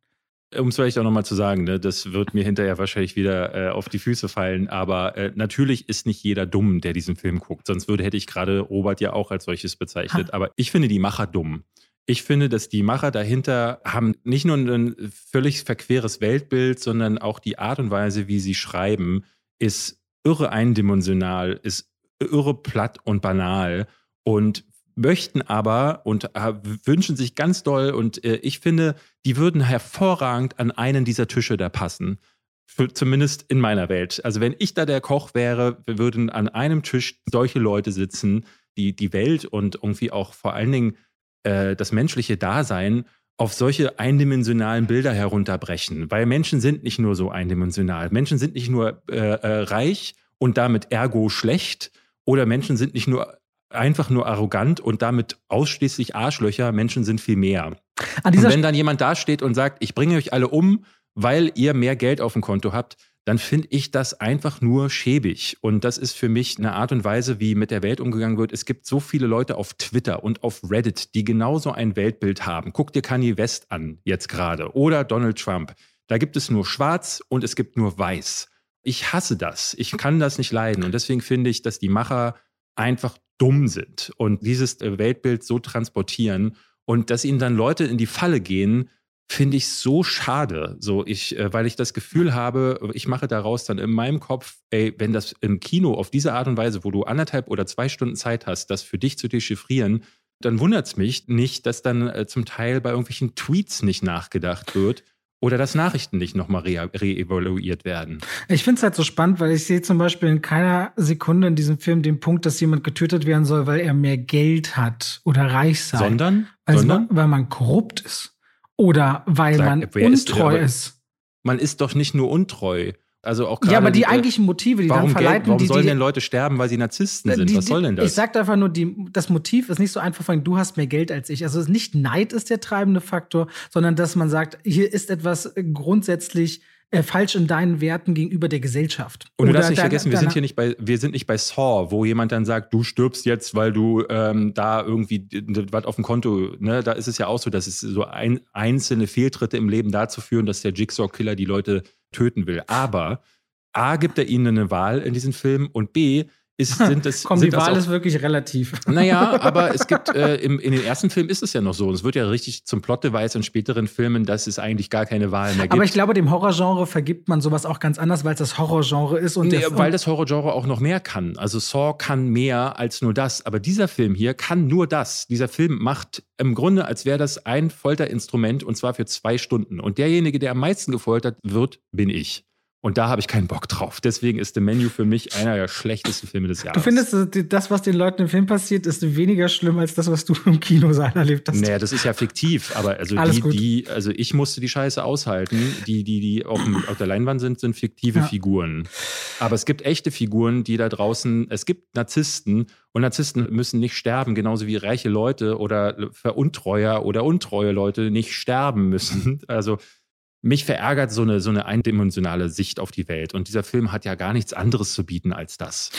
S1: Um es vielleicht auch nochmal zu sagen, ne, das wird mir hinterher wahrscheinlich wieder äh, auf die Füße fallen, aber äh, natürlich ist nicht jeder dumm, der diesen Film guckt. Sonst würde, hätte ich gerade Robert ja auch als solches bezeichnet. Ha. Aber ich finde die Macher dumm. Ich finde, dass die Macher dahinter haben nicht nur ein völlig verqueres Weltbild, sondern auch die Art und Weise, wie sie schreiben, ist irre eindimensional, ist irre platt und banal und möchten aber und äh, wünschen sich ganz doll und äh, ich finde, die würden hervorragend an einen dieser Tische da passen. Für, zumindest in meiner Welt. Also wenn ich da der Koch wäre, würden an einem Tisch solche Leute sitzen, die die Welt und irgendwie auch vor allen Dingen äh, das menschliche Dasein auf solche eindimensionalen Bilder herunterbrechen. Weil Menschen sind nicht nur so eindimensional. Menschen sind nicht nur äh, äh, reich und damit ergo schlecht. Oder Menschen sind nicht nur einfach nur arrogant und damit ausschließlich Arschlöcher. Menschen sind viel mehr. und wenn dann jemand dasteht und sagt, ich bringe euch alle um, weil ihr mehr Geld auf dem Konto habt, dann finde ich das einfach nur schäbig. Und das ist für mich eine Art und Weise, wie mit der Welt umgegangen wird. Es gibt so viele Leute auf Twitter und auf Reddit, die genauso ein Weltbild haben. Guck dir Kanye West an, jetzt gerade. Oder Donald Trump. Da gibt es nur schwarz und es gibt nur weiß. Ich hasse das. Ich kann das nicht leiden. Und deswegen finde ich, dass die Macher einfach dumm sind und dieses äh, Weltbild so transportieren und dass ihnen dann Leute in die Falle gehen, finde ich so schade. So, ich, äh, weil ich das Gefühl habe, ich mache daraus dann in meinem Kopf, ey, wenn das im Kino auf diese Art und Weise, wo du anderthalb oder zwei Stunden Zeit hast, das für dich zu dechiffrieren, dann wundert es mich nicht, dass dann äh, zum Teil bei irgendwelchen Tweets nicht nachgedacht wird. Oder dass Nachrichten nicht nochmal reevaluiert re werden.
S2: Ich finde es halt so spannend, weil ich sehe zum Beispiel in keiner Sekunde in diesem Film den Punkt, dass jemand getötet werden soll, weil er mehr Geld hat oder reich sei.
S1: Sondern?
S2: Also,
S1: Sondern?
S2: weil man korrupt ist. Oder weil Sag, man untreu ist, ist.
S1: Man ist doch nicht nur untreu. Also auch
S2: ja, aber die, die eigentlichen Motive, die dann verleiten,
S1: Geld, warum
S2: die,
S1: sollen
S2: die,
S1: denn Leute sterben, weil sie Narzissten sind? Die, Was soll denn das?
S2: Ich sag einfach nur, das Motiv ist nicht so einfach, du hast mehr Geld als ich. Also nicht Neid ist der treibende Faktor, sondern dass man sagt, hier ist etwas grundsätzlich äh, falsch in deinen Werten gegenüber der Gesellschaft.
S1: Und du darfst nicht vergessen, wir sind hier nicht bei, wir sind nicht bei Saw, wo jemand dann sagt, du stirbst jetzt, weil du ähm, da irgendwie was auf dem Konto, ne, da ist es ja auch so, dass es so ein, einzelne Fehltritte im Leben dazu führen, dass der Jigsaw-Killer die Leute töten will. Aber A gibt er ihnen eine Wahl in diesem Film und B ist, sind das.
S2: Komm,
S1: sind
S2: die Wahl ist wirklich relativ.
S1: Naja, aber es gibt, äh, im, in den ersten Filmen ist es ja noch so. Es wird ja richtig zum Plot-Device in späteren Filmen, dass es eigentlich gar keine Wahl mehr gibt.
S2: Aber ich glaube, dem Horrorgenre vergibt man sowas auch ganz anders, weil es das Horrorgenre ist. Und
S1: nee, weil das Horrorgenre auch noch mehr kann. Also Saw kann mehr als nur das. Aber dieser Film hier kann nur das. Dieser Film macht im Grunde, als wäre das ein Folterinstrument und zwar für zwei Stunden. Und derjenige, der am meisten gefoltert wird, bin ich. Und da habe ich keinen Bock drauf. Deswegen ist The Menu für mich einer der schlechtesten Filme des Jahres.
S2: Du findest, das, was den Leuten im Film passiert, ist weniger schlimm als das, was du im Kinosaal erlebt hast.
S1: Naja, das ist ja fiktiv. Aber also die, die, also ich musste die Scheiße aushalten. Die, die, die auf, dem, auf der Leinwand sind, sind fiktive ja. Figuren. Aber es gibt echte Figuren, die da draußen, es gibt Narzissten und Narzissten müssen nicht sterben, genauso wie reiche Leute oder Veruntreuer oder untreue Leute nicht sterben müssen. Also mich verärgert so eine, so eine eindimensionale Sicht auf die Welt. Und dieser Film hat ja gar nichts anderes zu bieten als das.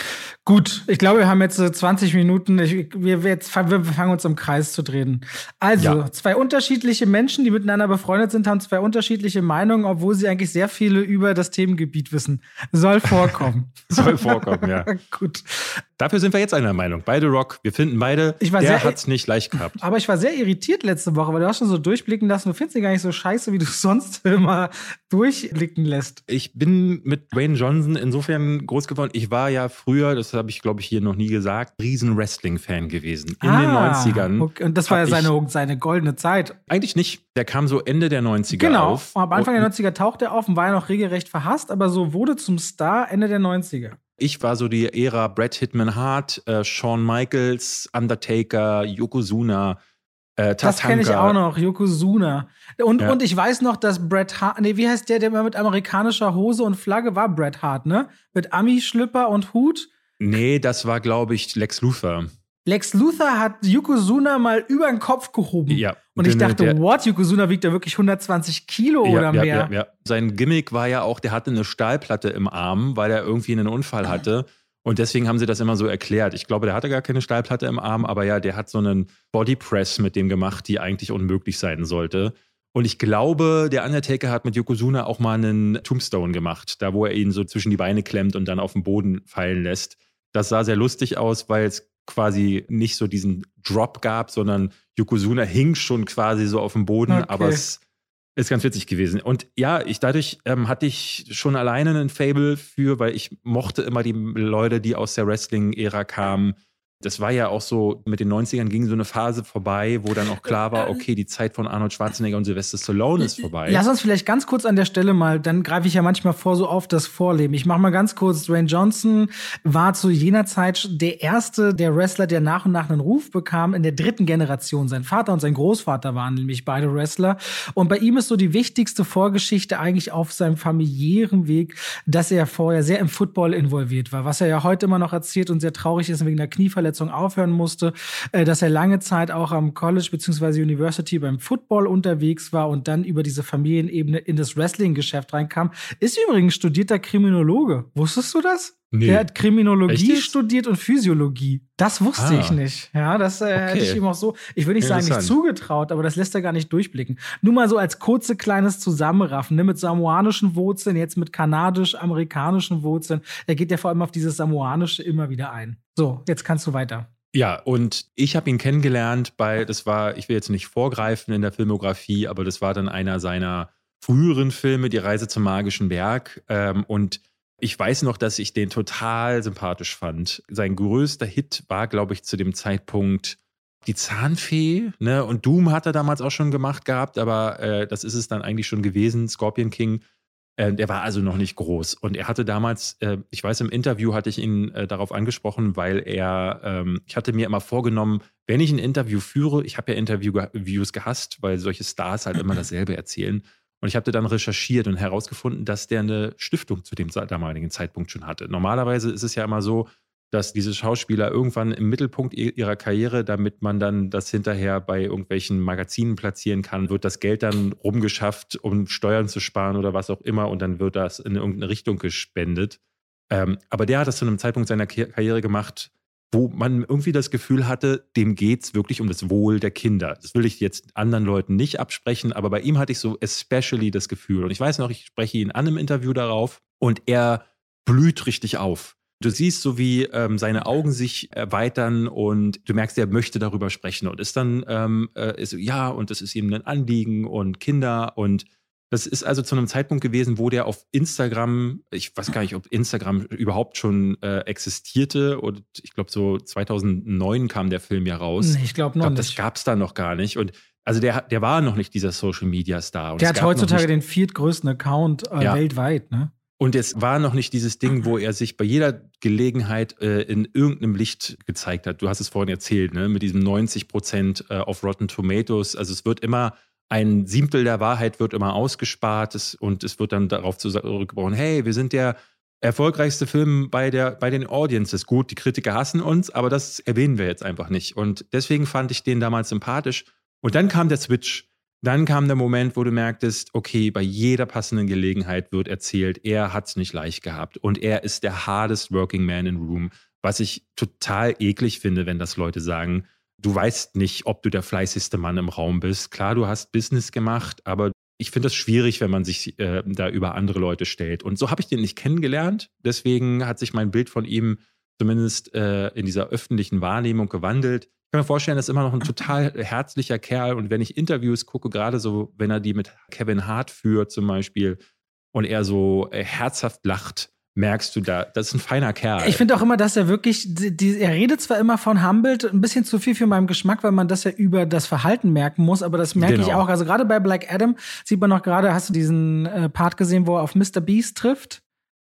S2: Gut, ich glaube, wir haben jetzt 20 Minuten. Ich, wir, jetzt, wir fangen uns im Kreis zu drehen. Also, ja. zwei unterschiedliche Menschen, die miteinander befreundet sind, haben zwei unterschiedliche Meinungen, obwohl sie eigentlich sehr viele über das Themengebiet wissen. Soll vorkommen.
S1: Soll vorkommen, ja.
S2: Gut.
S1: Dafür sind wir jetzt einer Meinung. Beide Rock. Wir finden beide,
S2: ich war
S1: der hat es nicht leicht gehabt.
S2: Aber ich war sehr irritiert letzte Woche, weil du hast schon so durchblicken lassen, du findest ihn gar nicht so scheiße, wie du sonst mal durchblicken lässt.
S1: Ich bin mit Dwayne Johnson insofern groß geworden. Ich war ja früher, das habe ich glaube ich hier noch nie gesagt, riesen Wrestling-Fan gewesen. In ah, den 90ern.
S2: Okay. Und das war ja seine, seine goldene Zeit.
S1: Eigentlich nicht. Der kam so Ende der 90er
S2: genau.
S1: auf.
S2: Genau. Am Anfang der 90er tauchte er auf und war ja noch regelrecht verhasst, aber so wurde zum Star Ende der 90er.
S1: Ich war so die Ära Brad Hitman Hart, äh, Shawn Michaels, Undertaker, Yokozuna. Äh,
S2: das kenne ich auch noch, Yokozuna. Und, ja. und ich weiß noch, dass Bret Hart, nee, wie heißt der, der immer mit amerikanischer Hose und Flagge war? Bret Hart, ne? Mit Ami-Schlüpper und Hut?
S1: Nee, das war, glaube ich, Lex Luthor.
S2: Lex Luthor hat Yokozuna mal über den Kopf gehoben. Ja. Und ich dachte, der, what? Yokozuna wiegt ja wirklich 120 Kilo ja, oder mehr. Ja, ja,
S1: Sein Gimmick war ja auch, der hatte eine Stahlplatte im Arm, weil er irgendwie einen Unfall hatte. Und deswegen haben sie das immer so erklärt. Ich glaube, der hatte gar keine Stahlplatte im Arm, aber ja, der hat so einen Bodypress mit dem gemacht, die eigentlich unmöglich sein sollte. Und ich glaube, der Undertaker hat mit Yokozuna auch mal einen Tombstone gemacht, da wo er ihn so zwischen die Beine klemmt und dann auf den Boden fallen lässt. Das sah sehr lustig aus, weil es quasi nicht so diesen Drop gab, sondern Yokozuna hing schon quasi so auf dem Boden, okay. aber es ist ganz witzig gewesen. Und ja, ich dadurch ähm, hatte ich schon alleine einen Fable für, weil ich mochte immer die Leute, die aus der Wrestling-Ära kamen, das war ja auch so, mit den 90ern ging so eine Phase vorbei, wo dann auch klar war, okay, die Zeit von Arnold Schwarzenegger und Sylvester Stallone ist vorbei.
S2: Lass uns vielleicht ganz kurz an der Stelle mal, dann greife ich ja manchmal vor, so auf das Vorleben. Ich mache mal ganz kurz, Dwayne Johnson war zu jener Zeit der erste der Wrestler, der nach und nach einen Ruf bekam in der dritten Generation. Sein Vater und sein Großvater waren nämlich beide Wrestler. Und bei ihm ist so die wichtigste Vorgeschichte eigentlich auf seinem familiären Weg, dass er vorher sehr im Football involviert war, was er ja heute immer noch erzählt und sehr traurig ist wegen der Knieverletzung Verletzung aufhören musste, äh, dass er lange Zeit auch am College bzw. University beim Football unterwegs war und dann über diese Familienebene in das Wrestling-Geschäft reinkam. Ist übrigens studierter Kriminologe. Wusstest du das? Nee. Der hat Kriminologie studiert und Physiologie. Das wusste ah. ich nicht. Ja, das äh, okay. hätte ich ihm auch so, ich würde nicht sagen, nicht zugetraut, aber das lässt er gar nicht durchblicken. Nur mal so als kurze kleines Zusammenraffen, ne, mit samoanischen Wurzeln, jetzt mit kanadisch-amerikanischen Wurzeln. Er geht ja vor allem auf dieses samoanische immer wieder ein. So, jetzt kannst du weiter.
S1: Ja, und ich habe ihn kennengelernt bei, das war, ich will jetzt nicht vorgreifen in der Filmografie, aber das war dann einer seiner früheren Filme, Die Reise zum magischen Berg. Ähm, und ich weiß noch, dass ich den total sympathisch fand. Sein größter Hit war, glaube ich, zu dem Zeitpunkt die Zahnfee. Ne? Und Doom hat er damals auch schon gemacht gehabt, aber äh, das ist es dann eigentlich schon gewesen. Scorpion King. Äh, der war also noch nicht groß. Und er hatte damals, äh, ich weiß, im Interview hatte ich ihn äh, darauf angesprochen, weil er, ähm, ich hatte mir immer vorgenommen, wenn ich ein Interview führe, ich habe ja Interviews gehasst, weil solche Stars halt immer dasselbe erzählen. Und ich habe dann recherchiert und herausgefunden, dass der eine Stiftung zu dem damaligen Zeitpunkt schon hatte. Normalerweise ist es ja immer so, dass diese Schauspieler irgendwann im Mittelpunkt ihrer Karriere, damit man dann das hinterher bei irgendwelchen Magazinen platzieren kann, wird das Geld dann rumgeschafft, um Steuern zu sparen oder was auch immer und dann wird das in irgendeine Richtung gespendet. Ähm, aber der hat das zu einem Zeitpunkt seiner Karriere gemacht, wo man irgendwie das Gefühl hatte, dem geht es wirklich um das Wohl der Kinder. Das will ich jetzt anderen Leuten nicht absprechen, aber bei ihm hatte ich so especially das Gefühl. Und ich weiß noch, ich spreche ihn an im Interview darauf und er blüht richtig auf. Du siehst so, wie ähm, seine Augen sich erweitern und du merkst, er möchte darüber sprechen und ist dann, ähm, äh, ist, ja, und das ist ihm ein Anliegen und Kinder und das ist also zu einem Zeitpunkt gewesen, wo der auf Instagram, ich weiß gar nicht, ob Instagram überhaupt schon äh, existierte. Und ich glaube, so 2009 kam der Film ja raus.
S2: Nee, ich glaube noch ich glaub,
S1: nicht. Das gab es da noch gar nicht. Und also der, der war noch nicht dieser Social Media Star. Und
S2: der hat heutzutage den viertgrößten Account äh, ja. weltweit, ne?
S1: Und es war noch nicht dieses Ding, wo er sich bei jeder Gelegenheit äh, in irgendeinem Licht gezeigt hat. Du hast es vorhin erzählt, ne? mit diesem 90 Prozent äh, auf Rotten Tomatoes. Also es wird immer ein Siebtel der Wahrheit wird immer ausgespart es, und es wird dann darauf zurückgebrochen, hey, wir sind der erfolgreichste Film bei, der, bei den Audiences. Gut, die Kritiker hassen uns, aber das erwähnen wir jetzt einfach nicht. Und deswegen fand ich den damals sympathisch. Und dann kam der Switch. Dann kam der Moment, wo du merktest, okay, bei jeder passenden Gelegenheit wird erzählt, er hat es nicht leicht gehabt und er ist der hardest working man in room, was ich total eklig finde, wenn das Leute sagen du weißt nicht, ob du der fleißigste Mann im Raum bist. Klar, du hast Business gemacht, aber ich finde es schwierig, wenn man sich äh, da über andere Leute stellt. Und so habe ich den nicht kennengelernt. Deswegen hat sich mein Bild von ihm zumindest äh, in dieser öffentlichen Wahrnehmung gewandelt. kann mir vorstellen, er ist immer noch ein total herzlicher Kerl. Und wenn ich Interviews gucke, gerade so, wenn er die mit Kevin Hart führt zum Beispiel und er so äh, herzhaft lacht, merkst du da, das ist ein feiner Kerl.
S2: Ich finde auch immer, dass er wirklich, die, er redet zwar immer von humbled, ein bisschen zu viel für meinen Geschmack, weil man das ja über das Verhalten merken muss, aber das merke genau. ich auch. Also gerade bei Black Adam sieht man noch gerade, hast du diesen äh, Part gesehen, wo er auf Mr. Beast trifft?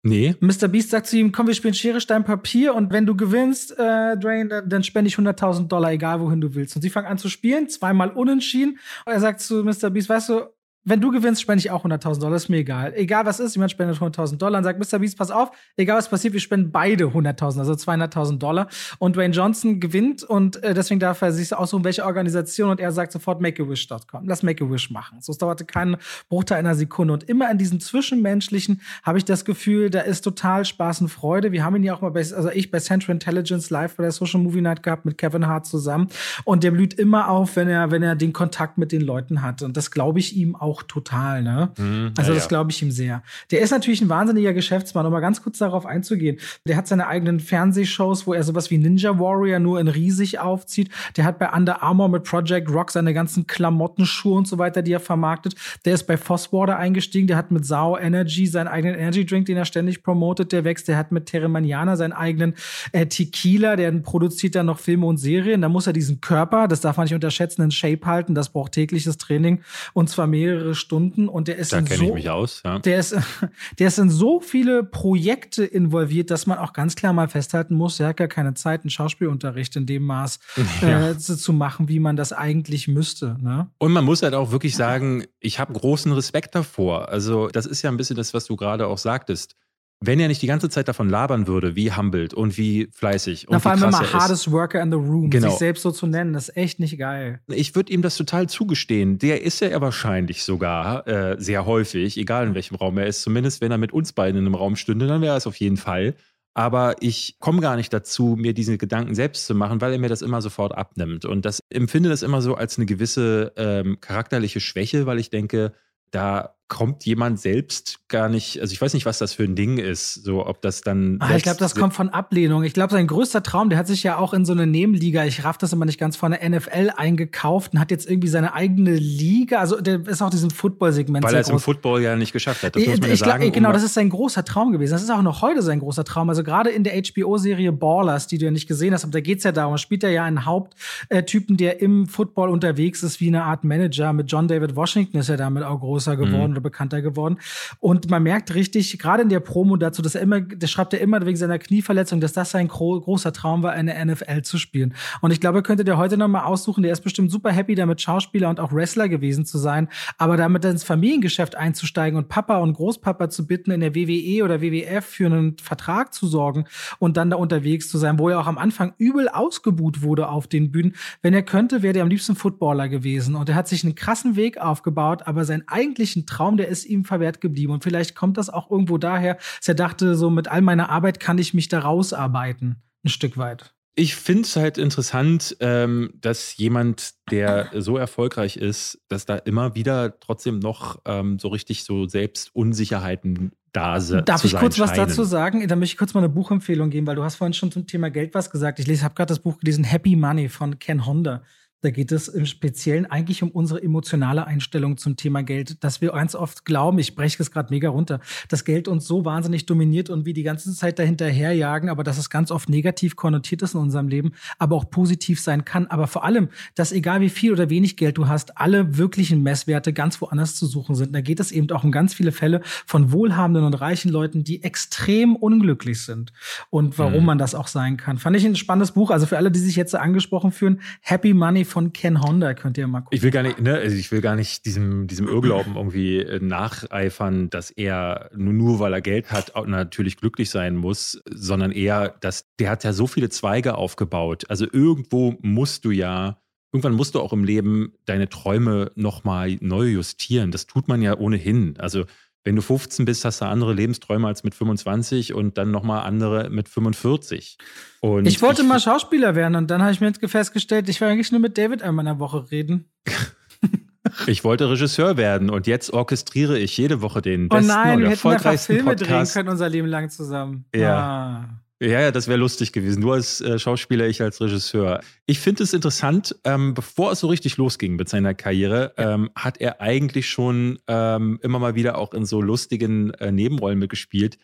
S1: Nee.
S2: Mr. Beast sagt zu ihm, komm, wir spielen Schere, Stein, Papier und wenn du gewinnst, äh, Drain, dann spende ich 100.000 Dollar, egal wohin du willst. Und sie fangen an zu spielen, zweimal unentschieden. Und er sagt zu Mr. Beast, weißt du, wenn du gewinnst, spende ich auch 100.000 Dollar, ist mir egal. Egal was ist, jemand spendet 100.000 Dollar und sagt, Mr. Beast, pass auf, egal was passiert, wir spenden beide 100.000, also 200.000 Dollar. Und Dwayne Johnson gewinnt und äh, deswegen darf er sich aussuchen, welche Organisation und er sagt sofort Make-A-Wish.com. Lass Make-A-Wish machen. So, es dauerte keinen Bruchteil einer Sekunde. Und immer in diesem Zwischenmenschlichen habe ich das Gefühl, da ist total Spaß und Freude. Wir haben ihn ja auch mal bei, also ich bei Central Intelligence live bei der Social Movie Night gehabt mit Kevin Hart zusammen. Und der blüht immer auf, wenn er, wenn er den Kontakt mit den Leuten hat. Und das glaube ich ihm auch total, ne? Mhm, also, ja, das glaube ich ihm sehr. Der ist natürlich ein wahnsinniger Geschäftsmann, um mal ganz kurz darauf einzugehen. Der hat seine eigenen Fernsehshows, wo er sowas wie Ninja Warrior nur in riesig aufzieht. Der hat bei Under Armour mit Project Rock seine ganzen Klamotten, Schuhe und so weiter, die er vermarktet. Der ist bei Fosswater eingestiegen. Der hat mit Sao Energy seinen eigenen Energy Drink, den er ständig promotet. Der wächst. Der hat mit Teremaniana seinen eigenen äh, Tequila. Der produziert dann noch Filme und Serien. Da muss er diesen Körper, das darf man nicht unterschätzen, in Shape halten. Das braucht tägliches Training und zwar mehrere Stunden. Und der ist
S1: da
S2: in
S1: so, ich mich aus. Ja.
S2: Der ist, der ist in so viele Projekte involviert, dass man auch ganz klar mal festhalten muss, er hat gar keine Zeit, einen Schauspielunterricht in dem Maß ja. äh, zu machen, wie man das eigentlich müsste. Ne?
S1: Und man muss halt auch wirklich sagen, ich habe großen Respekt davor. Also das ist ja ein bisschen das, was du gerade auch sagtest wenn er nicht die ganze Zeit davon labern würde, wie humbled und wie fleißig und
S2: Na, vor
S1: allem
S2: immer hardest worker in the room, genau. sich selbst so zu nennen, das ist echt nicht geil.
S1: Ich würde ihm das total zugestehen. Der ist ja wahrscheinlich sogar äh, sehr häufig, egal in welchem Raum er ist. Zumindest wenn er mit uns beiden in einem Raum stünde, dann wäre es auf jeden Fall. Aber ich komme gar nicht dazu, mir diese Gedanken selbst zu machen, weil er mir das immer sofort abnimmt. Und das empfinde das immer so als eine gewisse ähm, charakterliche Schwäche, weil ich denke, da kommt jemand selbst gar nicht, also ich weiß nicht, was das für ein Ding ist, so ob das dann.
S2: Ah, ich glaube, das kommt von Ablehnung. Ich glaube, sein größter Traum, der hat sich ja auch in so eine Nebenliga, ich raff das immer nicht ganz, von der NFL eingekauft und hat jetzt irgendwie seine eigene Liga, also der ist auch diesem Football-Segment.
S1: Weil er es im Football ja nicht geschafft hat. Das muss man ja sagen.
S2: Glaub, genau, das ist sein großer Traum gewesen. Das ist auch noch heute sein großer Traum. Also gerade in der HBO-Serie Ballers, die du ja nicht gesehen hast, aber da geht es ja darum, spielt er ja einen Haupttypen, der im Football unterwegs ist, wie eine Art Manager. Mit John David Washington ist er damit auch großer geworden. Mhm oder bekannter geworden. Und man merkt richtig, gerade in der Promo dazu, dass er immer, das schreibt er immer wegen seiner Knieverletzung, dass das sein gro großer Traum war, eine NFL zu spielen. Und ich glaube, könnte der heute noch mal aussuchen, der ist bestimmt super happy damit, Schauspieler und auch Wrestler gewesen zu sein, aber damit ins Familiengeschäft einzusteigen und Papa und Großpapa zu bitten, in der WWE oder WWF für einen Vertrag zu sorgen und dann da unterwegs zu sein, wo er auch am Anfang übel ausgebuht wurde auf den Bühnen. Wenn er könnte, wäre er am liebsten Footballer gewesen. Und er hat sich einen krassen Weg aufgebaut, aber seinen eigentlichen Traum Traum, der ist ihm verwehrt geblieben. Und vielleicht kommt das auch irgendwo daher, dass er dachte, so mit all meiner Arbeit kann ich mich da rausarbeiten. Ein Stück weit.
S1: Ich finde es halt interessant, ähm, dass jemand, der so erfolgreich ist, dass da immer wieder trotzdem noch ähm, so richtig so Selbstunsicherheiten da sind.
S2: Darf ich kurz
S1: scheinen.
S2: was dazu sagen? Da möchte ich kurz mal eine Buchempfehlung geben, weil du hast vorhin schon zum Thema Geld was gesagt. Ich habe gerade das Buch gelesen, Happy Money von Ken Honda. Da geht es im Speziellen eigentlich um unsere emotionale Einstellung zum Thema Geld, dass wir ganz oft glauben, ich breche es gerade mega runter, dass Geld uns so wahnsinnig dominiert und wir die ganze Zeit dahinterherjagen, aber dass es ganz oft negativ konnotiert ist in unserem Leben, aber auch positiv sein kann. Aber vor allem, dass egal wie viel oder wenig Geld du hast, alle wirklichen Messwerte ganz woanders zu suchen sind. Da geht es eben auch um ganz viele Fälle von wohlhabenden und reichen Leuten, die extrem unglücklich sind und warum mhm. man das auch sein kann. Fand ich ein spannendes Buch. Also für alle, die sich jetzt angesprochen fühlen, Happy Money von Ken Honda, könnt ihr mal gucken.
S1: Ich will gar nicht, ne, also ich will gar nicht diesem, diesem Irrglauben irgendwie äh, nacheifern, dass er nur, nur weil er Geld hat, natürlich glücklich sein muss, sondern eher, dass der hat ja so viele Zweige aufgebaut. Also irgendwo musst du ja irgendwann musst du auch im Leben deine Träume nochmal neu justieren. Das tut man ja ohnehin. Also wenn du 15 bist, hast du andere Lebensträume als mit 25 und dann nochmal andere mit 45. Und
S2: ich wollte ich, mal Schauspieler werden und dann habe ich mir festgestellt, ich will eigentlich nur mit David einmal in der Woche reden.
S1: ich wollte Regisseur werden und jetzt orchestriere ich jede Woche den besten oh nein,
S2: und
S1: erfolgreichsten
S2: wir
S1: Podcast.
S2: Filme drehen können unser Leben lang zusammen.
S1: Ja. Ah. Ja, ja, das wäre lustig gewesen. Du als äh, Schauspieler, ich als Regisseur. Ich finde es interessant, ähm, bevor es so richtig losging mit seiner Karriere, ähm, hat er eigentlich schon ähm, immer mal wieder auch in so lustigen äh, Nebenrollen mitgespielt.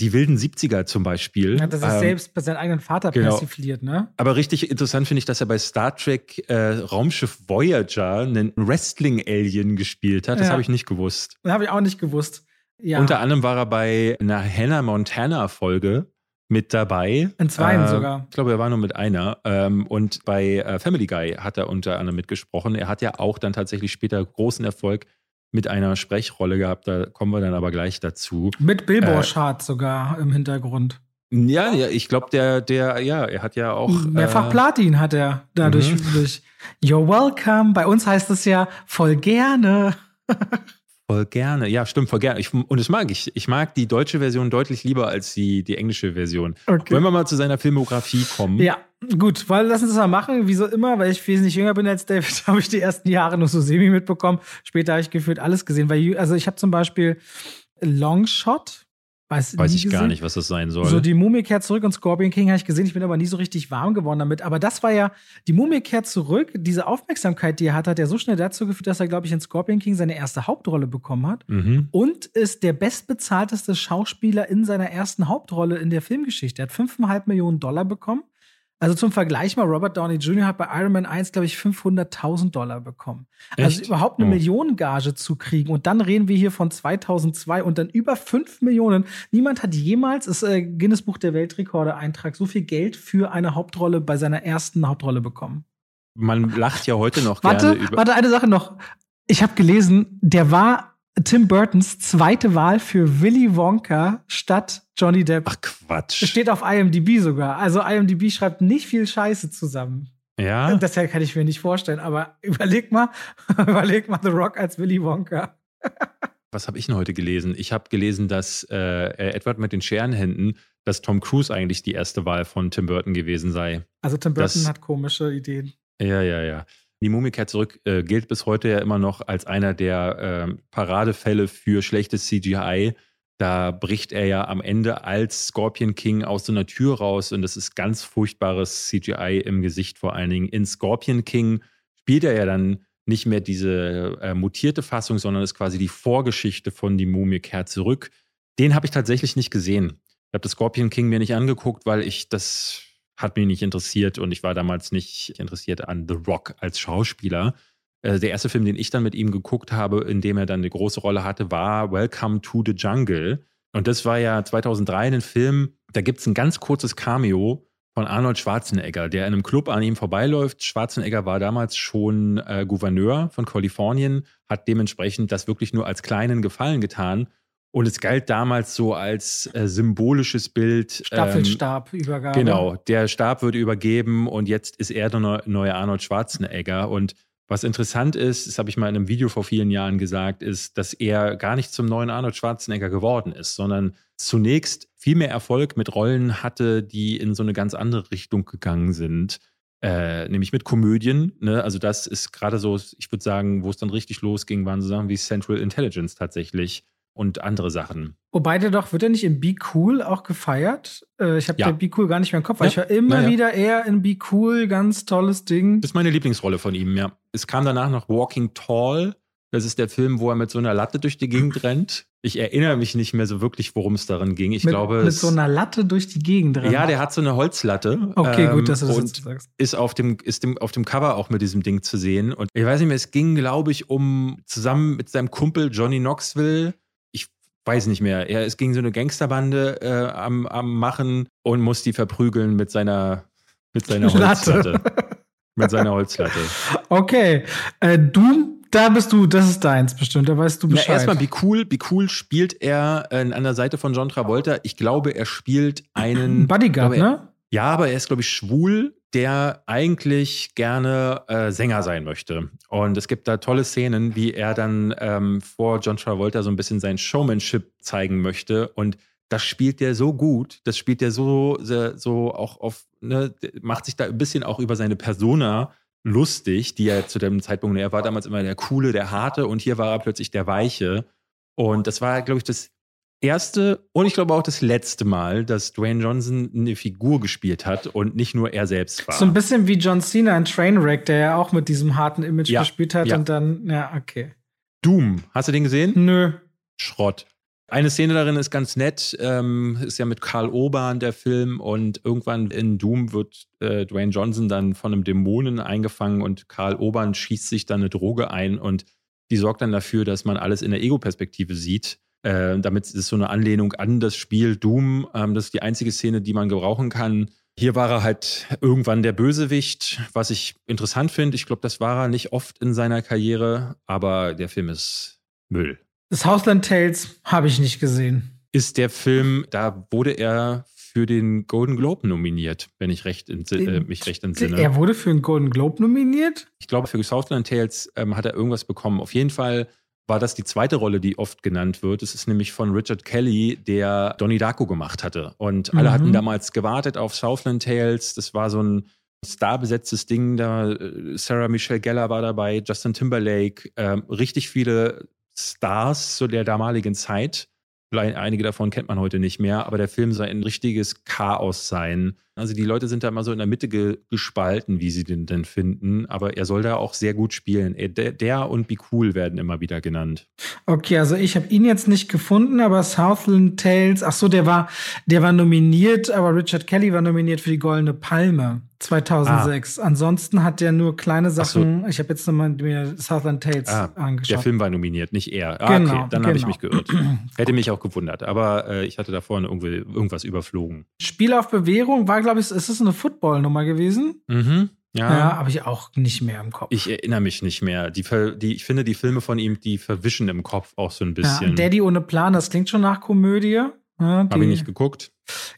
S1: Die wilden 70er zum Beispiel.
S2: Ja, das ist
S1: Ähm,
S2: selbst bei seinem eigenen Vater
S1: genau.
S2: persifliert, ne?
S1: Aber richtig interessant finde ich, dass er bei Star Trek äh, Raumschiff Voyager einen Wrestling-Alien gespielt hat. Das
S2: Ja.
S1: habe ich nicht gewusst.
S2: Das habe ich auch nicht gewusst. Ja.
S1: Unter anderem war er bei einer Hannah Montana-Folge mit dabei.
S2: In zweien
S1: Äh,
S2: sogar.
S1: Ich glaube, er war nur mit einer. Ähm, und bei äh, Family Guy hat er unter anderem mitgesprochen. Er hat ja auch dann tatsächlich später großen Erfolg mit einer Sprechrolle gehabt. Da kommen wir dann aber gleich dazu.
S2: Mit
S1: Äh,
S2: Billboard-Chart sogar im Hintergrund.
S1: Ja, ja ich glaube, der, der, ja, er hat ja auch.
S2: Mehrfach
S1: äh,
S2: Platin hat er dadurch.
S1: Mhm.
S2: Durch You're welcome. Bei uns heißt es ja voll gerne.
S1: Voll gerne, ja, stimmt, voll gerne. Ich, und das mag ich. Ich mag die deutsche Version deutlich lieber als die, die englische Version.
S2: Okay.
S1: Wollen wir mal zu seiner Filmografie kommen?
S2: Ja, gut, weil lass uns das mal machen. Wie so immer, weil ich wesentlich jünger bin als David, habe ich die ersten Jahre nur so semi mitbekommen. Später habe ich gefühlt alles gesehen. Weil, also ich habe zum Beispiel Longshot. Weiß,
S1: Weiß ich gar
S2: gesehen.
S1: nicht, was das sein soll.
S2: So, die Mumie kehrt zurück und Scorpion King habe ich gesehen. Ich bin aber nie so richtig warm geworden damit. Aber das war ja, die Mumie kehrt zurück. Diese Aufmerksamkeit, die er hat, hat er so schnell dazu geführt, dass er, glaube ich, in Scorpion King seine erste Hauptrolle bekommen hat.
S1: mhm.
S2: Und ist der bestbezahlteste Schauspieler in seiner ersten Hauptrolle in der Filmgeschichte. Er hat 5,5 Millionen Dollar bekommen. Also zum Vergleich mal, Robert Downey Jr. hat bei Iron Man 1, glaube ich, 500.000 Dollar bekommen. Also
S1: Echt?
S2: überhaupt eine
S1: Oh.
S2: Millionengage zu kriegen. Und dann reden wir hier von 2002 und dann über 5 Millionen. Niemand hat jemals, ist äh, Guinness Buch der Weltrekorde Eintrag, so viel Geld für eine Hauptrolle bei seiner ersten Hauptrolle bekommen.
S1: Man lacht ja heute noch
S2: Warte,
S1: gerne über.
S2: warte, eine Sache noch. Ich habe gelesen, der war Tim Burtons zweite Wahl für Willy Wonka statt Johnny Depp.
S1: Ach Quatsch.
S2: Das steht auf IMDb sogar. Also IMDb schreibt nicht viel Scheiße zusammen.
S1: Ja,
S2: Deshalb kann ich mir nicht vorstellen. Aber überleg mal, überleg mal The Rock als Willy Wonka.
S1: was habe ich denn heute gelesen? Ich habe gelesen, dass äh, Edward mit den Scherenhänden, dass Tom Cruise eigentlich die erste Wahl von Tim Burton gewesen sei.
S2: Also Tim Burton
S1: Das-
S2: hat komische Ideen.
S1: Ja, ja, ja. Die Mumie kehrt zurück äh, gilt bis heute ja immer noch als einer der ähm, Paradefälle für schlechtes CGI. Da bricht er ja am Ende als Scorpion King aus so einer Tür raus und das ist ganz furchtbares CGI im Gesicht vor allen Dingen. In Scorpion King spielt er ja dann nicht mehr diese äh, mutierte Fassung, sondern ist quasi die Vorgeschichte von Die Mumie kehrt zurück. Den habe ich tatsächlich nicht gesehen. Ich habe das Scorpion King mir nicht angeguckt, weil ich das hat mich nicht interessiert und ich war damals nicht interessiert an The Rock als Schauspieler. Äh, Der erste Film, den ich dann mit ihm geguckt habe, in dem er dann eine große Rolle hatte, war Welcome to the Jungle. Und das war ja 2003 ein Film, da gibt es ein ganz kurzes Cameo von Arnold Schwarzenegger, der in einem Club an ihm vorbeiläuft. Schwarzenegger war damals schon äh, Gouverneur von Kalifornien, hat dementsprechend das wirklich nur als kleinen Gefallen getan. Und es galt damals so als äh, symbolisches Bild. ähm,
S2: Staffelstabübergabe.
S1: Genau, der Stab wird übergeben und jetzt ist er der neu- neue Arnold Schwarzenegger. Und was interessant ist, das habe ich mal in einem Video vor vielen Jahren gesagt, ist, dass er gar nicht zum neuen Arnold Schwarzenegger geworden ist, sondern zunächst viel mehr Erfolg mit Rollen hatte, die in so eine ganz andere Richtung gegangen sind. Äh, nämlich mit Komödien. Ne? Also, das ist gerade so, ich würde sagen, wo es dann richtig losging, waren so Sachen wie Central Intelligence tatsächlich und andere Sachen.
S2: Wobei der doch, wird er nicht in Be Cool auch gefeiert? Äh, ich habe
S1: Ja.
S2: Be Cool gar nicht mehr im Kopf, weil
S1: Ja.
S2: ich höre immer
S1: Naja.
S2: wieder eher in Be Cool, ganz tolles Ding.
S1: Das ist meine Lieblingsrolle von ihm, ja. Es kam danach noch Walking Tall. Das ist der Film, wo er mit so einer Latte durch die Gegend rennt. Ich erinnere mich nicht mehr so wirklich, worum es darin ging. Ich
S2: mit,
S1: glaube,
S2: mit so einer Latte durch die Gegend drin.
S1: ja, der hat so eine Holzlatte.
S2: Okay,
S1: ähm,
S2: gut, dass du das jetzt sagst.
S1: ist auf dem ist dem, auf dem Cover auch mit diesem Ding zu sehen. Und ich weiß nicht mehr, es ging, glaube ich, um zusammen mit seinem Kumpel Johnny Knoxville. Ich weiß nicht mehr. Er, es ging so eine Gangsterbande äh, am, am Machen und muss die verprügeln mit seiner mit seiner
S2: Latte.
S1: Holzlatte. mit seiner Holzlatte.
S2: Okay, äh, Doom, da bist du, das ist deins bestimmt, da weißt du
S1: Na,
S2: Bescheid.
S1: erstmal, Be Cool. Be Cool spielt er äh, an der Seite von John Travolta. Ich glaube, er spielt einen.
S2: Bodyguard,
S1: glaube, er-
S2: ne?
S1: Ja, aber er ist, glaube ich, schwul, der eigentlich gerne äh, Sänger sein möchte. Und es gibt da tolle Szenen, wie er dann ähm, vor John Travolta so ein bisschen sein Showmanship zeigen möchte. Und das spielt der so gut, das spielt der so, so auch auf, ne, macht sich da ein bisschen auch über seine Persona lustig, die er zu dem Zeitpunkt, er war damals immer der Coole, der Harte und hier war er plötzlich der Weiche. Und das war, glaube ich, das erste und ich glaube auch das letzte Mal, dass Dwayne Johnson eine Figur gespielt hat und nicht nur er selbst war.
S2: So ein bisschen wie John Cena in Trainwreck, der ja auch mit diesem harten Image
S1: Ja,
S2: gespielt hat
S1: ja.
S2: und dann, ja, okay.
S1: Doom, hast du den gesehen?
S2: Nö.
S1: Schrott. Eine Szene darin ist ganz nett, ähm, ist ja mit Karl Urban der Film und irgendwann in Doom wird äh, Dwayne Johnson dann von einem Dämonen eingefangen und Karl Urban schießt sich dann eine Droge ein und die sorgt dann dafür, dass man alles in der Ego-Perspektive sieht. Äh, damit ist so eine Anlehnung an das Spiel Doom. Ähm, das ist die einzige Szene, die man gebrauchen kann. Hier war er halt irgendwann der Bösewicht, was ich interessant finde. Ich glaube, das war er nicht oft in seiner Karriere, aber der Film ist Müll.
S2: Das Southland Tales habe ich nicht gesehen.
S1: ist der Film, da wurde er für den Golden Globe nominiert, wenn ich recht in, äh, mich recht entsinne.
S2: Er wurde für einen Golden Globe nominiert?
S1: Ich glaube, für Southland Tales ähm, hat er irgendwas bekommen. Auf jeden Fall war das die zweite Rolle, die oft genannt wird. Es ist nämlich von Richard Kelly, der Donnie Darko gemacht hatte. Und alle
S2: Mhm.
S1: hatten damals gewartet auf Southland Tales. Das war so ein starbesetztes Ding. Da Sarah Michelle Gellar war dabei, Justin Timberlake, ähm, richtig viele Stars zu der damaligen Zeit. Einige davon kennt man heute nicht mehr, aber der Film soll ein richtiges Chaos sein. Also die Leute sind da immer so in der Mitte ge gespalten, wie sie den denn finden, aber er soll da auch sehr gut spielen. Er, der, der und Be Cool werden immer wieder genannt.
S2: Okay, also ich habe ihn jetzt nicht gefunden, aber Southland Tales, ach so, der war, der war nominiert, aber Richard Kelly war nominiert für die Goldene Palme 2006. Ansonsten hat er nur kleine
S1: so.
S2: Sachen. Ich habe jetzt nochmal mir Southland Tales
S1: Ah,
S2: angeschaut.
S1: Der Film war nominiert, nicht er. Ah,
S2: Genau,
S1: okay, dann habe ich
S2: genau.
S1: mich geirrt. Hätte mich auch gewundert, aber äh, ich hatte da vorne irgendwie irgendwas überflogen.
S2: Spiel auf Bewährung war, glaube ich, ist es eine Football-Nummer gewesen?
S1: Mhm.
S2: Ja,
S1: Ja.
S2: habe ich auch nicht mehr im Kopf.
S1: Ich erinnere mich nicht mehr. Die, die, ich finde, die Filme von ihm, die verwischen im Kopf auch so ein
S2: ja,
S1: bisschen.
S2: Daddy ohne Plan, das klingt schon nach Komödie. Ja,
S1: Habe ich nicht geguckt.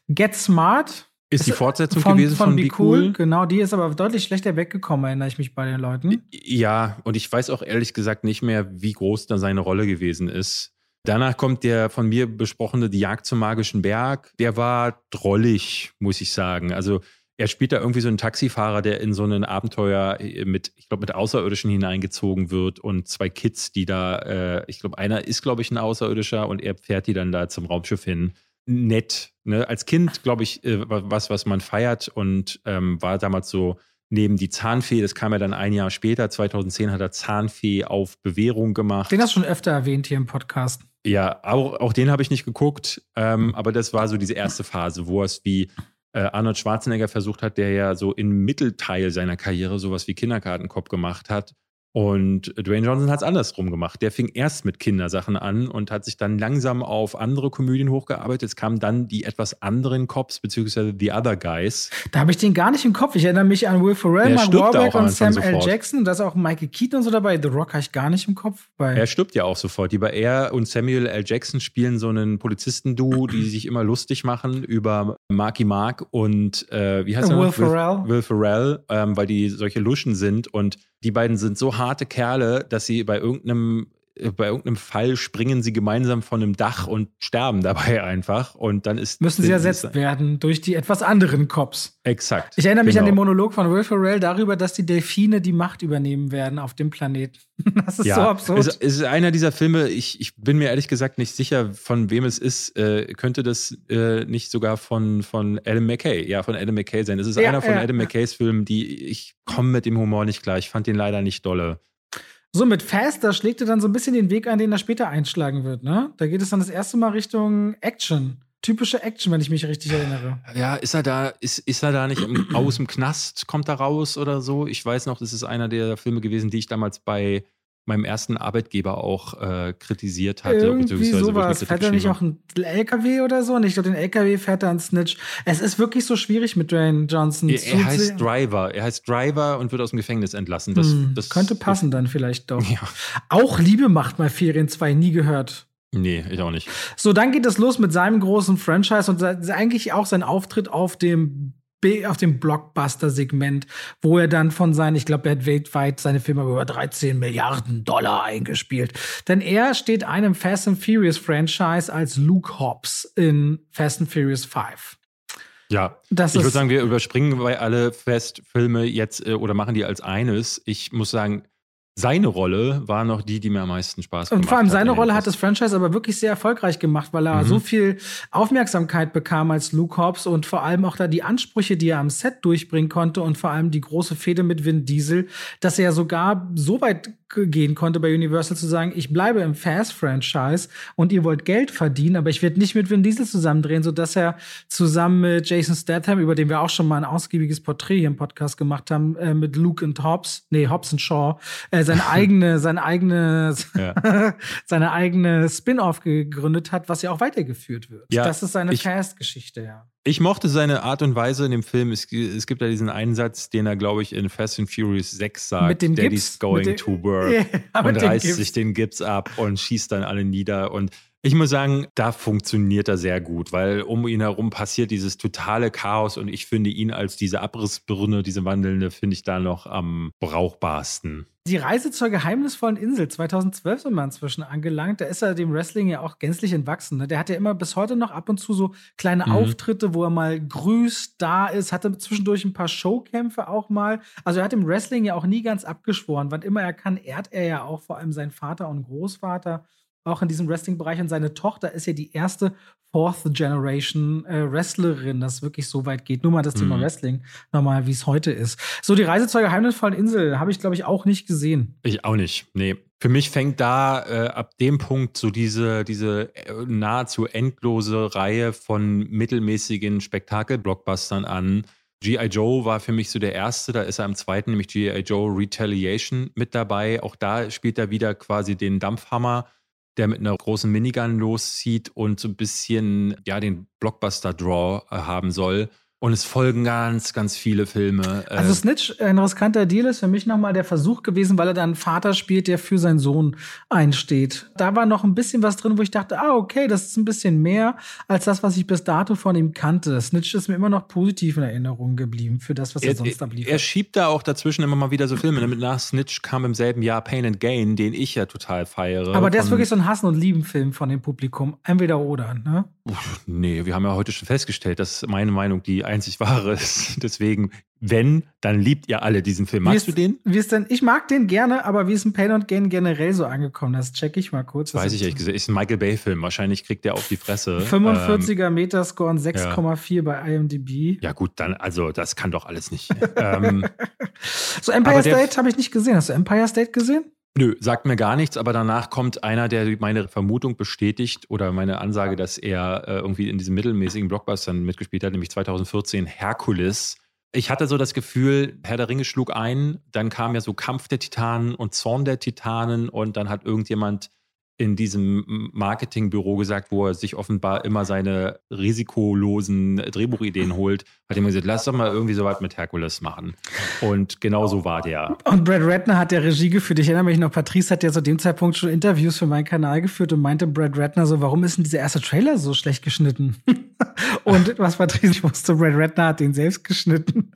S2: Get Smart
S1: Ist die
S2: Ist,
S1: Fortsetzung
S2: von,
S1: gewesen
S2: von,
S1: von,
S2: Be
S1: Be
S2: cool.
S1: Cool?
S2: Genau, die ist aber deutlich schlechter weggekommen, erinnere ich mich bei den Leuten.
S1: Ja, und ich weiß auch ehrlich gesagt nicht mehr, wie groß da seine Rolle gewesen ist. Danach kommt der von mir besprochene Die Jagd zum magischen Berg. Der war drollig, muss ich sagen. Also er spielt da irgendwie so einen Taxifahrer, der in so ein Abenteuer mit, ich glaube, mit Außerirdischen hineingezogen wird und zwei Kids, die da, äh, ich glaube, einer ist, glaube ich, ein Außerirdischer und er fährt die dann da zum Raumschiff hin. Nett. Ne? Als Kind, glaube ich, äh, was, was man feiert und ähm, war damals so neben die Zahnfee, das kam ja dann ein Jahr später, 2010 hat er Zahnfee auf Bewährung gemacht.
S2: Den hast du schon öfter erwähnt hier im Podcast.
S1: Ja, auch, auch den habe ich nicht geguckt, ähm, aber das war so diese erste Phase, wo es wie äh, Arnold Schwarzenegger versucht hat, der ja so im Mittelteil seiner Karriere sowas wie Kindergartenkopf gemacht hat. Und Dwayne Johnson hat es andersrum gemacht. Der fing erst mit Kindersachen an und hat sich dann langsam auf andere Komödien hochgearbeitet. Es kamen dann die etwas anderen Cops, beziehungsweise The Other Guys.
S2: Da habe ich den gar nicht im Kopf. Ich erinnere mich an Will Ferrell, Mark
S1: am
S2: und Sam
S1: Anfang
S2: L.
S1: sofort.
S2: Jackson. Da ist auch Michael Keaton und so dabei. The Rock habe ich gar nicht im Kopf. Bei
S1: Er stirbt ja auch sofort. Lieber er und Samuel L. Jackson spielen so einen Polizistenduo, die sich immer lustig machen über Marky Mark und äh, wie heißt er
S2: Will
S1: noch?
S2: Ferrell.
S1: Will Ferrell, ähm, weil die solche Luschen sind und die beiden sind so harte Kerle, dass sie bei irgendeinem bei irgendeinem Fall springen sie gemeinsam von einem Dach und sterben dabei einfach und dann ist
S2: müssen sie ersetzt werden durch die etwas anderen Cops.
S1: Exakt.
S2: Ich erinnere mich an den
S1: Genau.
S2: Monolog von Will Ferrell darüber, dass die Delfine die Macht übernehmen werden auf dem Planeten. Das ist so absurd.
S1: Es, es ist einer dieser Filme, ich, ich bin mir ehrlich gesagt nicht sicher, von wem es ist. Äh, könnte das äh, nicht sogar von, von Adam McKay, ja, von Adam McKay sein. Es ist
S2: Ja,
S1: einer von
S2: ja,
S1: Adam
S2: ja.
S1: McKays Filmen, die ich komme mit dem Humor nicht klar. Ich fand den leider nicht dolle.
S2: So, mit Fast, da schlägt er dann so ein bisschen den Weg ein, den er später einschlagen wird, ne? Da geht es dann das erste Mal Richtung Action. Typische Action, wenn ich mich richtig erinnere.
S1: Ja, ist er da, ist, ist er da nicht im, aus dem Knast, kommt er raus oder so? Ich weiß noch, das ist einer der Filme gewesen, die ich damals bei meinem ersten Arbeitgeber auch äh, kritisiert hatte.
S2: Irgendwie sowas. Fährt er nicht auch ein LKW oder so? Und ich glaube, den LKW fährt er ein Snitch. Es ist wirklich so schwierig mit Dwayne Johnson.
S1: Er, er heißt Driver. Er heißt Driver und wird aus dem Gefängnis entlassen. Das,
S2: Hm,
S1: das
S2: könnte passen dann vielleicht doch.
S1: Ja.
S2: Auch Liebe macht mal Ferien 2 nie gehört.
S1: Nee, ich auch nicht.
S2: So, dann geht es los mit seinem großen Franchise und eigentlich auch sein Auftritt auf dem auf dem Blockbuster-Segment, wo er dann von seinen, ich glaube, er hat weltweit seine Filme über 13 Milliarden Dollar eingespielt. Denn er steht einem Fast and Furious Franchise als Luke Hobbs in Fast and Furious 5.
S1: Ja,
S2: Das
S1: ich würde sagen, wir überspringen bei alle Fest-Filme jetzt äh, oder machen die als eines. Ich muss sagen, seine Rolle war noch die, die mir am meisten Spaß
S2: gemacht hat. Und vor allem seine
S1: hat
S2: Rolle hat das Franchise aber wirklich sehr erfolgreich gemacht, weil er mhm. so viel Aufmerksamkeit bekam als Luke Hobbs und vor allem auch da die Ansprüche, die er am Set durchbringen konnte und vor allem die große Fehde mit Vin Diesel, dass er sogar so weit gehen konnte bei Universal zu sagen, ich bleibe im Fast-Franchise und ihr wollt Geld verdienen, aber ich werde nicht mit Vin Diesel zusammendrehen, sodass er zusammen mit Jason Statham, über den wir auch schon mal ein ausgiebiges Porträt hier im Podcast gemacht haben, äh, mit Luke und Hobbs, nee, Hobbs und Shaw, äh, seine eigene, seine eigene, ja. seine eigene Spin-off gegründet hat, was ja auch weitergeführt wird. Ja, das ist seine Fast-Geschichte, ja.
S1: Ich mochte seine Art und Weise in dem Film. Es, es gibt ja diesen Einsatz, den er, glaube ich, in Fast and Furious 6 sagt. Mit dem Daddy's Gips? going dem, to work. Yeah, und reißt Gips. sich den Gips ab und schießt dann alle nieder. Und ich muss sagen, da funktioniert er sehr gut, weil um ihn herum passiert dieses totale Chaos und ich finde ihn als diese Abrissbirne, diese wandelnde, finde ich da noch am brauchbarsten.
S2: Die Reise zur geheimnisvollen Insel 2012 sind wir inzwischen angelangt. Da ist er dem Wrestling ja auch gänzlich entwachsen. Ne? Der hat ja immer bis heute noch ab und zu so kleine mhm. Auftritte, wo er mal grüßt, da ist, hatte zwischendurch ein paar Showkämpfe auch mal. Also er hat im Wrestling ja auch nie ganz abgeschworen. Wann immer er kann, ehrt er ja auch vor allem seinen Vater und Großvater auch in diesem Wrestling-Bereich. Und seine Tochter ist ja die erste Fourth Generation äh, Wrestlerin, das wirklich so weit geht. Nur mal das mhm. Thema Wrestling nochmal, wie es heute ist. So, die Reise zur geheimnisvollen Insel habe ich, glaube ich, auch nicht gesehen.
S1: Ich auch nicht. Nee. Für mich fängt da äh, ab dem Punkt so diese, diese äh, nahezu endlose Reihe von mittelmäßigen Spektakel-Blockbustern an. G.I. Joe war für mich so der erste, da ist er im zweiten, nämlich G.I. Joe Retaliation mit dabei. Auch da spielt er wieder quasi den Dampfhammer der mit einer großen Minigun loszieht und so ein bisschen ja den Blockbuster-Draw äh, haben soll. Und es folgen ganz, ganz viele Filme.
S2: Äh, also Snitch, ein riskanter Deal ist für mich nochmal der Versuch gewesen, weil er dann einen Vater spielt, der für seinen Sohn einsteht. Da war noch ein bisschen was drin, wo ich dachte, ah, okay, das ist ein bisschen mehr als das, was ich bis dato von ihm kannte. Snitch ist mir immer noch positiv in Erinnerung geblieben für das, was er, er sonst abliefert.
S1: Er schiebt da auch dazwischen immer mal wieder so Filme. Mit nach Snitch kam im selben Jahr Pain and Gain, den ich ja total feiere.
S2: Aber der ist wirklich so ein Hassen- und Lieben-Film von dem Publikum. Entweder oder, ne?
S1: Uff, nee, wir haben ja heute schon festgestellt, dass meine Meinung die einzig wahre ist. Deswegen, wenn, dann liebt ihr alle diesen Film. Magst ist, du den?
S2: Wie ist denn? Ich mag den gerne, aber wie ist ein Pain und Gain generell so angekommen? Das check ich mal kurz.
S1: Weiß ich ehrlich gesagt. Ist ein Michael Bay-Film. Wahrscheinlich kriegt der auf die Fresse.
S2: 45er ähm, Metascore und 6,4 ja. bei IMDb.
S1: Ja, gut, dann, also, das kann doch alles nicht. ähm,
S2: so, Empire State habe ich nicht gesehen. Hast du Empire State gesehen?
S1: Nö, sagt mir gar nichts, aber danach kommt einer, der meine Vermutung bestätigt oder meine Ansage, dass er äh, irgendwie in diesen mittelmäßigen Blockbustern mitgespielt hat, nämlich 2014 Herkules. Ich hatte so das Gefühl, Herr der Ringe schlug ein, dann kam ja so Kampf der Titanen und Zorn der Titanen und dann hat irgendjemand in diesem Marketingbüro gesagt, wo er sich offenbar immer seine risikolosen Drehbuchideen holt, hat er mir gesagt, lass doch mal irgendwie so was mit Herkules machen. Und genau so war der.
S2: Und Brad Ratner hat der Regie geführt. Ich erinnere mich noch, Patrice hat ja zu dem Zeitpunkt schon Interviews für meinen Kanal geführt und meinte Brad Ratner so, warum ist denn dieser erste Trailer so schlecht geschnitten? und was Patrice wusste, Brad Ratner hat den selbst geschnitten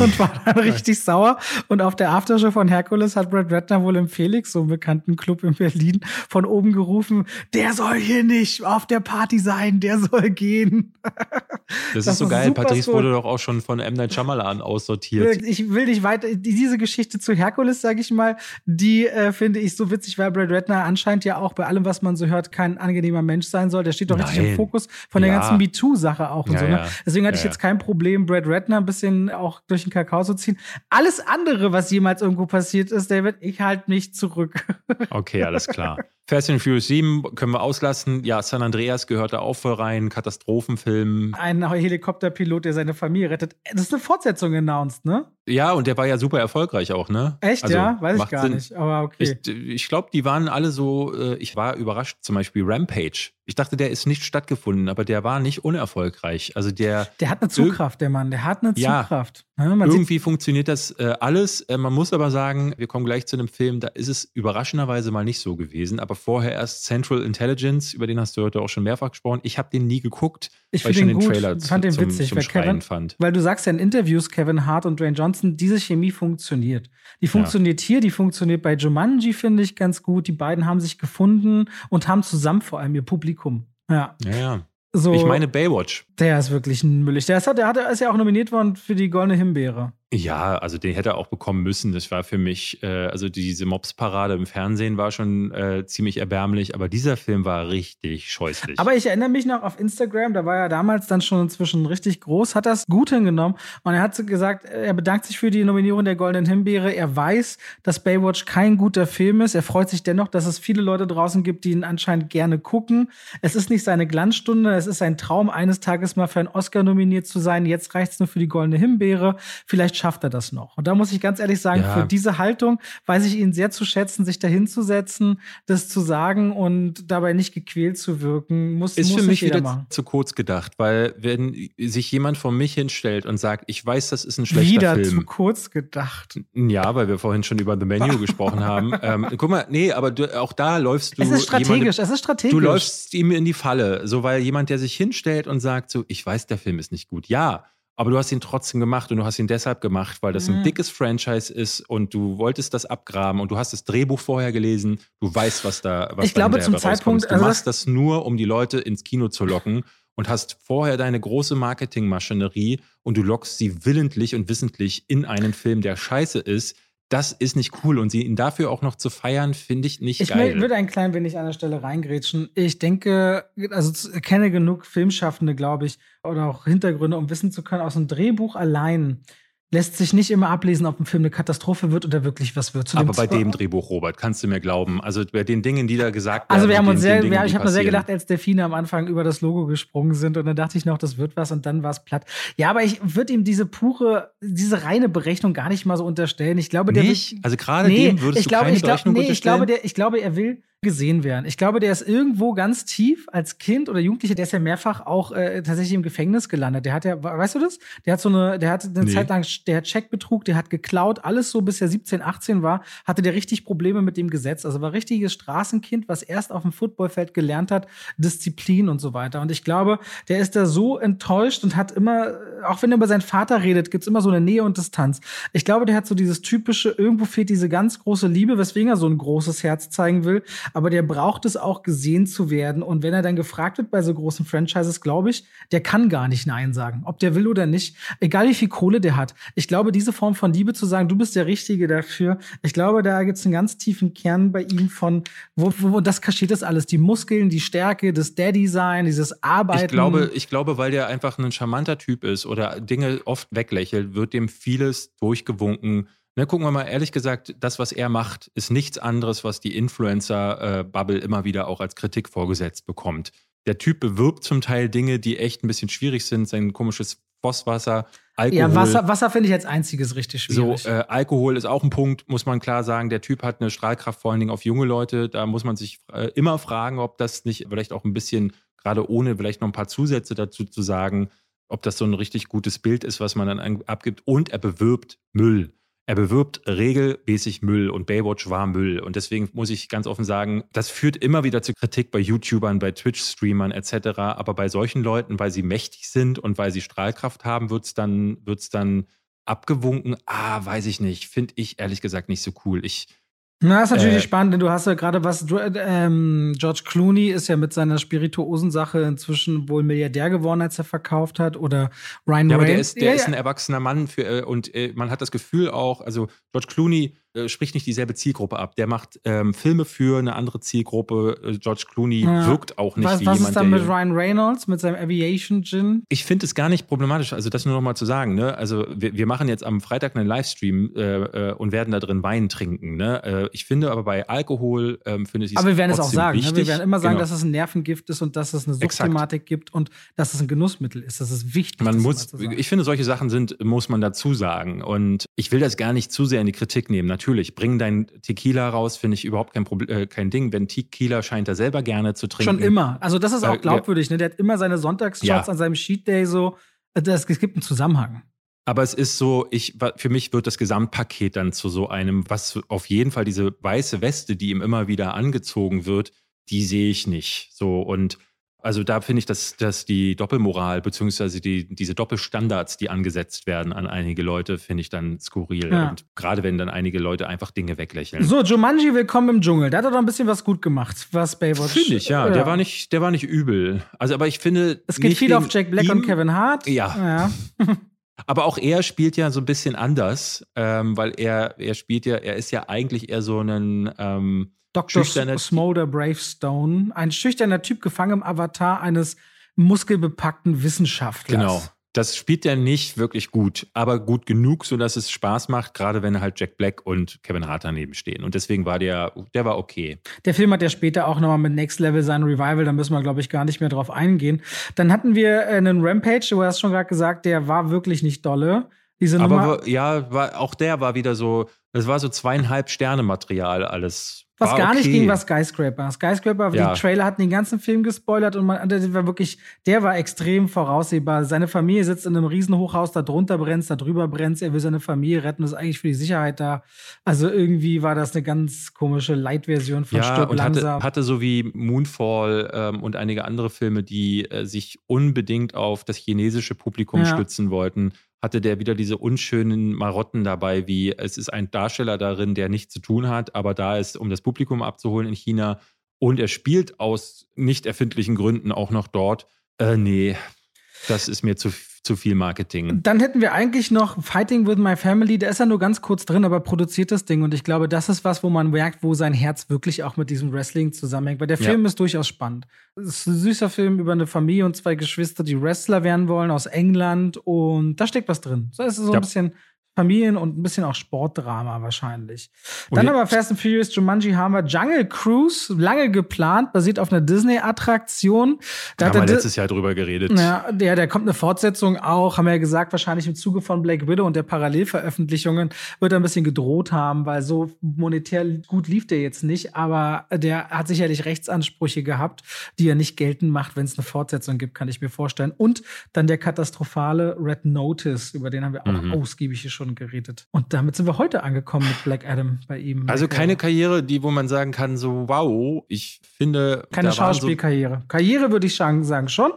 S2: und war dann richtig sauer. Und auf der Aftershow von Herkules hat Brad Ratner wohl im Felix, so einem bekannten Club in Berlin, von oben gerufen, der soll hier nicht auf der Party sein, der soll gehen.
S1: Das, das ist so geil. Patrice wurde doch auch schon von M. Night Shyamalan aussortiert.
S2: Ich will nicht weiter. Diese Geschichte zu Herkules, sage ich mal, die äh, finde ich so witzig, weil Brad Redner anscheinend ja auch bei allem, was man so hört, kein angenehmer Mensch sein soll. Der steht doch Nein. richtig im Fokus von der ganzen MeToo-Sache auch und ja, so. Ne? Deswegen hatte ja, ich jetzt kein Problem, Brad Redner ein bisschen auch durch den Kakao zu ziehen. Alles andere, was jemals irgendwo passiert ist, David, ich halte mich zurück.
S1: Okay, alles klar. Fast and Furious 7 können wir auslassen. Ja, San Andreas gehört da auch voll rein. Katastrophenfilm.
S2: Ein Helikopterpilot, der seine Familie rettet. Das ist eine Fortsetzung announced, ne?
S1: Ja, und der war ja super erfolgreich auch, ne?
S2: Echt, also, ja? Weiß ich gar Sinn. nicht, aber okay.
S1: Ich, ich glaube, die waren alle so, äh, ich war überrascht, zum Beispiel Rampage. Ich dachte, der ist nicht stattgefunden, aber der war nicht unerfolgreich. Also der.
S2: Der hat eine Zugkraft, der Mann, der hat eine ja, Zugkraft.
S1: Ja, irgendwie funktioniert das äh, alles. Äh, man muss aber sagen, wir kommen gleich zu einem Film, da ist es überraschenderweise mal nicht so gewesen. Aber vorher erst Central Intelligence, über den hast du heute auch schon mehrfach gesprochen. Ich habe den nie geguckt,
S2: ich weil ich schon den, den Trailer fand den witzig, zum, weil Kevin, fand. Weil du sagst ja in Interviews, Kevin Hart und Dwayne Johnson, diese Chemie funktioniert. Die funktioniert ja. hier, die funktioniert bei Jumanji, finde ich ganz gut. Die beiden haben sich gefunden und haben zusammen vor allem ihr Publikum. Ja.
S1: Ja, ja. So, ich meine Baywatch.
S2: Der ist wirklich ein Müllig. Der ist, der, hat, der ist ja auch nominiert worden für die Goldene Himbeere.
S1: Ja, also den hätte er auch bekommen müssen. Das war für mich, äh, also diese Mobs-Parade im Fernsehen war schon äh, ziemlich erbärmlich, aber dieser Film war richtig scheußlich.
S2: Aber ich erinnere mich noch auf Instagram, da war er damals dann schon inzwischen richtig groß, hat das gut hingenommen und er hat gesagt, er bedankt sich für die Nominierung der Goldenen Himbeere. Er weiß, dass Baywatch kein guter Film ist. Er freut sich dennoch, dass es viele Leute draußen gibt, die ihn anscheinend gerne gucken. Es ist nicht seine Glanzstunde, es ist sein Traum, eines Tages mal für einen Oscar nominiert zu sein. Jetzt reicht es nur für die Goldene Himbeere. Vielleicht schafft er das noch. Und da muss ich ganz ehrlich sagen, ja. für diese Haltung weiß ich ihn sehr zu schätzen, sich dahin zu setzen, das zu sagen und dabei nicht gequält zu wirken. Muss,
S1: ist
S2: muss
S1: für mich wieder
S2: machen.
S1: zu kurz gedacht, weil wenn sich jemand vor mich hinstellt und sagt, ich weiß, das ist ein schlechter
S2: wieder
S1: Film.
S2: Wieder zu kurz gedacht.
S1: Ja, weil wir vorhin schon über The Menu gesprochen haben. Ähm, guck mal, nee, aber du, auch da läufst du.
S2: Es ist strategisch, jemandem, es ist strategisch.
S1: Du läufst ihm in die Falle, so weil jemand, der sich hinstellt und sagt so, ich weiß, der Film ist nicht gut. Ja, aber du hast ihn trotzdem gemacht und du hast ihn deshalb gemacht, weil das mhm. ein dickes Franchise ist und du wolltest das abgraben und du hast das Drehbuch vorher gelesen, du weißt, was da was
S2: Ich glaube, zum Zeitpunkt.
S1: Du also machst das nur, um die Leute ins Kino zu locken und hast vorher deine große Marketingmaschinerie und du lockst sie willentlich und wissentlich in einen Film, der scheiße ist, das ist nicht cool. Und sie ihn dafür auch noch zu feiern, finde ich nicht
S2: ich
S1: geil.
S2: Ich würde ein klein wenig an der Stelle reingrätschen. Ich denke, also kenne genug Filmschaffende, glaube ich, oder auch Hintergründe, um wissen zu können, aus einem Drehbuch allein lässt sich nicht immer ablesen, ob ein Film eine Katastrophe wird oder wirklich was wird.
S1: Zu Aber bei dem Drehbuch, Robert, kannst du mir glauben. Also bei den Dingen, die da gesagt
S2: werden. Also wir haben uns
S1: sehr,
S2: Dingen, ich habe mir sehr gedacht, als Delfine am Anfang über das Logo gesprungen sind und dann dachte ich noch, das wird was und dann war es platt. Ja, aber ich würde ihm diese pure, diese reine Berechnung gar nicht mal so unterstellen. Ich glaube, der
S1: nicht.
S2: Wird,
S1: also gerade nee, dem würdest
S2: ich
S1: du
S2: glaube,
S1: keine
S2: ich glaub,
S1: Berechnung
S2: nee, ich glaube, der, ich glaube, er will gesehen werden. Ich glaube, der ist irgendwo ganz tief als Kind oder Jugendlicher, der ist ja mehrfach auch äh, tatsächlich im Gefängnis gelandet. Der hat ja, weißt du das? Der hat so eine, der hat eine nee. Zeit lang, der hat Checkbetrug, der hat geklaut, alles so bis er 17, 18 war, hatte der richtig Probleme mit dem Gesetz. Also war richtiges Straßenkind, was erst auf dem Footballfeld gelernt hat, Disziplin und so weiter. Und ich glaube, der ist da so enttäuscht und hat immer, auch wenn er über seinen Vater redet, gibt's immer so eine Nähe und Distanz. Ich glaube, der hat so dieses typische, irgendwo fehlt diese ganz große Liebe, weswegen er so ein großes Herz zeigen will aber der braucht es auch gesehen zu werden. Und wenn er dann gefragt wird bei so großen Franchises, glaube ich, der kann gar nicht Nein sagen, ob der will oder nicht, egal wie viel Kohle der hat. Ich glaube, diese Form von Liebe zu sagen, du bist der Richtige dafür, ich glaube, da gibt es einen ganz tiefen Kern bei ihm von, wo, wo das kaschiert das alles, die Muskeln, die Stärke, das Daddy-Sein, dieses Arbeiten.
S1: Ich glaube, ich glaube, weil der einfach ein charmanter Typ ist oder Dinge oft weglächelt, wird dem vieles durchgewunken Ne, gucken wir mal, ehrlich gesagt, das, was er macht, ist nichts anderes, was die Influencer-Bubble immer wieder auch als Kritik vorgesetzt bekommt. Der Typ bewirbt zum Teil Dinge, die echt ein bisschen schwierig sind. Sein komisches Fosswasser, Alkohol. Ja,
S2: Wasser, Wasser finde ich als einziges richtig schwierig.
S1: So, äh, Alkohol ist auch ein Punkt, muss man klar sagen. Der Typ hat eine Strahlkraft vor allen Dingen auf junge Leute. Da muss man sich äh, immer fragen, ob das nicht vielleicht auch ein bisschen, gerade ohne vielleicht noch ein paar Zusätze dazu zu sagen, ob das so ein richtig gutes Bild ist, was man dann abgibt. Und er bewirbt Müll. Er bewirbt regelmäßig Müll und Baywatch war Müll. Und deswegen muss ich ganz offen sagen, das führt immer wieder zu Kritik bei YouTubern, bei Twitch-Streamern etc. Aber bei solchen Leuten, weil sie mächtig sind und weil sie Strahlkraft haben, wird es dann, wird's dann abgewunken. Ah, weiß ich nicht. Finde ich ehrlich gesagt nicht so cool. Ich
S2: na, ist natürlich äh, spannend, denn du hast ja gerade was, du, ähm, George Clooney ist ja mit seiner Spirituosen-Sache inzwischen wohl Milliardär geworden, als er verkauft hat, oder Ryan
S1: Ja,
S2: aber
S1: der ist, der ja, ist ein erwachsener Mann für, äh, und äh, man hat das Gefühl auch, also George Clooney äh, spricht nicht dieselbe Zielgruppe ab. Der macht ähm, Filme für eine andere Zielgruppe. Äh, George Clooney ja. wirkt auch nicht
S2: was,
S1: wie
S2: was
S1: jemand,
S2: ist dann mit Ryan Reynolds, mit seinem Aviation Gin?
S1: Ich finde es gar nicht problematisch, also das nur noch mal zu sagen. Ne? Also wir, wir machen jetzt am Freitag einen Livestream äh, äh, und werden da drin Wein trinken. Ne? Ich finde aber bei Alkohol ähm, finde ich es
S2: Aber wir werden es auch sagen.
S1: Ne?
S2: Wir werden immer sagen, genau. dass es ein Nervengift ist und dass es eine Suchtthematik gibt und dass es ein Genussmittel ist. Das ist wichtig.
S1: Man muss, ich finde, solche Sachen sind, muss man dazu sagen. Und ich will das gar nicht zu sehr in die Kritik nehmen. Natürlich, bring dein Tequila raus, finde ich überhaupt kein, Problem, äh, kein Ding. Wenn Tequila scheint er selber gerne zu trinken.
S2: Schon immer. Also das ist auch glaubwürdig. Ne? Der hat immer seine Sonntagsshots ja. an seinem Sheet Day so. Äh, das, es gibt einen Zusammenhang.
S1: Aber es ist so, ich, für mich wird das Gesamtpaket dann zu so einem, was auf jeden Fall diese weiße Weste, die ihm immer wieder angezogen wird, die sehe ich nicht. So und also da finde ich, dass, dass die Doppelmoral beziehungsweise die, diese Doppelstandards, die angesetzt werden an einige Leute, finde ich dann skurril. Ja. Und gerade wenn dann einige Leute einfach Dinge weglächeln.
S2: So, Jumanji, willkommen im Dschungel. Da hat er doch ein bisschen was gut gemacht, was Baywatch.
S1: Finde ich, ja. ja. Der, war nicht, der war nicht übel. Also, aber ich finde.
S2: Es geht viel auf Jack Black und Kevin Hart.
S1: Ja.
S2: ja.
S1: Aber auch er spielt ja so ein bisschen anders, ähm, weil er, er spielt ja, er ist ja eigentlich eher so ein ähm,
S2: Dr. Smolder Bravestone, ein schüchterner Typ gefangen im Avatar eines muskelbepackten Wissenschaftlers.
S1: Genau. Das spielt er nicht wirklich gut, aber gut genug, sodass es Spaß macht, gerade wenn halt Jack Black und Kevin Hart daneben stehen. Und deswegen war der, der war okay.
S2: Der Film hat ja später auch nochmal mit Next Level sein Revival, da müssen wir, glaube ich, gar nicht mehr drauf eingehen. Dann hatten wir einen Rampage, du hast schon gerade gesagt, der war wirklich nicht dolle.
S1: Diese aber Nummer, ja, war, auch der war wieder so, das war so zweieinhalb Sterne Material alles
S2: was war gar okay. nicht ging, war Skyscraper. Skyscraper, ja. die Trailer hatten den ganzen Film gespoilert und man, der war wirklich, der war extrem voraussehbar. Seine Familie sitzt in einem Riesenhochhaus, da drunter brennt, da drüber brennt, er will seine Familie retten, ist eigentlich für die Sicherheit da. Also irgendwie war das eine ganz komische Light-Version von ja, Stirb und
S1: langsam. Hatte, hatte so wie Moonfall ähm, und einige andere Filme, die äh, sich unbedingt auf das chinesische Publikum ja. stützen wollten, hatte der wieder diese unschönen Marotten dabei, wie es ist ein Darsteller darin, der nichts zu tun hat, aber da ist, um das Publikum abzuholen in China und er spielt aus nicht erfindlichen Gründen auch noch dort. Äh, nee, das ist mir zu, zu viel Marketing.
S2: Dann hätten wir eigentlich noch Fighting with My Family. Der ist ja nur ganz kurz drin, aber produziert das Ding. Und ich glaube, das ist was, wo man merkt, wo sein Herz wirklich auch mit diesem Wrestling zusammenhängt. Weil der Film ja. ist durchaus spannend. Es ist ein süßer Film über eine Familie und zwei Geschwister, die Wrestler werden wollen aus England. Und da steckt was drin. So ist so ja. ein bisschen Familien und ein bisschen auch Sportdrama wahrscheinlich. Dann aber Fast and Furious Jumanji haben wir Jungle Cruise, lange geplant, basiert auf einer Disney-Attraktion.
S1: Da haben wir letztes Jahr drüber geredet.
S2: Ja, der, der kommt eine Fortsetzung auch, haben wir ja gesagt, wahrscheinlich im Zuge von Black Widow und der Parallelveröffentlichungen wird er ein bisschen gedroht haben, weil so monetär gut lief der jetzt nicht, aber der hat sicherlich Rechtsansprüche gehabt, die er nicht geltend macht, wenn es eine Fortsetzung gibt, kann ich mir vorstellen. Und dann der katastrophale Red Notice, über den haben wir auch mhm. ausgiebig schon schon geredet. Und damit sind wir heute angekommen mit Black Adam bei ihm.
S1: Also keine Karriere, die, wo man sagen kann, so wow, ich finde.
S2: Keine Schauspielkarriere. So Karriere würde ich sagen, schon.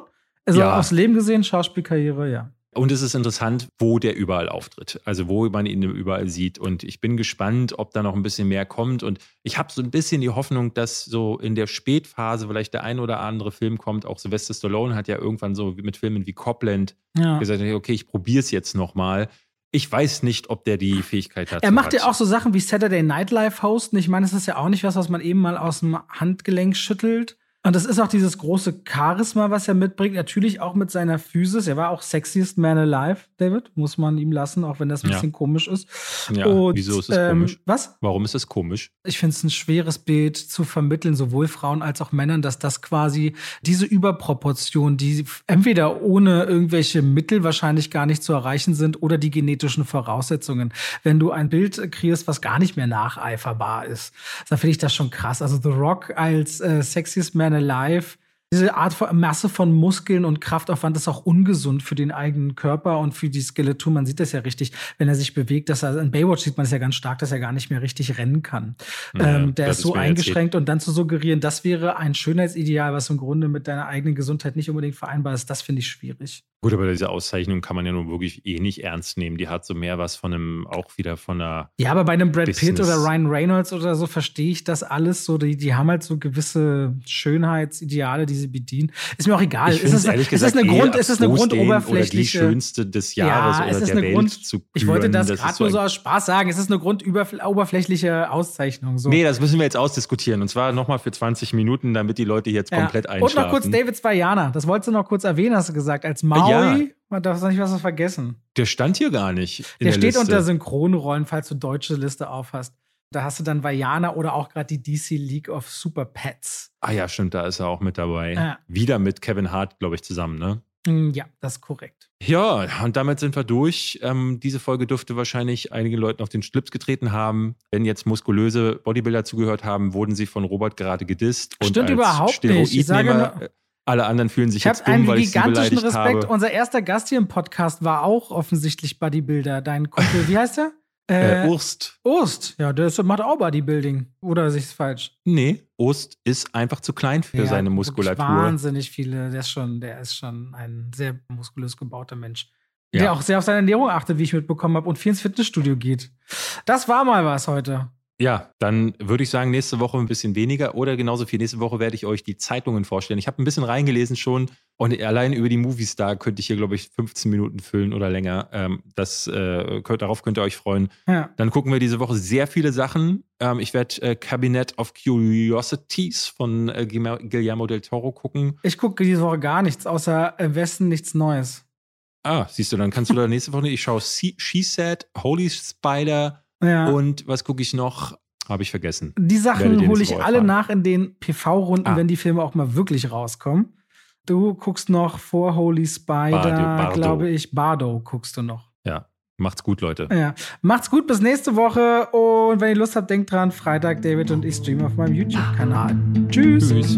S2: Also ja. aufs Leben gesehen, Schauspielkarriere, ja.
S1: Und es ist interessant, wo der überall auftritt. Also wo man ihn überall sieht. Und ich bin gespannt, ob da noch ein bisschen mehr kommt. Und ich habe so ein bisschen die Hoffnung, dass so in der Spätphase vielleicht der ein oder andere Film kommt. Auch Sylvester Stallone hat ja irgendwann so mit Filmen wie Copland ja. gesagt, okay, ich probiere es jetzt noch mal. Ich weiß nicht, ob der die Fähigkeit hat.
S2: Er macht ja auch so Sachen wie Saturday Night Live hosten. Ich meine, das ist ja auch nicht was, was man eben mal aus dem Handgelenk schüttelt. Und das ist auch dieses große Charisma, was er mitbringt. Natürlich auch mit seiner Physis. Er war auch sexiest man alive, David. Muss man ihm lassen, auch wenn das ein ja. bisschen komisch ist.
S1: Ja, Und, wieso ist es ähm, komisch?
S2: Was?
S1: Warum ist es komisch?
S2: Ich finde es ein schweres Bild zu vermitteln, sowohl Frauen als auch Männern, dass das quasi diese Überproportion, die entweder ohne irgendwelche Mittel wahrscheinlich gar nicht zu erreichen sind oder die genetischen Voraussetzungen. Wenn du ein Bild kreierst, was gar nicht mehr nacheiferbar ist, dann finde ich das schon krass. Also The Rock als äh, sexiest man Alive diese Art von Masse von Muskeln und Kraftaufwand ist auch ungesund für den eigenen Körper und für die Skeletur. Man sieht das ja richtig, wenn er sich bewegt, dass er in Baywatch sieht man es ja ganz stark, dass er gar nicht mehr richtig rennen kann. Ja, ähm, der ist so eingeschränkt und dann zu suggerieren, das wäre ein Schönheitsideal, was im Grunde mit deiner eigenen Gesundheit nicht unbedingt vereinbar ist, das finde ich schwierig.
S1: Gut, aber diese Auszeichnung kann man ja nun wirklich eh nicht ernst nehmen. Die hat so mehr was von einem, auch wieder von einer.
S2: Ja, aber bei einem Brad Business. Pitt oder Ryan Reynolds oder so verstehe ich das alles so. Die, die haben halt so gewisse Schönheitsideale, die sie bedienen. Ist mir auch egal.
S1: Ich ist es, ehrlich gesagt, ist es eine Grund, ist es eine grundoberflächliche. Oder die schönste des Jahres ja, oder der Welt
S2: Grund,
S1: zu küren.
S2: Ich wollte das, das gerade nur so aus Spaß sagen. Es ist eine grundoberflächliche Auszeichnung. So.
S1: Nee, das müssen wir jetzt ausdiskutieren. Und zwar nochmal für 20 Minuten, damit die Leute jetzt ja. komplett einschlafen.
S2: Und noch kurz David Zwajana. Das wolltest du noch kurz erwähnen, hast du gesagt. Als Maui. Ja. Man darf nicht was vergessen.
S1: Der stand hier gar nicht.
S2: der, der steht Liste. unter Synchronrollen, falls du deutsche Liste aufhast. Da hast du dann Vajana oder auch gerade die DC League of Super Pets.
S1: Ah ja, stimmt, da ist er auch mit dabei. Ja. Wieder mit Kevin Hart, glaube ich, zusammen, ne?
S2: Mm, ja, das ist korrekt.
S1: Ja, und damit sind wir durch. Ähm, diese Folge dürfte wahrscheinlich einigen Leuten auf den Schlips getreten haben. Wenn jetzt muskulöse Bodybuilder zugehört haben, wurden sie von Robert gerade gedisst.
S2: Stimmt überhaupt nicht. Ich sage nur,
S1: alle anderen fühlen sich
S2: ich
S1: jetzt dumm, weil
S2: ich sie beleidigt Respekt. habe. Unser erster Gast hier im Podcast war auch offensichtlich Bodybuilder. Dein Kumpel, wie heißt der?
S1: Äh, äh, Urst.
S2: Urst, ja, der macht auch Bodybuilding. Oder ist es falsch?
S1: Nee, Urst ist einfach zu klein für ja, seine Muskulatur.
S2: Wahnsinnig viele. Der ist schon, der ist schon ein sehr muskulös gebauter Mensch. Ja. Der auch sehr auf seine Ernährung achtet, wie ich mitbekommen habe, und viel ins Fitnessstudio geht. Das war mal was heute.
S1: Ja, dann würde ich sagen, nächste Woche ein bisschen weniger oder genauso viel. Nächste Woche werde ich euch die Zeitungen vorstellen. Ich habe ein bisschen reingelesen schon und allein über die Moviestar könnte ich hier, glaube ich, 15 Minuten füllen oder länger. Ähm, das, äh, könnt, darauf könnt ihr euch freuen. Ja. Dann gucken wir diese Woche sehr viele Sachen. Ähm, ich werde äh, Cabinet of Curiosities von äh, Guillermo del Toro gucken.
S2: Ich gucke diese Woche gar nichts, außer im Westen nichts Neues.
S1: Ah, siehst du, dann kannst du da nächste Woche, ich schaue She Said, Holy Spider, ja. Und was gucke ich noch? Habe ich vergessen.
S2: Die Sachen hole ich alle nach in den PV-Runden, ah. wenn die Filme auch mal wirklich rauskommen. Du guckst noch vor Holy Spider, glaube ich. Bardo guckst du noch.
S1: Ja, macht's gut, Leute.
S2: Ja, macht's gut, bis nächste Woche. Und wenn ihr Lust habt, denkt dran, Freitag, David und ich streamen auf meinem YouTube-Kanal. Tschüss. Tschüss.